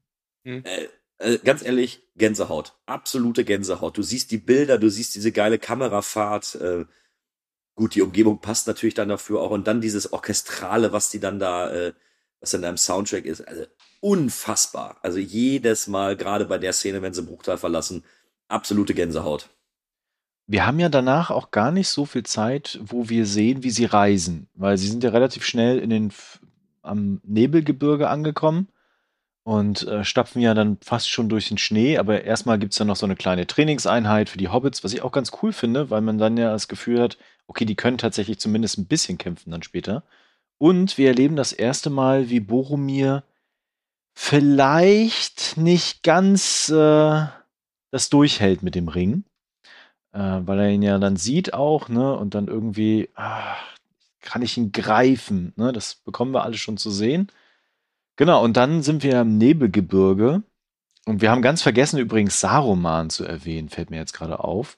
Äh, äh, ganz ehrlich, Gänsehaut. Absolute Gänsehaut. Du siehst die Bilder, du siehst diese geile Kamerafahrt. Äh, gut, die Umgebung passt natürlich dann dafür auch. Und dann dieses Orchestrale, was die dann da, äh, was in einem Soundtrack ist. Also unfassbar. Also jedes Mal, gerade bei der Szene, wenn sie Bruchtal verlassen, absolute Gänsehaut. Wir haben ja danach auch gar nicht so viel Zeit, wo wir sehen, wie sie reisen, weil sie sind ja relativ schnell in den am Nebelgebirge angekommen und äh, stapfen ja dann fast schon durch den Schnee, aber erstmal gibt's dann noch so eine kleine Trainingseinheit für die Hobbits, was ich auch ganz cool finde, weil man dann ja das Gefühl hat, okay, die können tatsächlich zumindest ein bisschen kämpfen dann später. Und wir erleben das erste Mal, wie Boromir vielleicht nicht ganz äh, das durchhält mit dem Ring äh, weil er ihn ja dann sieht auch, ne, und dann irgendwie, ah, kann ich ihn greifen, ne, das bekommen wir alle schon zu sehen. Genau, und dann sind wir im Nebelgebirge und wir haben ganz vergessen übrigens Saruman zu erwähnen, fällt mir jetzt gerade auf.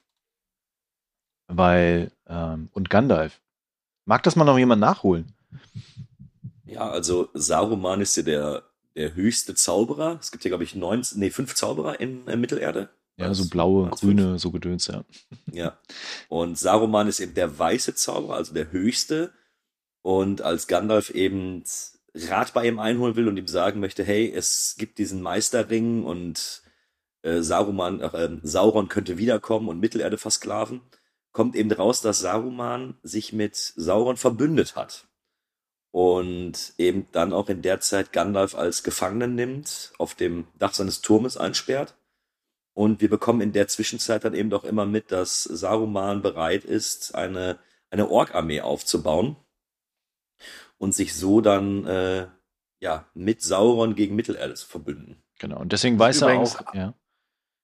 Weil, ähm, und Gandalf. Mag das mal noch jemand nachholen? Ja, also Saruman ist ja der, der höchste Zauberer. Es gibt ja, glaube ich, neun, nee, fünf Zauberer in äh, Mittelerde. Ja, so blaue, grüne, so Gedöns, ja. Ja. Und Saruman ist eben der weiße Zauberer, also der höchste. Und als Gandalf eben Rat bei ihm einholen will und ihm sagen möchte, hey, es gibt diesen Meisterring und äh, Saruman, äh, Sauron könnte wiederkommen und Mittelerde versklaven, kommt eben raus, dass Saruman sich mit Sauron verbündet hat. Und eben dann auch in der Zeit Gandalf als Gefangenen nimmt, auf dem Dach seines Turmes einsperrt. Und wir bekommen in der Zwischenzeit dann eben doch immer mit, dass Saruman bereit ist, eine, eine Ork-Armee aufzubauen und sich so dann äh, ja mit Sauron gegen Mittelerde zu verbünden. Genau. Und deswegen weiß er auch, ja.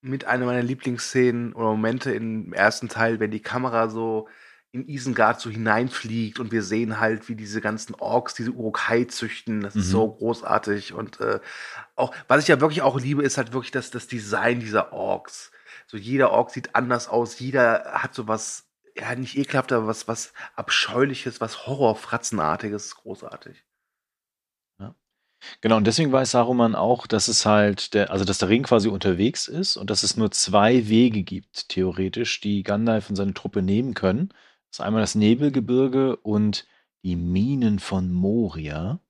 Mit einer meiner Lieblingsszenen oder Momente im ersten Teil, wenn die Kamera so in Isengard so hineinfliegt und wir sehen halt, wie diese ganzen Orks diese Urukai züchten. Das ist Mhm. so großartig. Und äh, auch, was ich ja wirklich auch liebe, ist halt wirklich das, das Design dieser Orks. So jeder Ork sieht anders aus, jeder hat so was, ja, nicht ekelhaft, aber was, was Abscheuliches, was Horrorfratzenartiges, großartig. Genau, und deswegen weiß Saruman auch, dass es halt, der, also dass der Ring quasi unterwegs ist und dass es nur zwei Wege gibt, theoretisch, die Gandalf und seine Truppe nehmen können. Das ist einmal das Nebelgebirge und die Minen von Moria.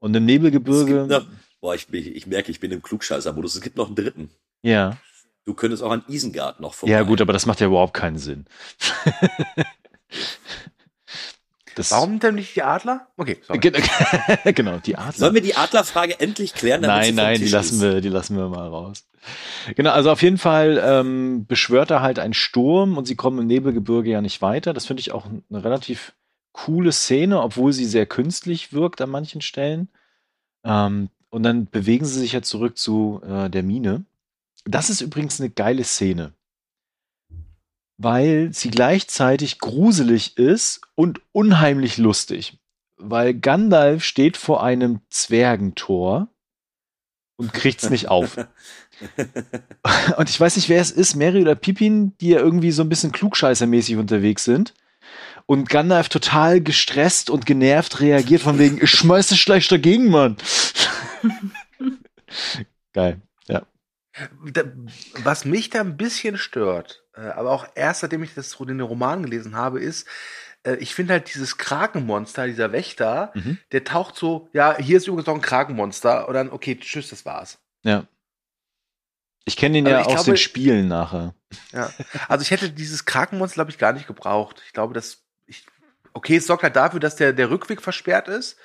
Und im Nebelgebirge, noch, boah, ich, ich merke, ich bin im Klugscheißer-Modus. Es gibt noch einen dritten. ja, Du könntest auch an Isengard noch vorbei. ja gut, aber das macht ja überhaupt keinen Sinn. das, Warum denn nicht die Adler? Okay, sorry. Ge- genau, die Adler. Sollen wir die Adlerfrage endlich klären? damit sie Nein, nein, die Tisch lassen ist? wir, die lassen wir mal raus. Genau, also auf jeden Fall ähm, beschwört er halt einen Sturm und sie kommen im Nebelgebirge ja nicht weiter. Das finde ich auch eine relativ coole Szene, obwohl sie sehr künstlich wirkt an manchen Stellen. Ähm, und dann bewegen sie sich ja zurück zu äh, der Mine. Das ist übrigens eine geile Szene, weil sie gleichzeitig gruselig ist und unheimlich lustig. Weil Gandalf steht vor einem Zwergentor und kriegt's nicht auf. und ich weiß nicht, wer es ist, Mary oder Pippin, die ja irgendwie so ein bisschen klugscheißermäßig unterwegs sind. Und Gandalf total gestresst und genervt reagiert von wegen, ich schmeiß dich gleich dagegen, Mann. Geil, ja. Was mich da ein bisschen stört, äh, aber auch erst seitdem ich das den Roman gelesen habe, ist, äh, ich finde halt dieses Krakenmonster, dieser Wächter, Mhm. der taucht so, ja, hier ist übrigens noch ein Krakenmonster und dann, okay, tschüss, das war's. Ja. Ich kenne ihn Also ja aus glaube- den Spielen nachher. Ja. Also ich hätte dieses Krakenmonster, glaube ich, gar nicht gebraucht. Ich glaube, dass ich, okay, es sorgt halt dafür, dass der, der Rückweg versperrt ist,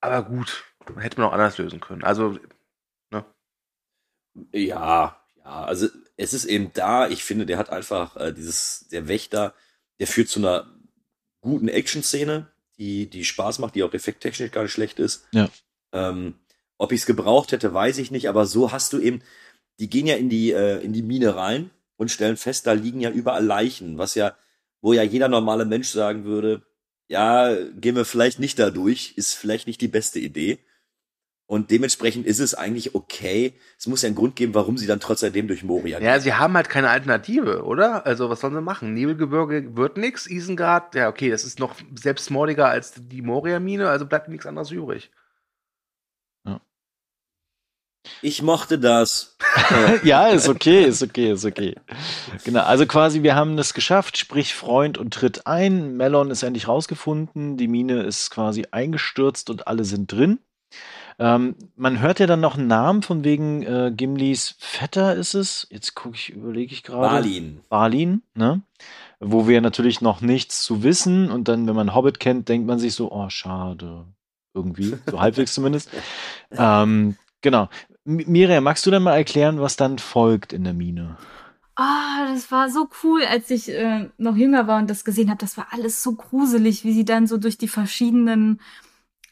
aber gut, hätte man auch anders lösen können. Also, Ja, ja, also es ist eben da, ich finde, der hat einfach äh, dieses, der Wächter, der führt zu einer guten Action-Szene, die, die Spaß macht, die auch effekttechnisch gar nicht schlecht ist. Ja. Ähm, ob ich es gebraucht hätte, weiß ich nicht, aber so hast du eben, die gehen ja in die, äh, in die Mine rein und stellen fest, da liegen ja überall Leichen, was ja, wo ja jeder normale Mensch sagen würde, ja, gehen wir vielleicht nicht da durch, ist vielleicht nicht die beste Idee. Und dementsprechend ist es eigentlich okay. Es muss ja einen Grund geben, warum sie dann trotzdem durch Moria gehen. ja, sie haben halt keine Alternative, oder? Also, was sollen sie machen? Nebelgebirge wird nix, Isengard, ja, okay, das ist noch selbstmordiger als die Moria-Mine, also bleibt nichts anderes übrig. Ich mochte das. ja, ist okay, ist okay, ist okay. Genau, also quasi, wir haben es geschafft, sprich Freund und tritt ein. Melon ist endlich rausgefunden, die Mine ist quasi eingestürzt und alle sind drin. Ähm, man hört ja dann noch einen Namen von wegen äh, Gimlis Vetter ist es. Jetzt gucke ich, überlege ich gerade. Balin. Balin, ne? Wo wir natürlich noch nichts zu wissen und dann, wenn man Hobbit kennt, denkt man sich so, oh, schade. Irgendwie, so halbwegs zumindest. Ähm, genau. M- Miriam, magst du denn mal erklären, was dann folgt in der Mine? Ah, das war so cool, als ich äh, noch jünger war und das gesehen habe. Das war alles so gruselig, wie sie dann so durch die verschiedenen,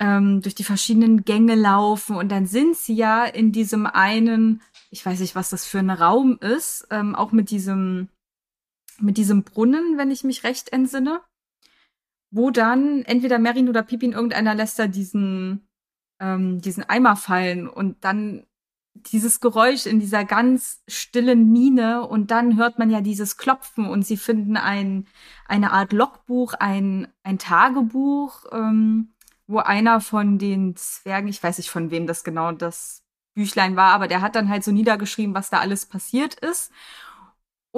ähm, durch die verschiedenen Gänge laufen. Und dann sind sie ja in diesem einen, ich weiß nicht, was das für ein Raum ist, ähm, auch mit diesem, mit diesem Brunnen, wenn ich mich recht entsinne, wo dann entweder Merin oder Pippin irgendeiner lässt da diesen, ähm, diesen Eimer fallen und dann dieses Geräusch in dieser ganz stillen Mine und dann hört man ja dieses Klopfen und sie finden ein, eine Art Logbuch, ein, ein Tagebuch, ähm, wo einer von den Zwergen, ich weiß nicht von wem das genau das Büchlein war, aber der hat dann halt so niedergeschrieben, was da alles passiert ist.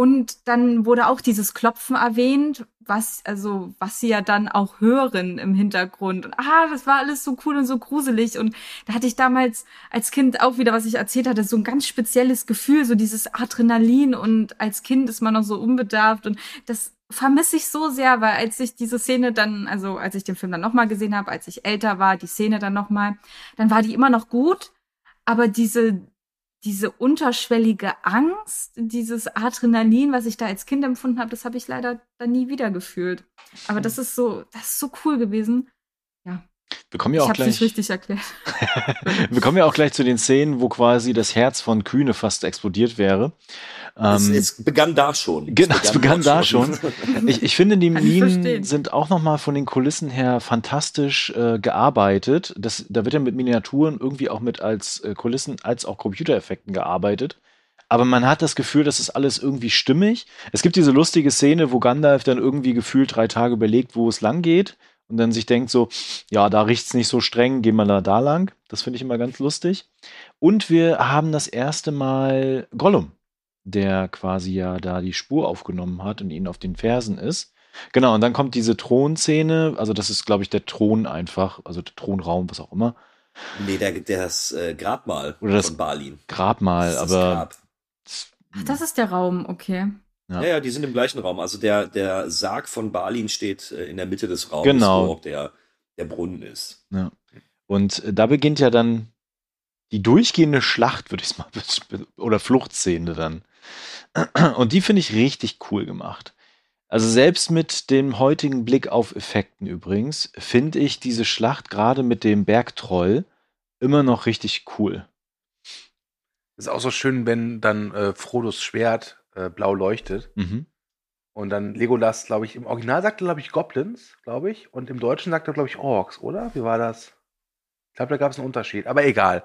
Und dann wurde auch dieses Klopfen erwähnt, was, also, was sie ja dann auch hören im Hintergrund. Und ah, das war alles so cool und so gruselig. Und da hatte ich damals als Kind auch wieder, was ich erzählt hatte, so ein ganz spezielles Gefühl, so dieses Adrenalin. Und als Kind ist man noch so unbedarft. Und das vermisse ich so sehr, weil als ich diese Szene dann, also als ich den Film dann nochmal gesehen habe, als ich älter war, die Szene dann nochmal, dann war die immer noch gut. Aber diese, diese unterschwellige Angst, dieses Adrenalin, was ich da als Kind empfunden habe, das habe ich leider dann nie wieder gefühlt. Aber das ist so, das ist so cool gewesen. Wir kommen ja ich auch habe es nicht gleich. richtig erklärt. Wir kommen ja auch gleich zu den Szenen, wo quasi das Herz von Kühne fast explodiert wäre. es, Ähm, es begann da schon. Genau, es begann da ich, ich finde, die ich Minen sind auch nochmal von den Kulissen her fantastisch äh, gearbeitet. Das, da wird ja mit Miniaturen irgendwie auch mit als äh, Kulissen als auch Computereffekten gearbeitet. Aber man hat das Gefühl, das ist alles irgendwie stimmig. Es gibt diese lustige Szene, wo Gandalf dann irgendwie gefühlt drei Tage überlegt, wo es lang geht. Und dann sich denkt so, ja, da riecht's nicht so streng, gehen wir da, da lang. Das finde ich immer ganz lustig. Und wir haben das erste Mal Gollum, der quasi ja da die Spur aufgenommen hat und ihn auf den Fersen ist. Genau, und dann kommt diese Thronszene, also das ist, glaube ich, der Thron einfach, also der Thronraum, was auch immer. Nee, der, das äh, Grabmal Oder das von Balin. Grabmal, Das ist das aber Grab. Ach, das ist der Raum, okay. Ja. Ja. ja, die sind im gleichen Raum. Also der, der Sarg von Balin steht äh, in der Mitte des Raums, Genau. wo auch der, der Brunnen ist. Ja. Und äh, da beginnt ja dann die durchgehende Schlacht, würde ich es mal, oder Fluchtszene dann. Und die finde ich richtig cool gemacht. Also selbst mit dem heutigen Blick auf Effekten übrigens, finde ich diese Schlacht gerade mit dem Bergtroll immer noch richtig cool. Ist auch so schön, wenn dann äh, Frodos Schwert äh, blau leuchtet. Mhm. Und dann Legolas, glaube ich, im Original sagt er, glaube ich, Goblins, glaube ich. Und im Deutschen sagt er, glaube ich, Orks, oder? Wie war das? Ich glaube, da gab es einen Unterschied, aber egal.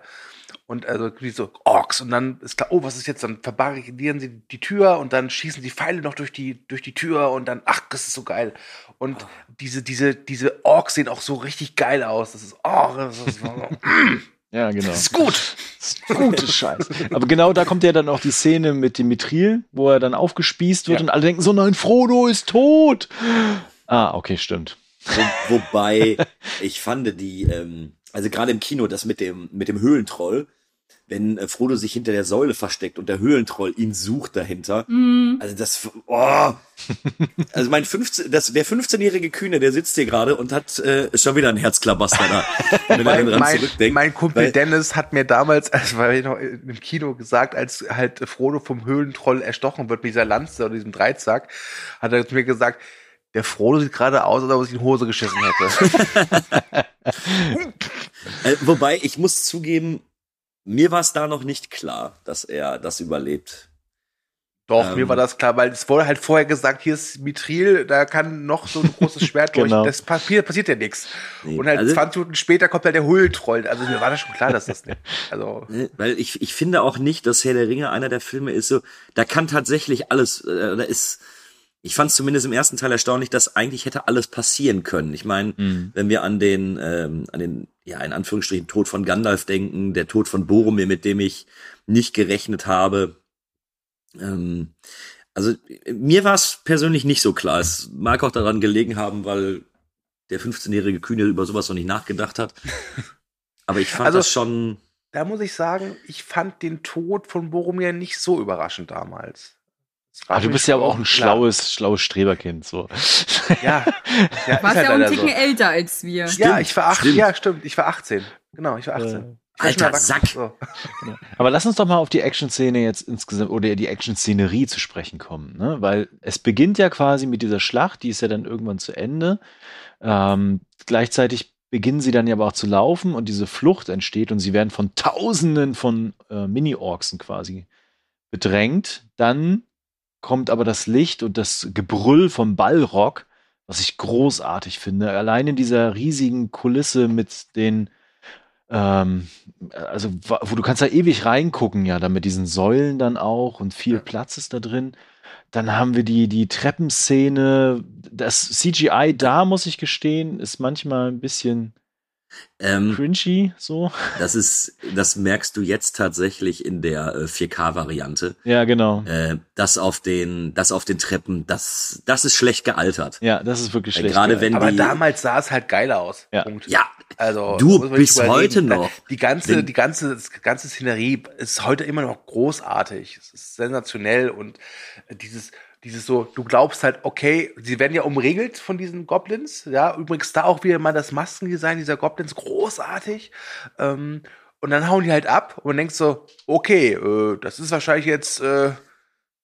Und also wie so Orks und dann ist klar, oh, was ist jetzt? Dann verbarrikadieren sie die Tür und dann schießen die Pfeile noch durch die durch die Tür und dann ach, das ist so geil. Und oh. diese diese diese Orks sehen auch so richtig geil aus. Das ist oh, das ist so, Ja, genau. Das ist gut. Gute Scheiße. Aber genau da kommt ja dann auch die Szene mit dem Mithril, wo er dann aufgespießt wird ja. und alle denken so, nein, Frodo ist tot. Ah, okay, stimmt. Wo, wobei ich fand die, ähm, also gerade im Kino, das mit dem, mit dem Höhlentroll, wenn äh, Frodo sich hinter der Säule versteckt und der Höhlentroll ihn sucht dahinter. Mm. Also das, oh, also mein 15, das, der 15-jährige Kühne, der sitzt hier gerade und hat äh, schon wieder ein Herzklabaster da. wenn er dran mein, zurückdenkt. Mein Kumpel weil, Dennis hat mir damals, also war ich noch im Kino gesagt, als halt Frodo vom Höhlentroll erstochen wird mit dieser Lanze oder diesem Dreizack, hat er zu mir gesagt, der Frodo sieht gerade aus, als ob er sich in Hose geschissen hätte. äh, wobei, ich muss zugeben, mir war es da noch nicht klar, dass er das überlebt. Doch, ähm, mir war das klar, weil es wurde halt vorher gesagt, hier ist Mithril, da kann noch so ein großes Schwert genau. durch. Das passiert, passiert ja nichts. Nee, und halt also, 20 Minuten später kommt halt der Hulltroll. Also mir war das schon klar, dass das nicht. Also. Weil ich, ich finde auch nicht, dass Herr der Ringe einer der Filme ist so, da kann tatsächlich alles, äh, da ist, ich fand es zumindest im ersten Teil erstaunlich, dass eigentlich hätte alles passieren können. Ich meine, mhm. wenn wir an den, ähm, an den, ja, in Anführungsstrichen Tod von Gandalf denken, der Tod von Boromir, mit dem ich nicht gerechnet habe. Ähm, also mir war es persönlich nicht so klar. Es mag auch daran gelegen haben, weil der 15-jährige Kühne über sowas noch nicht nachgedacht hat. Aber ich fand also, das schon. Da muss ich sagen, ich fand den Tod von Boromir nicht so überraschend damals. Ah, du bist ja aber auch ein schlaues, schlaues Streberkind, so. Ja. ja Warst ja auch ein Ticken so. älter als wir. Stimmt, ja, ich war 18, ja, stimmt, ich war 18. Genau, ich war 18. Äh, Alter Sack. So. Genau. Aber lass uns doch mal auf die Action-Szene jetzt insgesamt oder die Action-Szenerie zu sprechen kommen, ne? Weil es beginnt ja quasi mit dieser Schlacht, die ist ja dann irgendwann zu Ende. Ähm, gleichzeitig beginnen sie dann ja aber auch zu laufen und diese Flucht entsteht und sie werden von Tausenden von äh, Mini-Orksen quasi bedrängt. Dann kommt aber das Licht und das Gebrüll vom Ballrock, was ich großartig finde. Allein in dieser riesigen Kulisse mit den, ähm, also wo du kannst da ewig reingucken, ja, da mit diesen Säulen dann auch und viel Platz ist da drin. Dann haben wir die, die Treppenszene. Das CGI da, muss ich gestehen, ist manchmal ein bisschen ähm, cringy, so. Das ist, das merkst du jetzt tatsächlich in der äh, 4K-Variante. Ja, genau. Äh, das auf den, das auf den Treppen, das, das ist schlecht gealtert. Ja, das ist wirklich äh, schlecht. Gerade wenn Aber die, damals sah es halt geil aus. Ja. Punkt. Ja. Also, du bis heute noch. Die ganze, die ganze, die ganze Szenerie ist heute immer noch großartig. Es ist sensationell und dieses, dieses so, du glaubst halt, okay, sie werden ja umregelt von diesen Goblins. Ja, übrigens da auch wieder mal das Maskendesign dieser Goblins großartig. Ähm, und dann hauen die halt ab und man denkt so, okay, äh, das ist wahrscheinlich jetzt äh,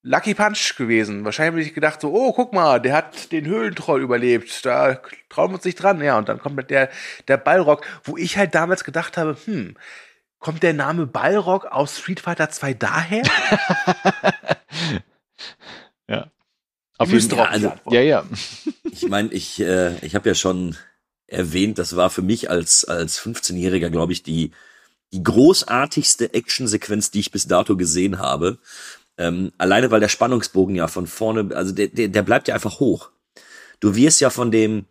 Lucky Punch gewesen. Wahrscheinlich habe ich gedacht so, oh, guck mal, der hat den Höhlentroll überlebt. Da trauen wir uns nicht dran. Ja, und dann kommt halt der, der Ballrock, wo ich halt damals gedacht habe, hm, kommt der Name Ballrock aus Street Fighter 2 daher? Ja. Auf jeden Fall. Also, ja, ja. ich meine, ich, äh, ich habe ja schon erwähnt, das war für mich als, als 15-Jähriger, glaube ich, die, die großartigste Actionsequenz, die ich bis dato gesehen habe. Ähm, alleine weil der Spannungsbogen ja von vorne, also der, der, der bleibt ja einfach hoch. Du wirst ja von dem,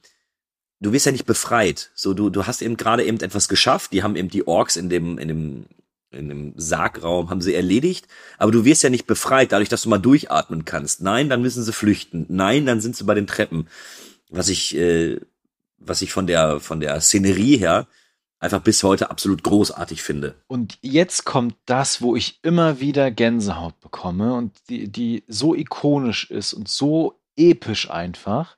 du wirst ja nicht befreit. So, du, du hast eben gerade eben etwas geschafft. Die haben eben die Orks in dem, in dem, in einem Sargraum haben sie erledigt, aber du wirst ja nicht befreit, dadurch, dass du mal durchatmen kannst. Nein, dann müssen sie flüchten. Nein, dann sind sie bei den Treppen. Was ich, äh, was ich von der von der Szenerie her einfach bis heute absolut großartig finde. Und jetzt kommt das, wo ich immer wieder Gänsehaut bekomme und die, die so ikonisch ist und so episch einfach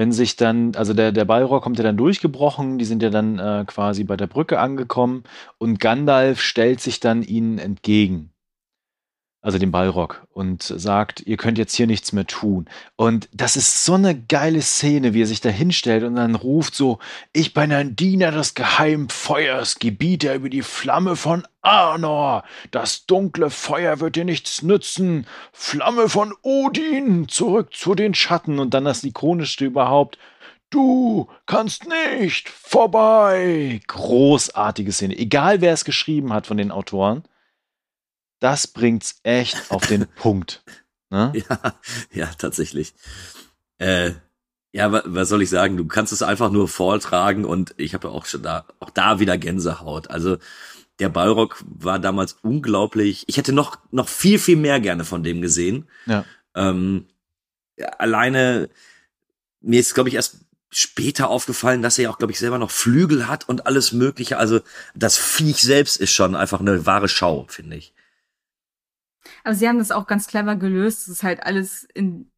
wenn sich dann, also der, der Ballrohr kommt ja dann durchgebrochen, die sind ja dann äh, quasi bei der Brücke angekommen und Gandalf stellt sich dann ihnen entgegen also dem Ballrock, und sagt, ihr könnt jetzt hier nichts mehr tun. Und das ist so eine geile Szene, wie er sich da hinstellt und dann ruft so, ich bin ein Diener des geheimen Feuers, Gebieter über die Flamme von Arnor. Das dunkle Feuer wird dir nichts nützen. Flamme von Odin, zurück zu den Schatten. Und dann das ikonischste überhaupt, Du kannst nicht vorbei. Großartige Szene. Egal wer es geschrieben hat von den Autoren, das bringt's echt auf den Punkt. Ne? Ja, ja, tatsächlich. Äh, ja, wa- was soll ich sagen? Du kannst es einfach nur vortragen und ich habe auch schon da, auch da wieder Gänsehaut. Also der Balrog war damals unglaublich. Ich hätte noch noch viel viel mehr gerne von dem gesehen. Ja. Ähm, alleine mir ist glaube ich erst später aufgefallen, dass er ja auch glaube ich selber noch Flügel hat und alles Mögliche. Also das Viech selbst ist schon einfach eine wahre Schau, finde ich. Aber sie haben das auch ganz clever gelöst. Es ist halt alles in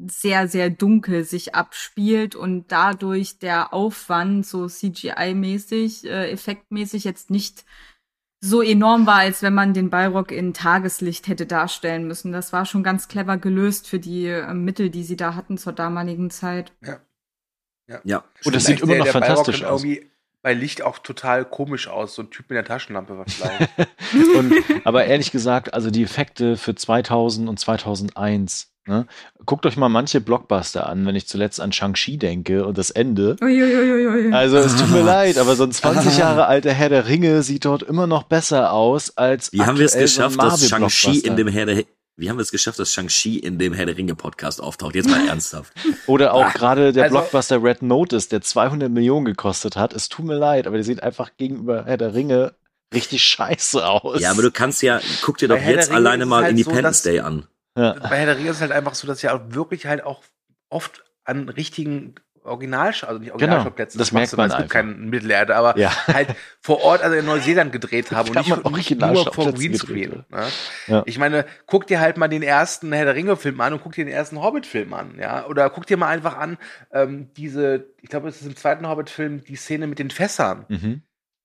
sehr, sehr dunkel sich abspielt und dadurch der Aufwand so CGI-mäßig, äh, effektmäßig jetzt nicht so enorm war, als wenn man den Balrog in Tageslicht hätte darstellen müssen. Das war schon ganz clever gelöst für die äh, Mittel, die sie da hatten zur damaligen Zeit. Ja. Und das sieht immer noch der- fantastisch aus. irgendwie bei Licht auch total komisch aus, so ein Typ mit der Taschenlampe vielleicht. Und, aber ehrlich gesagt, also die Effekte für 2000 und 2001. Ne? Guckt euch mal manche Blockbuster an, wenn ich zuletzt an Shang-Chi denke und das Ende. Uiuiuiui. Also es tut mir leid, aber so ein 20 Jahre alter Herr der Ringe sieht dort immer noch besser aus als Wie haben wir es aktuell so geschafft, dass Shang-Chi in dem Herr der wie haben wir es geschafft, dass Shang-Chi in dem Herr der Ringe Podcast auftaucht? Jetzt mal ernsthaft. Oder auch gerade der also- Blockbuster Red Notice, der 200 Millionen gekostet hat. Es tut mir leid, aber der sieht einfach gegenüber Herr der Ringe richtig scheiße aus. Ja, aber du kannst ja, guck dir doch jetzt alleine mal halt so, Independence dass- Day an. ja. Bei Herr der Ringe ist es halt einfach so, dass ja auch wirklich halt auch oft an richtigen Original, also nicht Originalschauplätzen, Genau, das machst merkt du, man es gibt einfach. kein Mittelerde, aber Ja. halt vor Ort, also in Neuseeland gedreht haben und nicht, nicht nur vor Greenscreen. Ne? Ja. Ich meine, guck dir halt mal den ersten Herr der Ringe-Film an und guck dir den ersten Hobbit-Film an, ja. Oder guck dir mal einfach an, ähm, diese, ich glaube, es ist im zweiten Hobbit-Film die Szene mit den Fässern. Mhm.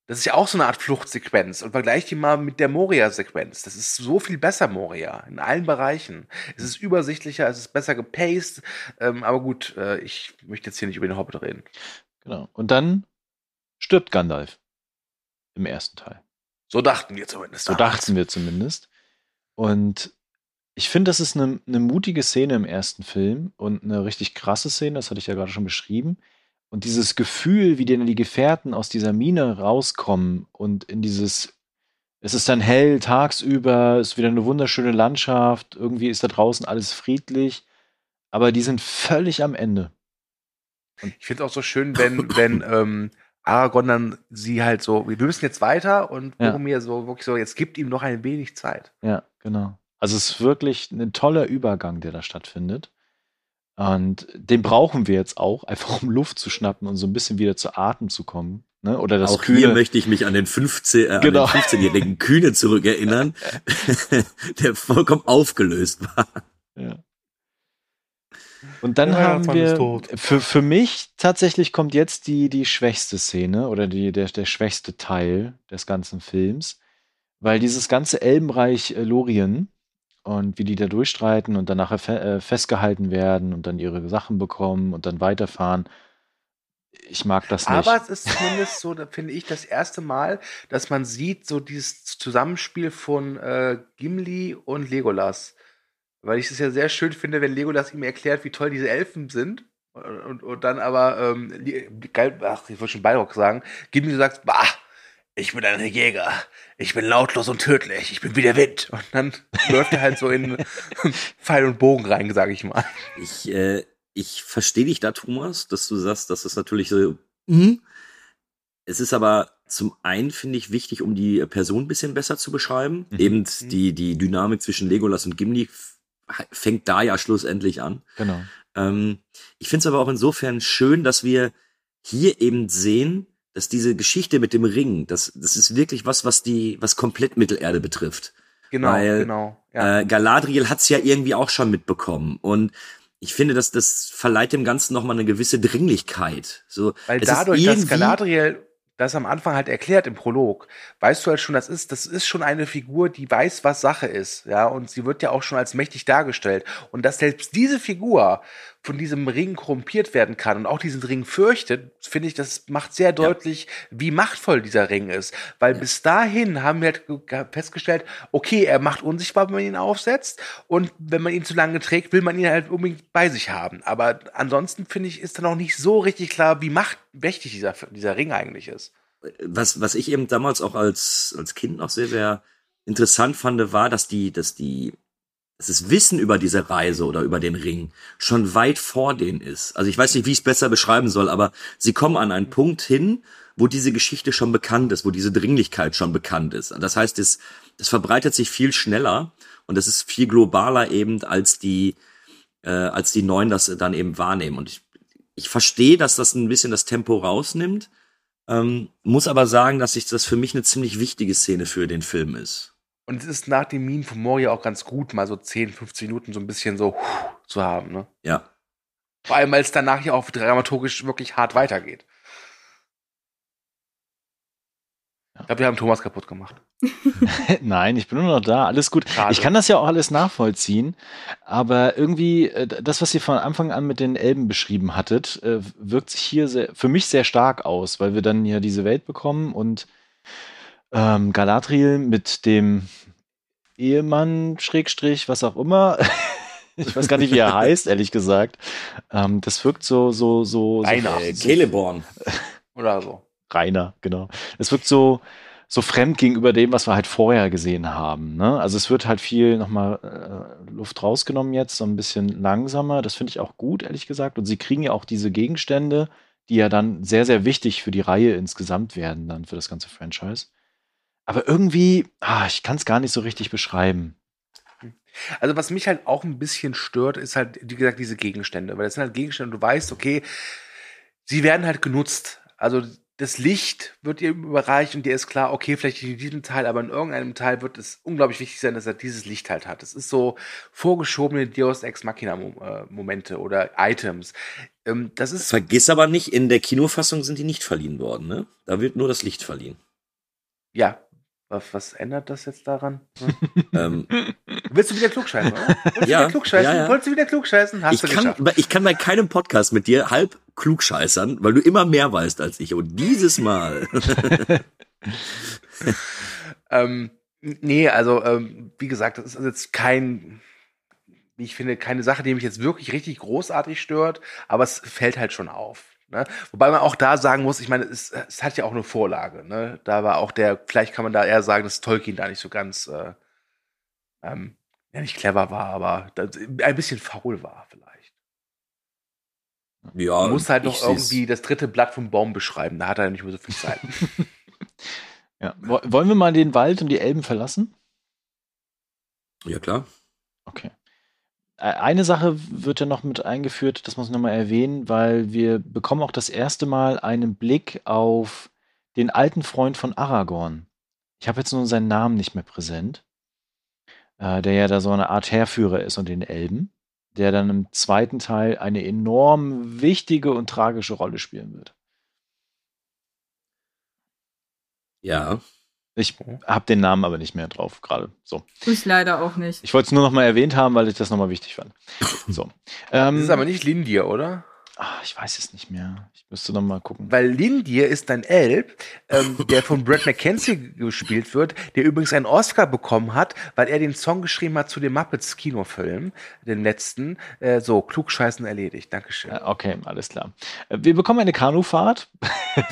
Das ist ja auch so eine Art Fluchtsequenz. Und vergleich die mal mit der Moria-Sequenz. Das ist so viel besser, Moria, in allen Bereichen. Es ist übersichtlicher, es ist besser gepaced. Ähm, aber gut, äh, ich möchte jetzt hier nicht über den Hobbit reden. Genau. Und dann stirbt Gandalf im ersten Teil. So dachten wir zumindest. So dachten wir zumindest. Und ich finde, das ist eine, eine mutige Szene im ersten Film und eine richtig krasse Szene, das hatte ich ja gerade schon beschrieben. Und dieses Gefühl, wie denn die Gefährten aus dieser Mine rauskommen und in dieses, es ist dann hell tagsüber, es ist wieder eine wunderschöne Landschaft, irgendwie ist da draußen alles friedlich, aber die sind völlig am Ende. Ich finde es auch so schön, wenn, wenn ähm, Aragorn dann sie halt so, wir müssen jetzt weiter und Ja. Boromir so wirklich so, jetzt gibt ihm noch ein wenig Zeit. Ja, genau. Also es ist wirklich ein toller Übergang, der da stattfindet. Und den brauchen wir jetzt auch, einfach um Luft zu schnappen und so ein bisschen wieder zu Atem zu kommen. Ne? Oder das Auch hier Kühle. möchte ich mich an den 15, äh, Genau. an den 15-jährigen Kühne zurückerinnern, der vollkommen aufgelöst war. Ja. Und dann Der haben wir, für, für mich tatsächlich kommt jetzt die, die schwächste Szene oder die, der, der schwächste Teil des ganzen Films, weil dieses ganze Elbenreich äh, Lorien und wie die da durchstreiten und dann nachher fe äh, festgehalten werden und dann ihre Sachen bekommen und dann weiterfahren. Ich mag das nicht. Aber es ist zumindest so, da finde ich, das erste Mal, dass man sieht, so dieses Zusammenspiel von äh, Gimli und Legolas. Weil ich es ja sehr schön finde, wenn Legolas ihm erklärt, wie toll diese Elfen sind. Und, und, und dann aber, ähm, ach, ich wollte schon Balrog sagen, Gimli sagt, bah, ich bin ein Jäger. Ich bin lautlos und tödlich. Ich bin wie der Wind. Und dann läuft er halt so in Pfeil und Bogen rein, sage ich mal. Ich, äh, ich verstehe dich da, Thomas, dass du sagst, das ist natürlich so. Mhm. Es ist aber zum einen, finde ich, wichtig, um die Person ein bisschen besser zu beschreiben. Mhm. Eben die, die Dynamik zwischen Legolas und Gimli fängt da ja schlussendlich an. Genau. Ähm, ich finde es aber auch insofern schön, dass wir hier eben sehen, dass diese Geschichte mit dem Ring, das, das ist wirklich was, was die, was komplett Mittelerde betrifft. Genau, Weil, genau. Ja. Äh, Galadriel hat's ja irgendwie auch schon mitbekommen. Und ich finde, dass das verleiht dem Ganzen nochmal eine gewisse Dringlichkeit. So, Weil dadurch, dass Galadriel das am Anfang halt erklärt im Prolog, weißt du halt schon, das ist, das ist schon eine Figur, die weiß, was Sache ist, ja, und sie wird ja auch schon als mächtig dargestellt. Und dass selbst diese Figur von diesem Ring korrumpiert werden kann und auch diesen Ring fürchtet, finde ich, das macht sehr deutlich, wie machtvoll dieser Ring ist. Weil bis dahin haben wir halt ge- festgestellt, okay, er macht unsichtbar, wenn man ihn aufsetzt und wenn man ihn zu lange trägt, will man ihn halt unbedingt bei sich haben. Aber ansonsten finde ich, ist dann auch nicht so richtig klar, wie machtmächtig dieser, dieser Ring eigentlich ist. was, was ich eben damals auch als, als Kind noch sehr, sehr interessant fand, war, dass die, dass die, dass das Wissen über diese Reise oder über den Ring schon weit vor denen ist. Also ich weiß nicht, wie ich es besser beschreiben soll, aber sie kommen an einen Punkt hin, wo diese Geschichte schon bekannt ist, wo diese Dringlichkeit schon bekannt ist. Das heißt, es, das verbreitet sich viel schneller und es ist viel globaler eben, als die, äh, als die Neuen das dann eben wahrnehmen. Und ich, ich verstehe, dass das ein bisschen das Tempo rausnimmt, ähm, muss aber sagen, dass ich das für mich eine ziemlich wichtige Szene für den Film ist. Und es ist nach dem Minen von Moria auch ganz gut, mal so 10, 15 Minuten so ein bisschen so huh, zu haben, ne? Ja. Vor allem, weil es danach ja auch dramaturgisch wirklich hart weitergeht. Ich glaube, wir haben Thomas kaputt gemacht. Nein, ich bin nur noch da. Alles gut. Schade. Ich kann das ja auch alles nachvollziehen. Aber irgendwie, äh, das, was ihr von Anfang an mit den Elben beschrieben hattet, äh, wirkt sich hier sehr, für mich sehr stark aus, weil wir dann ja diese Welt bekommen und ähm, Galadriel mit dem Ehemann, Schrägstrich, was auch immer. ich weiß gar nicht, wie er heißt, ehrlich gesagt. Ähm, das wirkt so, so, so, so Einer. Äh, Celeborn. Oder so. Rainer, genau. Es wirkt so, so fremd gegenüber dem, was wir halt vorher gesehen haben. Ne? Also es wird halt viel nochmal äh, Luft rausgenommen jetzt, so ein bisschen langsamer. Das finde ich auch gut, ehrlich gesagt. Und sie kriegen ja auch diese Gegenstände, die ja dann sehr, sehr wichtig für die Reihe insgesamt werden, dann für das ganze Franchise. Aber irgendwie, ah, ich kann es gar nicht so richtig beschreiben. Also was mich halt auch ein bisschen stört, ist halt, wie gesagt, diese Gegenstände. Weil das sind halt Gegenstände, du weißt, okay, sie werden halt genutzt. Also das Licht wird ihr überreicht und dir ist klar, okay, vielleicht nicht in diesem Teil, aber in irgendeinem Teil wird es unglaublich wichtig sein, dass er dieses Licht halt hat. Es ist so vorgeschobene Deus Ex Machina äh, Momente oder Items. Ähm, das ist Vergiss aber nicht, in der Kinofassung sind die nicht verliehen worden, ne? Da wird nur das Licht verliehen. ja. Was, was ändert das jetzt daran? Hm? ähm, Willst du wieder klugscheißen, oder? Willst du Ja, wieder klugscheißen? ja, ja. Wolltest du wieder klugscheißen? Hast ich, du kann, geschafft. ich kann bei keinem Podcast mit dir halb klugscheißern, weil du immer mehr weißt als ich. Und dieses Mal. Ähm, nee, also ähm, wie gesagt, das ist jetzt kein, wie ich finde, keine Sache, die mich jetzt wirklich richtig großartig stört, aber es fällt halt schon auf. Ne? Wobei man auch da sagen muss, ich meine, es, es hat ja auch eine Vorlage. Ne? Da war auch der, vielleicht kann man da eher sagen, dass Tolkien da nicht so ganz, äh, ähm, ja nicht clever war, aber ein bisschen faul war vielleicht. ja, Man muss halt noch irgendwie das dritte Blatt vom Baum beschreiben, da hat er nicht mehr so viel Zeit. Ja. Wo- Wollen wir mal den Wald und die Elben verlassen? Ja, klar. Okay. Äh, Eine Sache wird ja noch mit eingeführt, das muss ich nochmal erwähnen, weil wir bekommen auch das erste Mal einen Blick auf den alten Freund von Aragorn. Ich habe jetzt nur seinen Namen nicht mehr präsent, äh, der ja da so eine Art Heerführer ist und den Elben, der dann im zweiten Teil eine enorm wichtige und tragische Rolle spielen wird. Ja. Ich habe den Namen aber nicht mehr drauf gerade. So. Ich leider auch nicht. Ich wollte es nur noch mal erwähnt haben, weil ich das nochmal wichtig fand. So. Ähm, Das ist aber nicht Lindir, oder? Ah, ich weiß es nicht mehr. Ich müsste noch mal gucken. Weil Lindir ist ein Elb, ähm, der von Brad McKenzie gespielt wird, der übrigens einen Oscar bekommen hat, weil er den Song geschrieben hat zu dem Muppets Kinofilm, den letzten. Äh, so, klugscheißen erledigt. Dankeschön. Äh, Okay, alles klar. Äh, Wir bekommen eine Kanufahrt.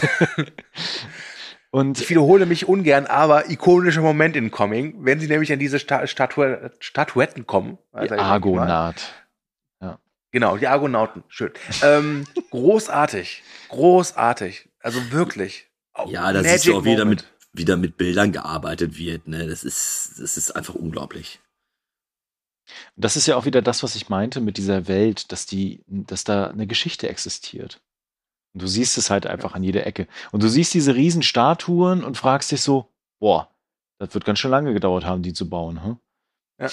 Und Ich wiederhole mich ungern, aber ikonischer Moment in Coming, wenn sie nämlich an diese Sta Statu Statuetten kommen. die Also, mal. Argonaut. Genau, die Argonauten. Schön. ähm, großartig. Großartig. Also wirklich. Ja, da siehst du auch wieder mit, wieder mit Bildern gearbeitet wird, ne? Das ist, das ist einfach unglaublich. Das ist ja auch wieder das, was ich meinte mit dieser Welt, dass die, dass da eine Geschichte existiert. Und du siehst es halt einfach an jeder Ecke. Und du siehst diese riesen Statuen und fragst dich so, boah, das wird ganz schön lange gedauert haben, die zu bauen. Hm?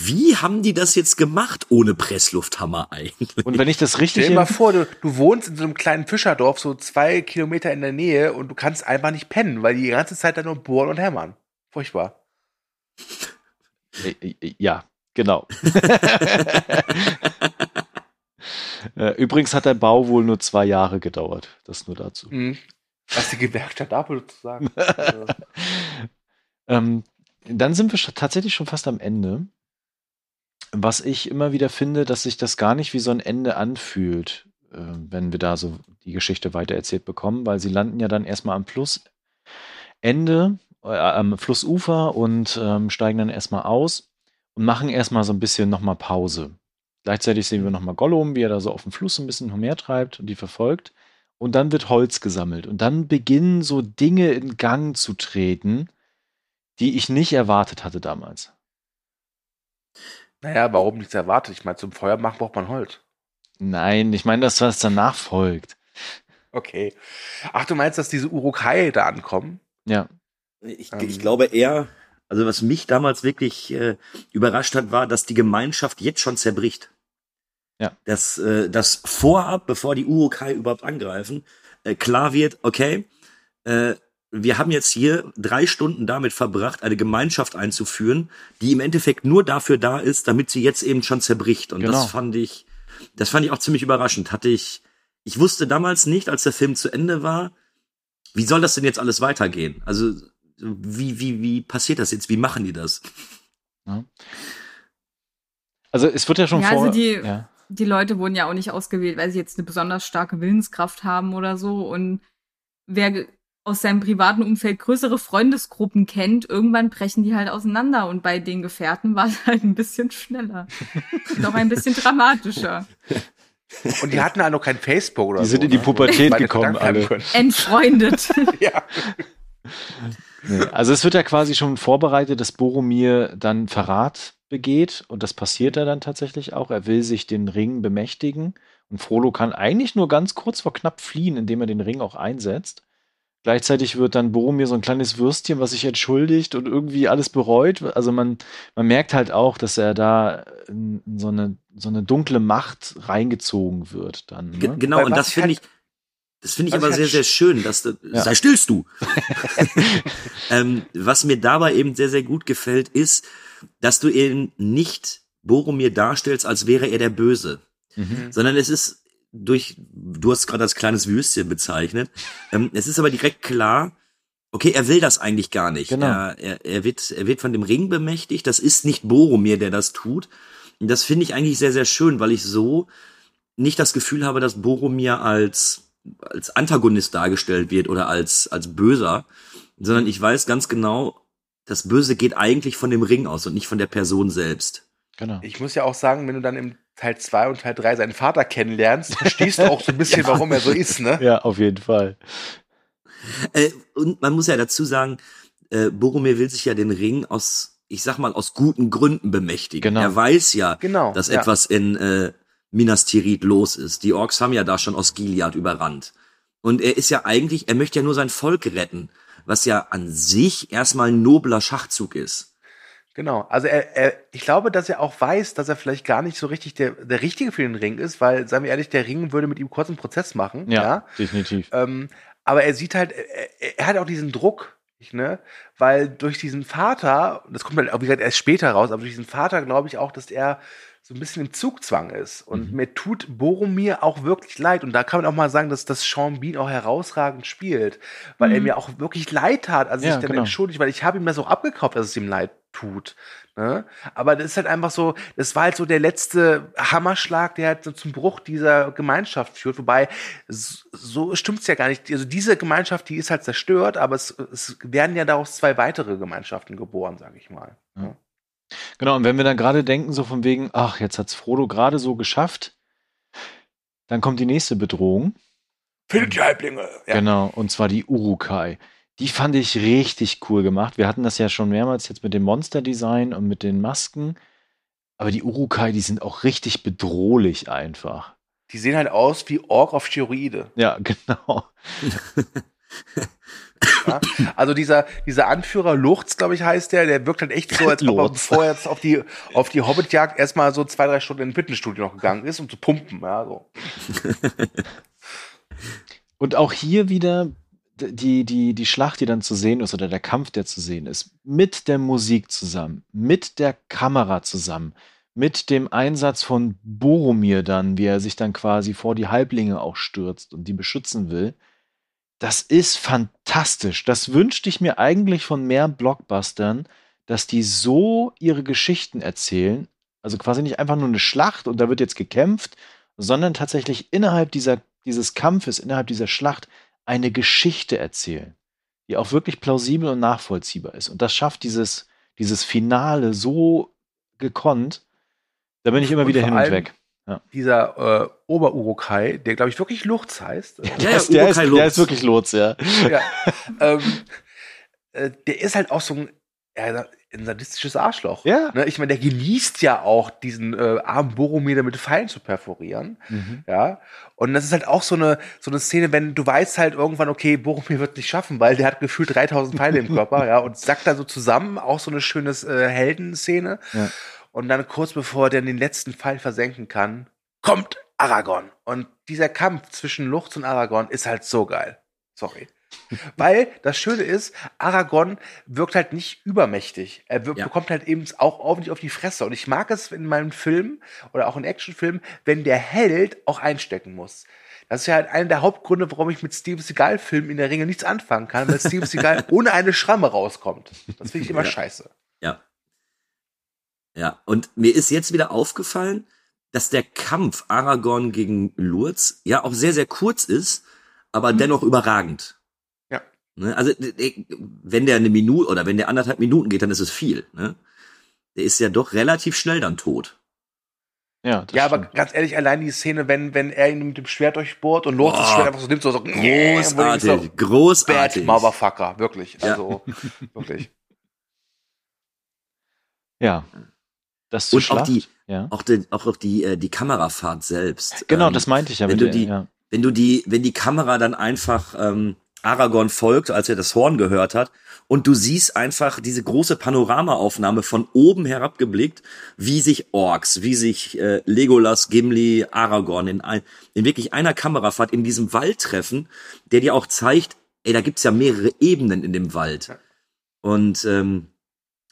Wie haben die das jetzt gemacht ohne Presslufthammer eigentlich? Und wenn ich das richtig Stell dir mal vor, du, du wohnst in so einem kleinen Fischerdorf, so zwei Kilometer in der Nähe und du kannst einfach nicht pennen, weil die die ganze Zeit da nur bohren und hämmern. Furchtbar. Äh, äh, Ja, genau. Äh, Übrigens hat der Bau wohl nur zwei Jahre gedauert. Das nur dazu. Mhm. Was die Gewerkschaft da wohl zu sagen. Also, Ähm, dann sind wir tatsächlich schon fast am Ende. Was ich immer wieder finde, dass sich das gar nicht wie so ein Ende anfühlt, äh, wenn wir da so die Geschichte weitererzählt bekommen, weil sie landen ja dann erstmal am Flussende, äh, am Flussufer und ähm, steigen dann erstmal aus und machen erstmal so ein bisschen nochmal Pause. Gleichzeitig sehen wir nochmal Gollum, wie er da so auf dem Fluss ein bisschen umhertreibt und die verfolgt. Und dann wird Holz gesammelt. Und dann beginnen so Dinge in Gang zu treten, die ich nicht erwartet hatte damals. naja, warum nichts erwartet? Ich meine, zum Feuer machen braucht man Holz. Nein, ich meine das, was danach folgt. Okay. Ach, du meinst, dass diese Urukai da ankommen? Ja. Ich, Ähm. ich glaube eher, also was mich damals wirklich äh, überrascht hat, war, dass die Gemeinschaft jetzt schon zerbricht. Ja. Dass äh, das vorab, bevor die Urukai überhaupt angreifen, äh, klar wird, okay, äh, wir haben jetzt hier drei Stunden damit verbracht, eine Gemeinschaft einzuführen, die im Endeffekt nur dafür da ist, damit sie jetzt eben schon zerbricht. Und Genau. das fand ich, das fand ich auch ziemlich überraschend. Hatte ich, ich wusste damals nicht, als der Film zu Ende war, wie soll das denn jetzt alles weitergehen? Also wie, wie, wie passiert das jetzt? Wie machen die das? Also es wird ja schon Ja, vor. also die- ja. Die Leute wurden ja auch nicht ausgewählt, weil sie jetzt eine besonders starke Willenskraft haben oder so. Und wer aus seinem privaten Umfeld größere Freundesgruppen kennt, irgendwann brechen die halt auseinander. Und bei den Gefährten war es halt ein bisschen schneller. Auch ein bisschen dramatischer. Und die hatten halt noch kein Facebook oder Die so. sind in die ne? Pubertät gekommen, alle. Entfreundet. Ja. Nee. Also es wird ja quasi schon vorbereitet, dass Boromir dann Verrat begeht und das passiert er dann tatsächlich auch. Er will sich den Ring bemächtigen und Frodo kann eigentlich nur ganz kurz vor knapp fliehen, indem er den Ring auch einsetzt. Gleichzeitig wird dann Boromir so ein kleines Würstchen, was sich entschuldigt und irgendwie alles bereut. Also man, man merkt halt auch, dass er da in so eine, so eine dunkle Macht reingezogen wird dann. Ne? Genau, Weil und das finde halt- ich, das finde ich aber ich sehr, sehr sch- schön, dass du, Ja. sei stillst du. ähm, was mir dabei eben sehr, sehr gut gefällt, ist, dass du eben nicht Boromir darstellst, als wäre er der Böse, Mhm. sondern es ist durch, du hast gerade als kleines Würstchen bezeichnet, ähm, es ist aber direkt klar, okay, er will das eigentlich gar nicht. Genau. Er, er, er, wird, er wird von dem Ring bemächtigt, das ist nicht Boromir, der das tut. Und das finde ich eigentlich sehr, sehr schön, weil ich so nicht das Gefühl habe, dass Boromir als, als Antagonist dargestellt wird oder als, als Böser, sondern ich weiß ganz genau, das Böse geht eigentlich von dem Ring aus und nicht von der Person selbst. Genau. Ich muss ja auch sagen, wenn du dann im Teil 2 und Teil 3 seinen Vater kennenlernst, verstehst du auch so ein bisschen, warum er so ist, ne? Ja, auf jeden Fall. Äh, und man muss ja dazu sagen, äh, Boromir will sich ja den Ring aus, ich sag mal, aus guten Gründen bemächtigen. Genau. Er weiß ja, Genau, dass ja. etwas in äh, Minas Tirith los ist. Die Orks haben ja da schon aus Gilead überrannt. Und er ist ja eigentlich, er möchte ja nur sein Volk retten, was ja an sich erstmal ein nobler Schachzug ist. Genau. Also er, er, ich glaube, dass er auch weiß, dass er vielleicht gar nicht so richtig der, der Richtige für den Ring ist, weil, sagen wir ehrlich, der Ring würde mit ihm kurz einen Prozess machen. Ja, ja? definitiv. Ähm, aber er sieht halt, er, er hat auch diesen Druck, ne? Weil durch diesen Vater, das kommt halt, auch, wie gesagt, erst später raus, aber durch diesen Vater glaube ich auch, dass er so ein bisschen im Zugzwang ist. Und mir tut Boromir auch wirklich leid. Und da kann man auch mal sagen, dass das Sean Bean auch herausragend spielt, weil er Mhm. mir auch wirklich leid tat, als Ja, ich dann genau. entschuldigt, weil ich habe ihm das auch abgekauft, dass es ihm leid tut. Ne? Aber das ist halt einfach so, das war halt so der letzte Hammerschlag, der halt so zum Bruch dieser Gemeinschaft führt. Wobei, s- so stimmt's ja gar nicht. Also diese Gemeinschaft, die ist halt zerstört, aber es, es werden ja daraus zwei weitere Gemeinschaften geboren, sage ich mal. Ja. Genau, und wenn wir dann gerade denken, so von wegen, ach, jetzt hat's Frodo gerade so geschafft, dann kommt die nächste Bedrohung. Findet die Halblinge! Ja. Genau, und zwar die Urukai. Die fand ich richtig cool gemacht. Wir hatten das ja schon mehrmals jetzt mit dem Monster-Design und mit den Masken. Aber die Urukai, die sind auch richtig bedrohlich einfach. Die sehen halt aus wie Ork auf Steroide. Ja, genau. Ja? Also dieser, dieser Anführer Luchz, glaube ich, heißt der, der wirkt halt echt so, als ob er, Lurz. bevor er jetzt auf die, auf die Hobbitjagd erstmal so zwei, drei Stunden in ein Fitnessstudio noch gegangen ist, um zu pumpen. Ja, so. Und auch hier wieder die, die, die Schlacht, die dann zu sehen ist, oder der Kampf, der zu sehen ist, mit der Musik zusammen, mit der Kamera zusammen, mit dem Einsatz von Boromir dann, wie er sich dann quasi vor die Halblinge auch stürzt und die beschützen will. Das ist fantastisch. Das wünschte ich mir eigentlich von mehr Blockbustern, dass die so ihre Geschichten erzählen. Also quasi nicht einfach nur eine Schlacht und da wird jetzt gekämpft, sondern tatsächlich innerhalb dieser, dieses Kampfes, innerhalb dieser Schlacht eine Geschichte erzählen, die auch wirklich plausibel und nachvollziehbar ist. Und das schafft dieses, dieses Finale so gekonnt. Da bin ich immer Und wieder hin und allem weg. Dieser äh, Oberurukai, der glaube ich wirklich Lurz heißt. Ja, Der, ja, ist, der, ist, der Lutz. ist wirklich Lotz, ja. ja. ähm, äh, der ist halt auch so ein, ja, ein sadistisches Arschloch. Ja. Ne? Ich meine, der genießt ja auch diesen äh, armen Boromir mit Pfeilen zu perforieren. Mhm. Ja. Und das ist halt auch so eine, so eine Szene, wenn du weißt halt irgendwann, okay, Boromir wird nicht schaffen, weil der hat gefühlt 3000 Pfeile im Körper, ja, und sackt da so zusammen, auch so eine schöne äh, Heldenszene. Ja. Und dann kurz bevor er dann den letzten Pfeil versenken kann, kommt Aragorn. Und dieser Kampf zwischen Luchs und Aragorn ist halt so geil. Sorry. Weil das Schöne ist, Aragorn wirkt halt nicht übermächtig. Er Ja. bekommt halt eben auch ordentlich auf die Fresse. Und ich mag es in meinen Filmen oder auch in Actionfilmen, wenn der Held auch einstecken muss. Das ist ja halt einer der Hauptgründe, warum ich mit Steven Seagal-Filmen in der Regel nichts anfangen kann, weil Steven Seagal ohne eine Schramme rauskommt. Das finde ich immer Ja. scheiße. Ja. Ja, und mir ist jetzt wieder aufgefallen, dass der Kampf Aragorn gegen Lurz ja auch sehr, sehr kurz ist, aber dennoch überragend. Ja. Ne? Also, wenn der eine Minute oder wenn der anderthalb Minuten geht, dann ist es viel. Ne? Der ist ja doch relativ schnell dann tot. Ja, das ja, aber stimmt. ganz ehrlich, allein die Szene, wenn, wenn er ihn mit dem Schwert durchbohrt und Lurz das. Schwert einfach so nimmt, so, so Großartig, so, Bad großartig. Motherfucker, wirklich. Ja. Also, wirklich. ja. Das Und auch die, ja. auch die, auch, auch die, äh, die Kamerafahrt selbst. Genau, Ähm, das meinte ich ja wenn du die- ja. wenn du die, wenn die Kamera dann einfach ähm, Aragorn folgt, als er das Horn gehört hat, und du siehst einfach diese große Panoramaaufnahme von oben herab geblickt, wie sich Orks, wie sich äh, Legolas, Gimli, Aragorn in, ein, in wirklich einer Kamerafahrt in diesem Wald treffen, der dir auch zeigt, ey, da gibt's ja mehrere Ebenen in dem Wald. Und ähm,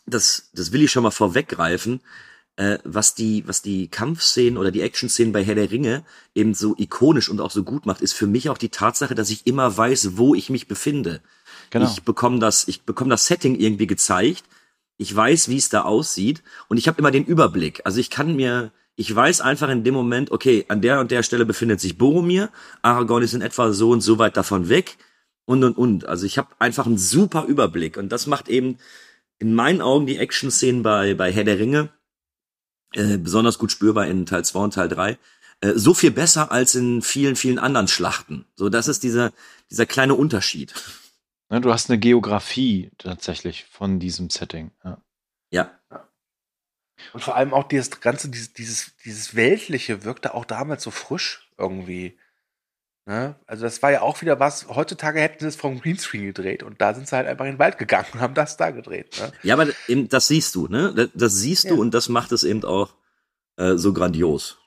das, das will ich schon mal vorweggreifen äh, was die, was die Kampfszenen oder die Action-Szenen bei Herr der Ringe eben so ikonisch und auch so gut macht, ist für mich auch die Tatsache, dass ich immer weiß, wo ich mich befinde. Genau. Ich bekomme das, ich bekomme das Setting irgendwie gezeigt. Ich weiß, wie es da aussieht und ich habe immer den Überblick. Also ich kann mir, ich weiß einfach in dem Moment, okay, an der und der Stelle befindet sich Boromir, Aragorn ist in etwa so und so weit davon weg und und und. Also ich habe einfach einen super Überblick und das macht eben in meinen Augen die Action-Szenen bei bei Herr der Ringe äh, besonders gut spürbar in Teil 2 und Teil 3, äh, so viel besser als in vielen, vielen anderen Schlachten. So, das ist dieser, dieser kleine Unterschied. Ne, du hast eine Geografie tatsächlich von diesem Setting. Ja. Ja, Und vor allem auch dieses ganze, dieses, dieses, dieses Weltliche wirkte auch damals so frisch irgendwie. Ne? Also das war ja auch wieder was, heutzutage hätten sie es vom Greenscreen gedreht und da sind sie halt einfach in den Wald gegangen und haben das da gedreht. Ne? ja, aber eben, das siehst du, ne? Das, siehst Ja. du und das macht es eben auch äh, so grandios.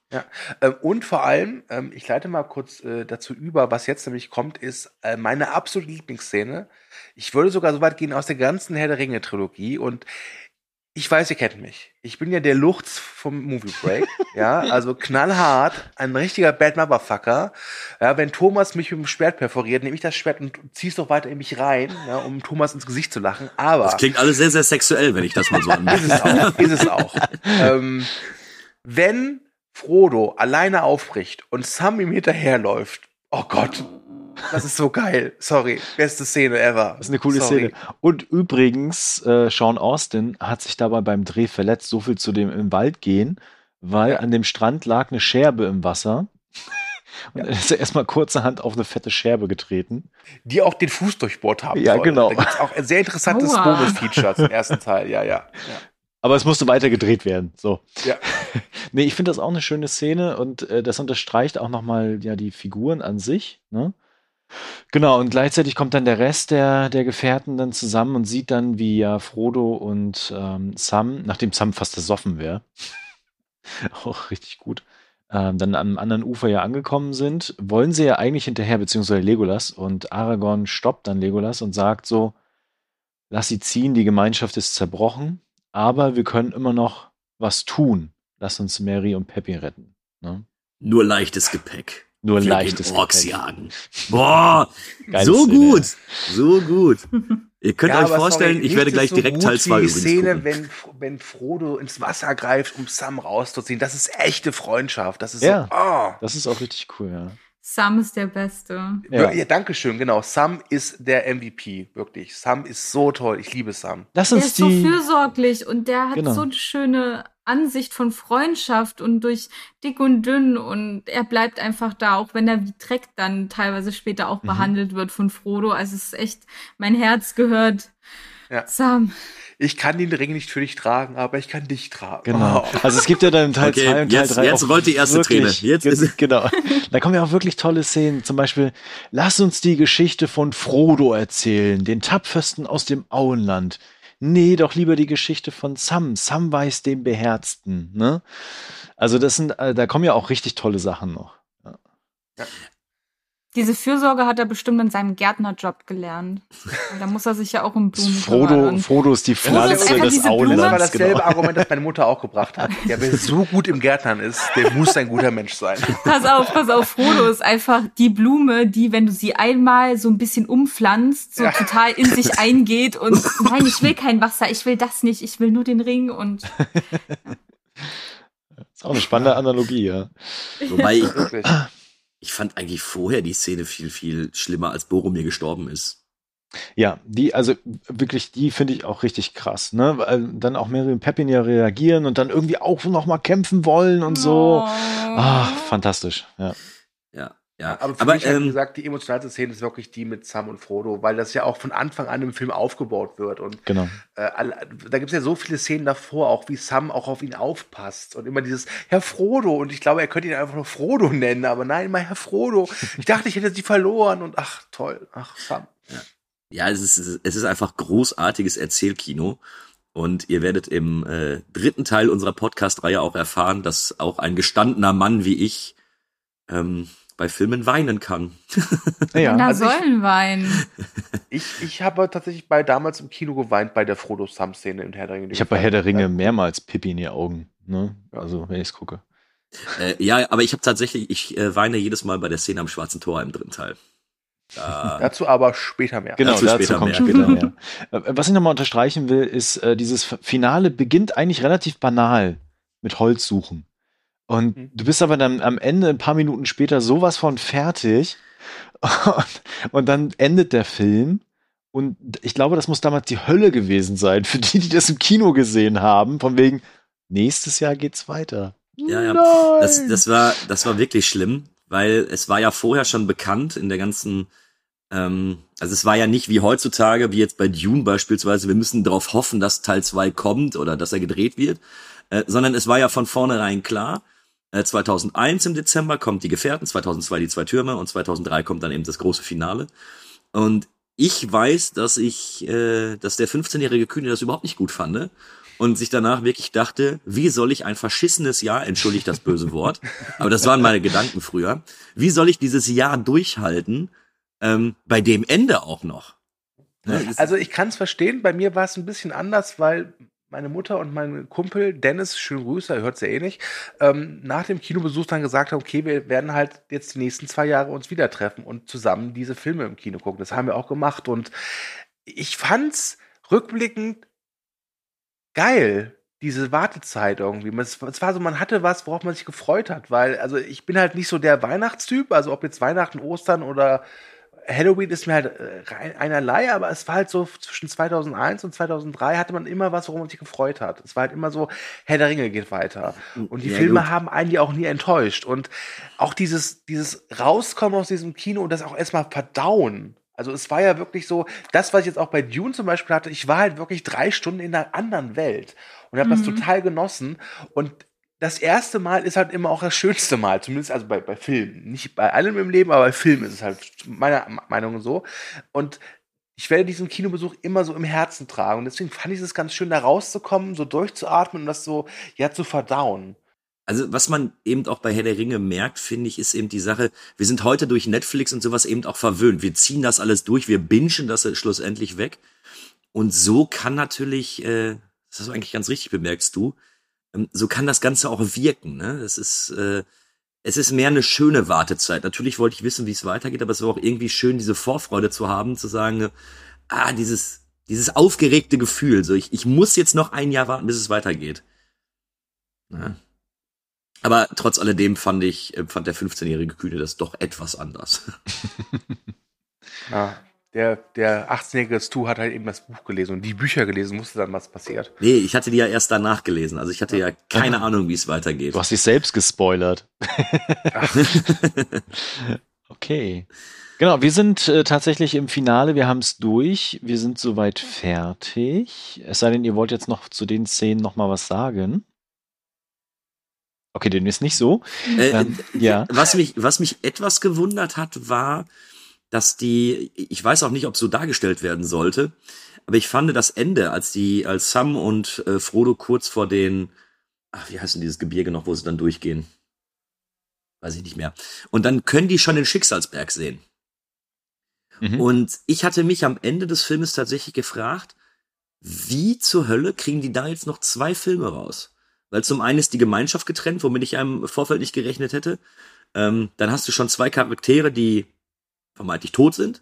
Ähm, und vor allem, ähm, ich leite mal kurz äh, dazu über, was jetzt nämlich kommt, ist äh, meine absolute Lieblingsszene. Ich würde sogar so weit gehen aus der ganzen Herr der Ringe Trilogie und ich weiß, ihr kennt mich. Ich bin ja der Luchs vom Movie Break. ja, also knallhart, ein richtiger Bad Motherfucker. Ja, wenn Thomas mich mit dem Schwert perforiert, nehme ich das Schwert und zieh's doch weiter in mich rein, ja, um Thomas ins Gesicht zu lachen. Aber Das klingt alles sehr, sehr sexuell, wenn ich das mal so ist es auch. Ist es auch. ähm, wenn Frodo alleine aufbricht und Sam ihm hinterherläuft, oh Gott, das ist so geil. Sorry, beste Szene ever. Das ist eine coole Sorry. Szene. Und übrigens, äh, Sean Austin hat sich dabei beim Dreh verletzt, so viel zu dem im Wald gehen, weil Ja. an dem Strand lag eine Scherbe im Wasser. Und er ist erstmal kurzerhand auf eine fette Scherbe getreten. Die auch den Fuß durchbohrt haben. Ja, soll. genau. Da gibt's auch ein sehr interessantes. Bonus-Feature zum ersten Teil. Ja, ja. Aber es musste weiter gedreht werden. So. Ja. Nee, ich finde das auch eine schöne Szene und äh, das unterstreicht auch nochmal ja, die Figuren an sich. Ne? Genau, und gleichzeitig kommt dann der Rest der, der Gefährten dann zusammen und sieht dann, wie ja Frodo und ähm, Sam, nachdem Sam fast ersoffen wäre, auch richtig gut, ähm, dann am anderen Ufer ja angekommen sind, wollen sie ja eigentlich hinterher, beziehungsweise Legolas, und Aragorn stoppt dann Legolas und sagt so, lass sie ziehen, die Gemeinschaft ist zerbrochen, aber wir können immer noch was tun. Lass uns Mary und Peppy retten. Ne? Nur leichtes Gepäck. Nur Wir leichtes Orks jagen. Boah, Geile so Szene, gut, so gut. Ihr könnt Ja, euch vorstellen, sorry, ich werde gleich so direkt Teil 2 wie die übrigens Szene, gucken. wenn, wenn Frodo ins Wasser greift, um Sam rauszuziehen. Das ist echte Freundschaft. Das ist Ja. so, oh. Das ist auch richtig cool, ja. Sam ist der Beste. Ja. Ja. danke schön, genau. Sam ist der MVP, wirklich. Sam ist so toll. Ich liebe Sam. Uns ist so die. fürsorglich und der hat Genau. so eine schöne Ansicht von Freundschaft und durch dick und dünn und er bleibt einfach da, auch wenn er wie Dreck dann teilweise später auch Mhm. behandelt wird von Frodo. Also es ist echt, mein Herz gehört Ja. Sam. Ich kann den Ring nicht für dich tragen, aber ich kann dich tragen. Genau. Oh. Also es gibt ja dann Teil Okay, 2 und Teil jetzt- 3 jetzt auch rollt die erste wirklich, Träne. Jetzt ist- genau. Da kommen ja auch wirklich tolle Szenen. Zum Beispiel, lass uns die Geschichte von Frodo erzählen, den Tapfersten aus dem Auenland. Nee, doch lieber die Geschichte von Sam. Sam weiß den Beherzten. Ne? Also das sind, äh, da kommen ja auch richtig tolle Sachen noch. Diese Fürsorge hat er bestimmt in seinem Gärtnerjob gelernt. Und da muss er sich ja auch um Blumen Frodo. Frodo ist die ist Pflanze des Blume. Das war dasselbe Genau. Argument, das meine Mutter auch gebracht hat. Der, wer so gut im Gärtnern ist, der muss ein guter Mensch sein. Pass auf, pass auf, Frodo ist einfach die Blume, die, wenn du sie einmal so ein bisschen umpflanzt, so Ja. total in sich eingeht und nein, ich will kein Wasser, ich will das nicht, ich will nur den Ring und ist auch eine spannende Analogie, ja. Wobei ich, Wirklich. Ich fand eigentlich vorher die Szene viel, viel schlimmer, als Boromir gestorben ist. Ja, die, also wirklich, die finde ich auch richtig krass, ne? Weil dann auch Mary und Pepin ja reagieren und dann irgendwie auch noch mal kämpfen wollen und so. Ach, fantastisch, ja. Ja, ja. Aber für Aber, mich, wie ähm, gesagt, die emotionalste Szene ist wirklich die mit Sam und Frodo, weil das ja auch von Anfang an im Film aufgebaut wird. Und Genau. äh, da gibt es ja so viele Szenen davor, auch wie Sam auch auf ihn aufpasst. Und immer dieses Herr Frodo. Und ich glaube, er könnte ihn einfach nur Frodo nennen, aber nein, mal Herr Frodo. Ich dachte, ich hätte sie verloren. Und ach, toll. Ach, Sam. ja, es ist, es ist einfach großartiges Erzählkino. Und ihr werdet im äh, dritten Teil unserer Podcast-Reihe auch erfahren, dass auch ein gestandener Mann wie ich ähm, bei Filmen weinen kann. Ja, Na, also ich- sollen weinen. Ich, ich habe tatsächlich bei damals im Kino geweint bei der Frodo-Sam-Szene in Herr der Ringe. ich habe bei Herr der Ringe mehrmals Pippi in die Augen, ne? Also, wenn ich es gucke. Äh, ja, aber ich habe tatsächlich, ich äh, weine jedes Mal bei der Szene am Schwarzen Tor im dritten Teil. Da, Dazu aber später mehr. Genau, Dazu dazu, später kommt mehr. später mehr. Äh, Was ich nochmal unterstreichen will, ist, äh, dieses Finale beginnt eigentlich relativ banal mit Holz suchen. Und Mhm. du bist aber dann am Ende, ein paar Minuten später, sowas von fertig. Und, und dann endet der Film. Und ich glaube, das muss damals die Hölle gewesen sein, für die, die das im Kino gesehen haben. Von wegen, nächstes Jahr geht's weiter. Ja, ja. Nein! Das, das war, das war wirklich schlimm, weil es war ja vorher schon bekannt in der ganzen, ähm, also es war ja nicht wie heutzutage, wie jetzt bei Dune beispielsweise, wir müssen darauf hoffen, dass Teil 2 kommt oder dass er gedreht wird, äh, sondern es war ja von vornherein klar, äh, 2001 im Dezember kommt die Gefährten, 2002 die zwei Türme und 2003 kommt dann eben das große Finale. Und ich weiß, dass ich, äh, dass der 15-jährige Kühne das überhaupt nicht gut fand und sich danach wirklich dachte, wie soll ich ein verschissenes Jahr, entschuldigt das böse Wort, aber das waren meine Gedanken früher, wie soll ich dieses Jahr durchhalten, ähm, bei dem Ende auch noch? Ne, Also ich kann es verstehen, bei mir war es ein bisschen anders, weil meine Mutter und mein Kumpel Dennis, schönen Grüße, er hört es ja eh nicht, ähm, nach dem Kinobesuch dann gesagt haben, okay, wir werden halt jetzt die nächsten zwei Jahre uns wieder treffen und zusammen diese Filme im Kino gucken. Das haben wir auch gemacht und ich fand's rückblickend geil, diese Wartezeit irgendwie. Es, es war so, man hatte was, worauf man sich gefreut hat, weil, also ich bin halt nicht so der Weihnachtstyp, also ob jetzt Weihnachten, Ostern oder Halloween ist mir halt äh, rein, einerlei, aber es war halt so zwischen 2001 und 2003 hatte man immer was, worum man sich gefreut hat. Es war halt immer so, Herr der Ringe geht weiter. Und die Ja, Filme gut. haben einen ja auch nie enttäuscht. Und auch dieses, dieses Rauskommen aus diesem Kino und das auch erstmal verdauen. Also es war ja wirklich so, das, was ich jetzt auch bei Dune zum Beispiel hatte, ich war halt wirklich drei Stunden in einer anderen Welt und habe das Mhm. total genossen. Und das erste Mal ist halt immer auch das schönste Mal, zumindest also bei, bei Filmen. Nicht bei allem im Leben, aber bei Filmen ist es halt meiner Meinung so. Und ich werde diesen Kinobesuch immer so im Herzen tragen. Und deswegen fand ich es ganz schön, da rauszukommen, so durchzuatmen und das so, ja, zu verdauen. Also was man eben auch bei Herr der Ringe merkt, finde ich, ist eben die Sache, wir sind heute durch Netflix und sowas eben auch verwöhnt. Wir ziehen das alles durch, wir bingen das schlussendlich weg. Und so kann natürlich, äh, das hast du eigentlich ganz richtig bemerkst du, so kann das Ganze auch wirken. Ne? Das ist, äh, es ist mehr eine schöne Wartezeit. Natürlich wollte ich wissen, wie es weitergeht, aber es war auch irgendwie schön, diese Vorfreude zu haben, zu sagen, ah, dieses, dieses aufgeregte Gefühl, so ich, ich muss jetzt noch ein Jahr warten, bis es weitergeht. Ja. Aber trotz alledem fand ich, fand der 15-jährige Kühne das doch etwas anders. Ja, der, der 18-jährige Stu hat halt eben das Buch gelesen und die Bücher gelesen, wusste dann, was passiert. Nee, ich hatte die ja erst danach gelesen. Also ich hatte ja keine Ahnung, wie es weitergeht. Du hast dich selbst gespoilert. okay. Genau, wir sind äh, tatsächlich im Finale, wir haben es durch, wir sind soweit fertig. Es sei denn, ihr wollt jetzt noch zu den Szenen noch mal was sagen. Okay, dem ist nicht so. Äh, Ähm, ja. Was mich, was mich etwas gewundert hat, war, dass die, ich weiß auch nicht, ob so dargestellt werden sollte, aber ich fand das Ende, als die, als Sam und äh, Frodo kurz vor den, ach, wie heißt denn dieses Gebirge noch, wo sie dann durchgehen? Weiß ich nicht mehr. Und dann können die schon den Schicksalsberg sehen. Mhm. Und ich hatte mich am Ende des Filmes tatsächlich gefragt, wie zur Hölle kriegen die da jetzt noch zwei Filme raus? Weil zum einen ist die Gemeinschaft getrennt, womit ich im Vorfeld nicht gerechnet hätte. Ähm, dann hast du schon zwei Charaktere, die vermeintlich tot sind.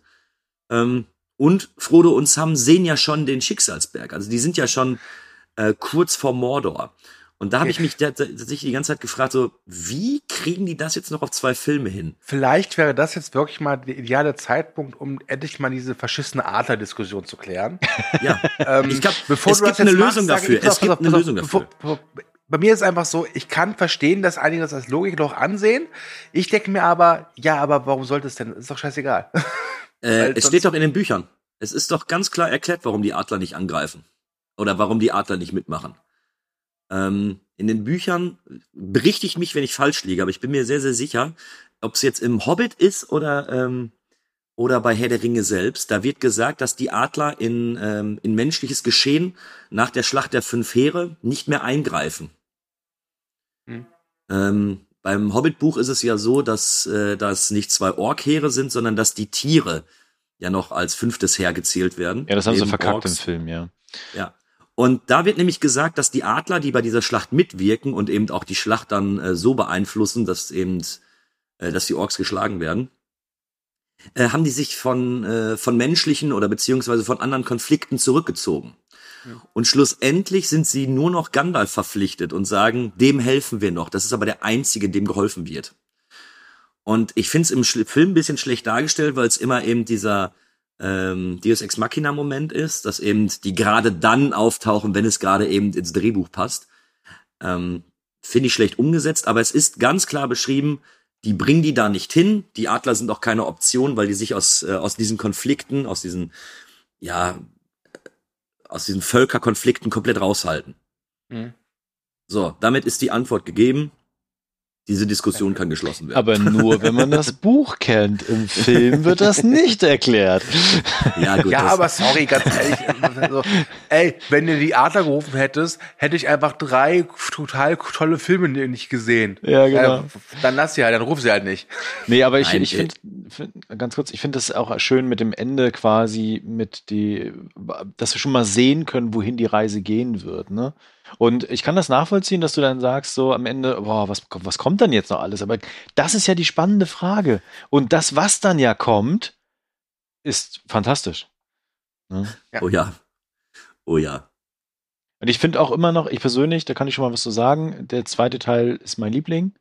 Ähm, und Frodo und Sam sehen ja schon den Schicksalsberg. Also die sind ja schon äh, kurz vor Mordor. Und da habe ich mich tatsächlich die ganze Zeit gefragt, so, wie kriegen die das jetzt noch auf zwei Filme hin? Vielleicht wäre das jetzt wirklich mal der ideale Zeitpunkt, um endlich mal diese verschissene Adler-Diskussion zu klären. Ja, Ähm, Ich glaub, bevor es du gibt das jetzt eine machst, Lösung dafür. pass Es gibt auf, eine auf, Lösung dafür. bevor- Bei mir ist einfach so, ich kann verstehen, dass einige das als Logikloch ansehen. Ich denke mir aber, ja, aber warum sollte es denn? Ist doch scheißegal. Äh, es steht doch in den Büchern. Es ist doch ganz klar erklärt, warum die Adler nicht angreifen. Oder warum die Adler nicht mitmachen. Ähm, in den Büchern berichte ich mich, wenn ich falsch liege, aber ich bin mir sehr, sehr sicher, ob es jetzt im Hobbit ist oder, ähm, oder bei Herr der Ringe selbst, da wird gesagt, dass die Adler in, ähm, in menschliches Geschehen nach der Schlacht der fünf Heere nicht mehr eingreifen. Hm. Ähm, beim Hobbit-Buch ist es ja so, dass äh, das nicht zwei Orkheere sind, sondern dass die Tiere ja noch als fünftes Heer gezählt werden. Ja, das haben sie verkackt im Orks. Film, ja. Ja. Und da wird nämlich gesagt, dass die Adler, die bei dieser Schlacht mitwirken und eben auch die Schlacht dann äh, so beeinflussen, dass eben, äh, dass die Orks geschlagen werden, äh, haben die sich von, äh, von menschlichen oder beziehungsweise von anderen Konflikten zurückgezogen. Und schlussendlich sind sie nur noch Gandalf verpflichtet und sagen, dem helfen wir noch. Das ist aber der Einzige, dem geholfen wird. Und ich finde es im Film ein bisschen schlecht dargestellt, weil es immer eben dieser ähm, Deus Ex Machina Moment ist, dass eben die gerade dann auftauchen, wenn es gerade eben ins Drehbuch passt. Ähm, Finde ich schlecht umgesetzt, aber es ist ganz klar beschrieben, die bringen die da nicht hin. Die Adler sind auch keine Option, weil die sich aus, äh, aus diesen Konflikten, aus diesen, ja, aus diesen Völkerkonflikten komplett raushalten. Mhm. So, damit ist die Antwort gegeben. Diese Diskussion kann geschlossen werden. Aber nur, wenn man das Buch kennt. Im Film wird das nicht erklärt. ja, gut, ja, aber sorry, ganz ehrlich. also, ey, wenn du die Adler gerufen hättest, hätte ich einfach drei total tolle Filme nicht gesehen. Ja, genau. Äh, dann lass sie halt, dann ruf sie halt nicht. Nee, aber ich, Nein, ich finde, find, ganz kurz, ich finde das auch schön mit dem Ende quasi, mit die, dass wir schon mal sehen können, wohin die Reise gehen wird, ne? Und ich kann das nachvollziehen, dass du dann sagst, so am Ende, boah, was, was kommt dann jetzt noch alles? Aber das ist ja die spannende Frage. Und das, was dann ja kommt, ist fantastisch. Ne? Oh ja. Oh ja. Und ich finde auch immer noch, ich persönlich, da kann ich schon mal was zu sagen, der zweite Teil ist mein Liebling.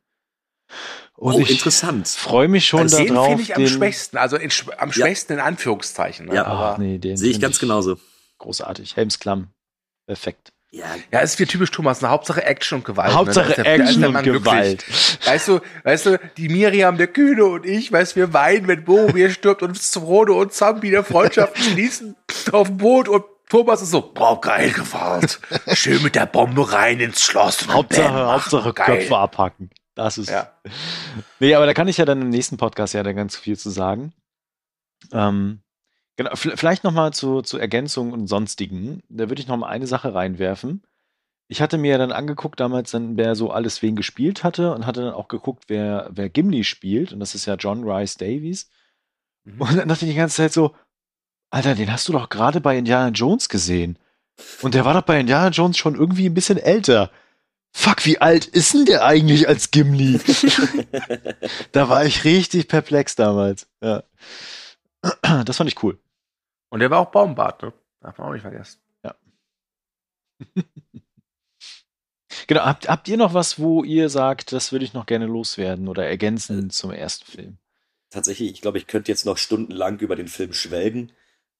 Und oh, ich interessant. freue mich schon Also den darauf. finde ich am den- schwächsten, also in, am schwächsten in Anführungszeichen. Ne? Ja. aber, nee, den Sehe ich ganz genauso. Großartig. Helmsklamm. Perfekt. Ja, ja, ist wie typisch Thomas, eine Hauptsache Action und Gewalt. Hauptsache ne? Der- da ist Action der und Mann glücklich. Gewalt. Weißt du, weißt du, die Miriam, der Kühne und ich, weißt du, wir weinen, wenn Boromir stirbt und Frodo und Sam wieder Freundschaften schließen auf dem Boot und Thomas ist so, boah, geil Gewalt. Schön mit der Bombe rein ins Schloss. und Hauptsache, Bam, ach, Hauptsache geil. Köpfe abhacken. Das ist. Ja. Nee, aber da kann ich ja dann im nächsten Podcast ja da ganz viel zu sagen. Ähm, genau, vielleicht nochmal zu, zu Ergänzung und sonstigen. Da würde ich noch mal eine Sache reinwerfen. Ich hatte mir dann angeguckt damals, dann, wer so alles wen gespielt hatte und hatte dann auch geguckt, wer, wer Gimli spielt. Und das ist ja John Rice Davies. Mhm. Und dann dachte ich die ganze Zeit so, Alter, den hast du doch gerade bei Indiana Jones gesehen. Und der war doch bei Indiana Jones schon irgendwie ein bisschen älter. fuck, wie alt ist denn der eigentlich als Gimli? da war ich richtig perplex damals. Ja. Das fand ich cool. Und der war auch Baumbart, ne? Darf man auch nicht vergessen. Genau, habt, habt ihr noch was, wo ihr sagt, das würde ich noch gerne loswerden oder ergänzen zum ersten Film? Tatsächlich, ich glaube, ich könnte jetzt noch stundenlang über den Film schwelgen.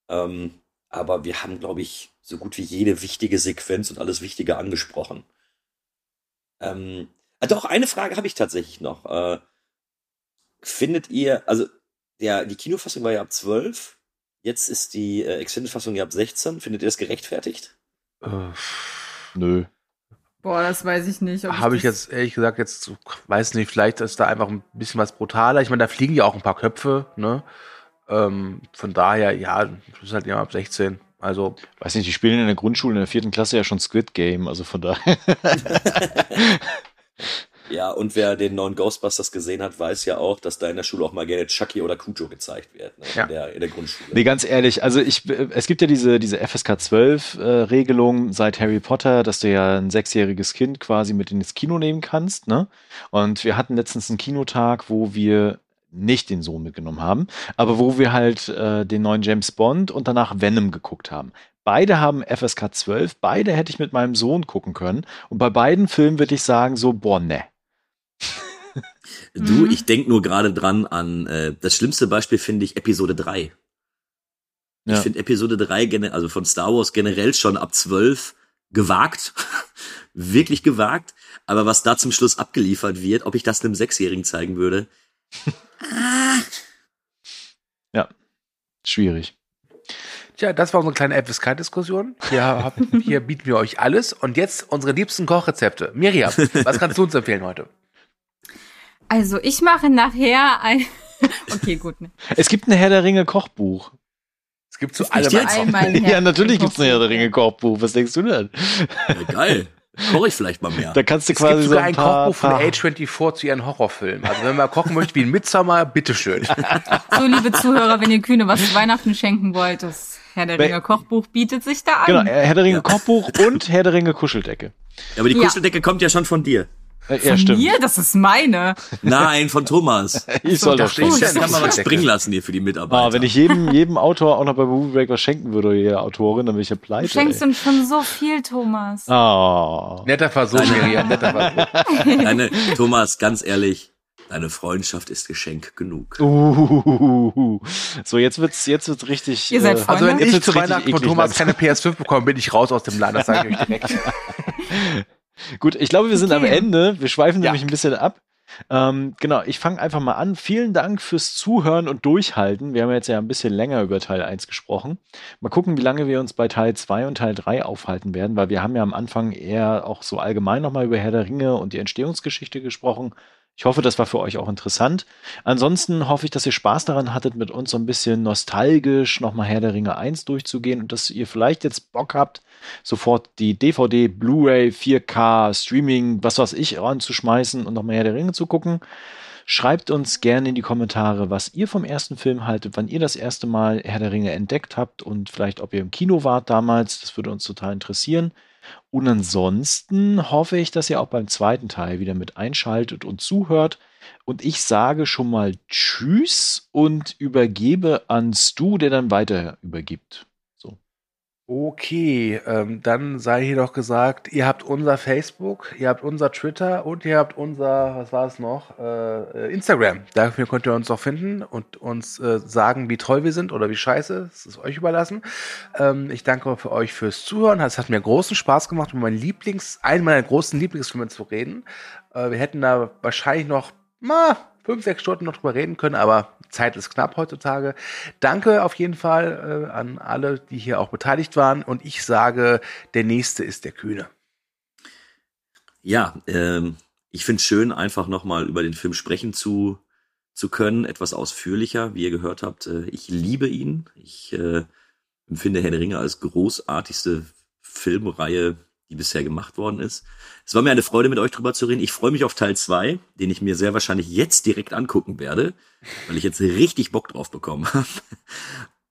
Ähm, aber wir haben, glaube ich, so gut wie jede wichtige Sequenz und alles Wichtige angesprochen. Ähm, ah, doch, eine Frage habe ich tatsächlich noch. Äh, findet ihr, also der, die Kinofassung war ja ab 12, jetzt ist die äh, Extended-Fassung ja ab 16. Findet ihr das gerechtfertigt? Äh, Nö. Boah, das weiß ich nicht. Habe ich das- jetzt ehrlich gesagt jetzt, weiß nicht, vielleicht ist da einfach ein bisschen was brutaler. Ich meine, da fliegen ja auch ein paar Köpfe, ne? Ähm, von daher, ja, das ist halt ja ab 16. Also, Weiß nicht, die spielen in der Grundschule in der vierten Klasse ja schon Squid Game, also von daher. Ja, und wer den neuen Ghostbusters gesehen hat, weiß ja auch, dass da in der Schule auch mal gerne Chucky oder Cujo gezeigt wird, ne? Ja. in, der, in der Grundschule. Nee, ganz ehrlich, also ich, es gibt ja diese, diese FSK 12 äh, Regelung seit Harry Potter, dass du ja ein sechsjähriges Kind quasi mit ins Kino nehmen kannst, ne? Und wir hatten letztens einen Kinotag, wo wir nicht den Sohn mitgenommen haben, aber wo wir halt äh, den neuen James Bond und danach Venom geguckt haben. Beide haben FSK 12, beide hätte ich mit meinem Sohn gucken können. Und bei beiden Filmen würde ich sagen, so, boah, ne. Du, Mhm. ich denk nur gerade dran an, äh, das schlimmste Beispiel finde ich Episode 3. Ja. Ich finde Episode 3, gene- also von Star Wars generell schon ab 12 gewagt. Wirklich gewagt. Aber was da zum Schluss abgeliefert wird, ob ich das einem Sechsjährigen zeigen würde, Schwierig. tja, das war unsere kleine FSK-Diskussion. Hier, hab- hier bieten wir euch alles. Und jetzt unsere liebsten Kochrezepte. Miriam, was kannst du uns empfehlen heute? Also, ich mache nachher ein. okay, gut. Ne. Es gibt ein Herr der Ringe Kochbuch. Es gibt zu Ist allem ein Ja, natürlich gibt's ein Herr der Kochbuch, Ringe Kochbuch. Was denkst du denn? ja, geil. Koche ich vielleicht mal mehr. Da kannst du Es quasi gibt so sogar ein ein paar, Kochbuch von paar A24 zu ihren Horrorfilmen. Also wenn man kochen möchte wie ein Midsommer, bitteschön. So, liebe Zuhörer, wenn ihr Kühne was zu Weihnachten schenken wollt, das Herr der Ringe Kochbuch bietet sich da an. Genau, Herr der Ringe Ja. Kochbuch und Herr der Ringe Kuscheldecke. Ja, aber die Ja. Kuscheldecke kommt ja schon von dir. Äh, Von ja, stimmt. mir? Das ist meine. Nein, von Thomas. Ich soll doch stehen. Ich kann mal was springen lassen hier für die Mitarbeiter. Ah, wenn ich jedem, jedem Autor auch noch bei Movie Break was schenken würde, jeder Autorin, dann bin ich ja pleite. Du schenkst ey. uns schon so viel, Thomas. Ah. Netter Versuch, Miriam, netter Versuch. Deine, Thomas, ganz ehrlich, deine Freundschaft ist Geschenk genug. Uh, so, jetzt wird's, jetzt wird's richtig. Ihr seid äh, Also wenn Freunde? jetzt ich zu Weihnachten von Thomas langsam. keine PS5 bekomme, bin ich raus aus dem Land, das sage ich euch direkt. Gut, ich glaube, wir sind am Okay. Ende. Wir schweifen Ja. nämlich ein bisschen ab. Ähm, genau, ich fange einfach mal an. Vielen Dank fürs Zuhören und Durchhalten. Wir haben jetzt ja ein bisschen länger über Teil 1 gesprochen. Mal gucken, wie lange wir uns bei Teil 2 und Teil 3 aufhalten werden, weil wir haben ja am Anfang eher auch so allgemein nochmal über Herr der Ringe und die Entstehungsgeschichte gesprochen. Ich hoffe, das war für euch auch interessant. Ansonsten hoffe ich, dass ihr Spaß daran hattet, mit uns so ein bisschen nostalgisch nochmal Herr der Ringe 1 durchzugehen und dass ihr vielleicht jetzt Bock habt, sofort die DVD, Blu-ray, 4K, Streaming, was weiß ich, ranzuschmeißen und nochmal Herr der Ringe zu gucken. Schreibt uns gerne in die Kommentare, was ihr vom ersten Film haltet, wann ihr das erste Mal Herr der Ringe entdeckt habt und vielleicht, ob ihr im Kino wart damals. Das würde uns total interessieren. Und ansonsten hoffe ich, dass ihr auch beim zweiten Teil wieder mit einschaltet und zuhört. Und ich sage schon mal Tschüss und übergebe an Stu, der dann weiter übergibt. Okay, ähm, dann sei hier doch gesagt, ihr habt unser Facebook, ihr habt unser Twitter und ihr habt unser, was war es noch, äh, äh, Instagram. Dafür könnt ihr uns auch finden und uns äh, sagen, wie toll wir sind oder wie scheiße. Das ist euch überlassen. Ähm, ich danke für euch fürs Zuhören. Es hat mir großen Spaß gemacht, über meinen Lieblings, einen meiner großen Lieblingsfilme zu reden. Äh, wir hätten da wahrscheinlich noch mal, fünf, sechs Stunden noch drüber reden können, aber Zeit ist knapp heutzutage. Danke auf jeden Fall äh, an alle, die hier auch beteiligt waren. Und ich sage, der nächste ist der Kühne. Ja, ähm, ich finde es schön, einfach nochmal über den Film sprechen zu, zu können, etwas ausführlicher. Wie ihr gehört habt, äh, ich liebe ihn. Ich äh, empfinde Herr der Ringe als großartigste Filmreihe, die bisher gemacht worden ist. Es war mir eine Freude, mit euch drüber zu reden. Ich freue mich auf Teil zwei, den ich mir sehr wahrscheinlich jetzt direkt angucken werde, weil ich jetzt richtig Bock drauf bekommen habe.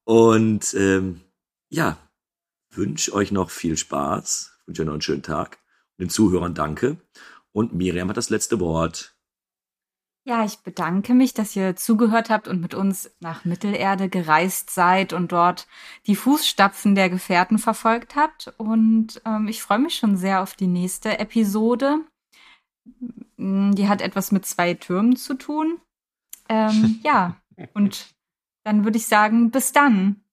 Und ähm, ja, wünsche euch noch viel Spaß, wünsche euch noch einen schönen Tag Den Zuhörern danke. Und Miriam hat das letzte Wort. Ja, ich bedanke mich, dass ihr zugehört habt und mit uns nach Mittelerde gereist seid und dort die Fußstapfen der Gefährten verfolgt habt. Und ähm, ich freue mich schon sehr auf die nächste Episode. Mm, die hat etwas mit zwei Türmen zu tun. Ähm, ja, und dann würde ich sagen, bis dann.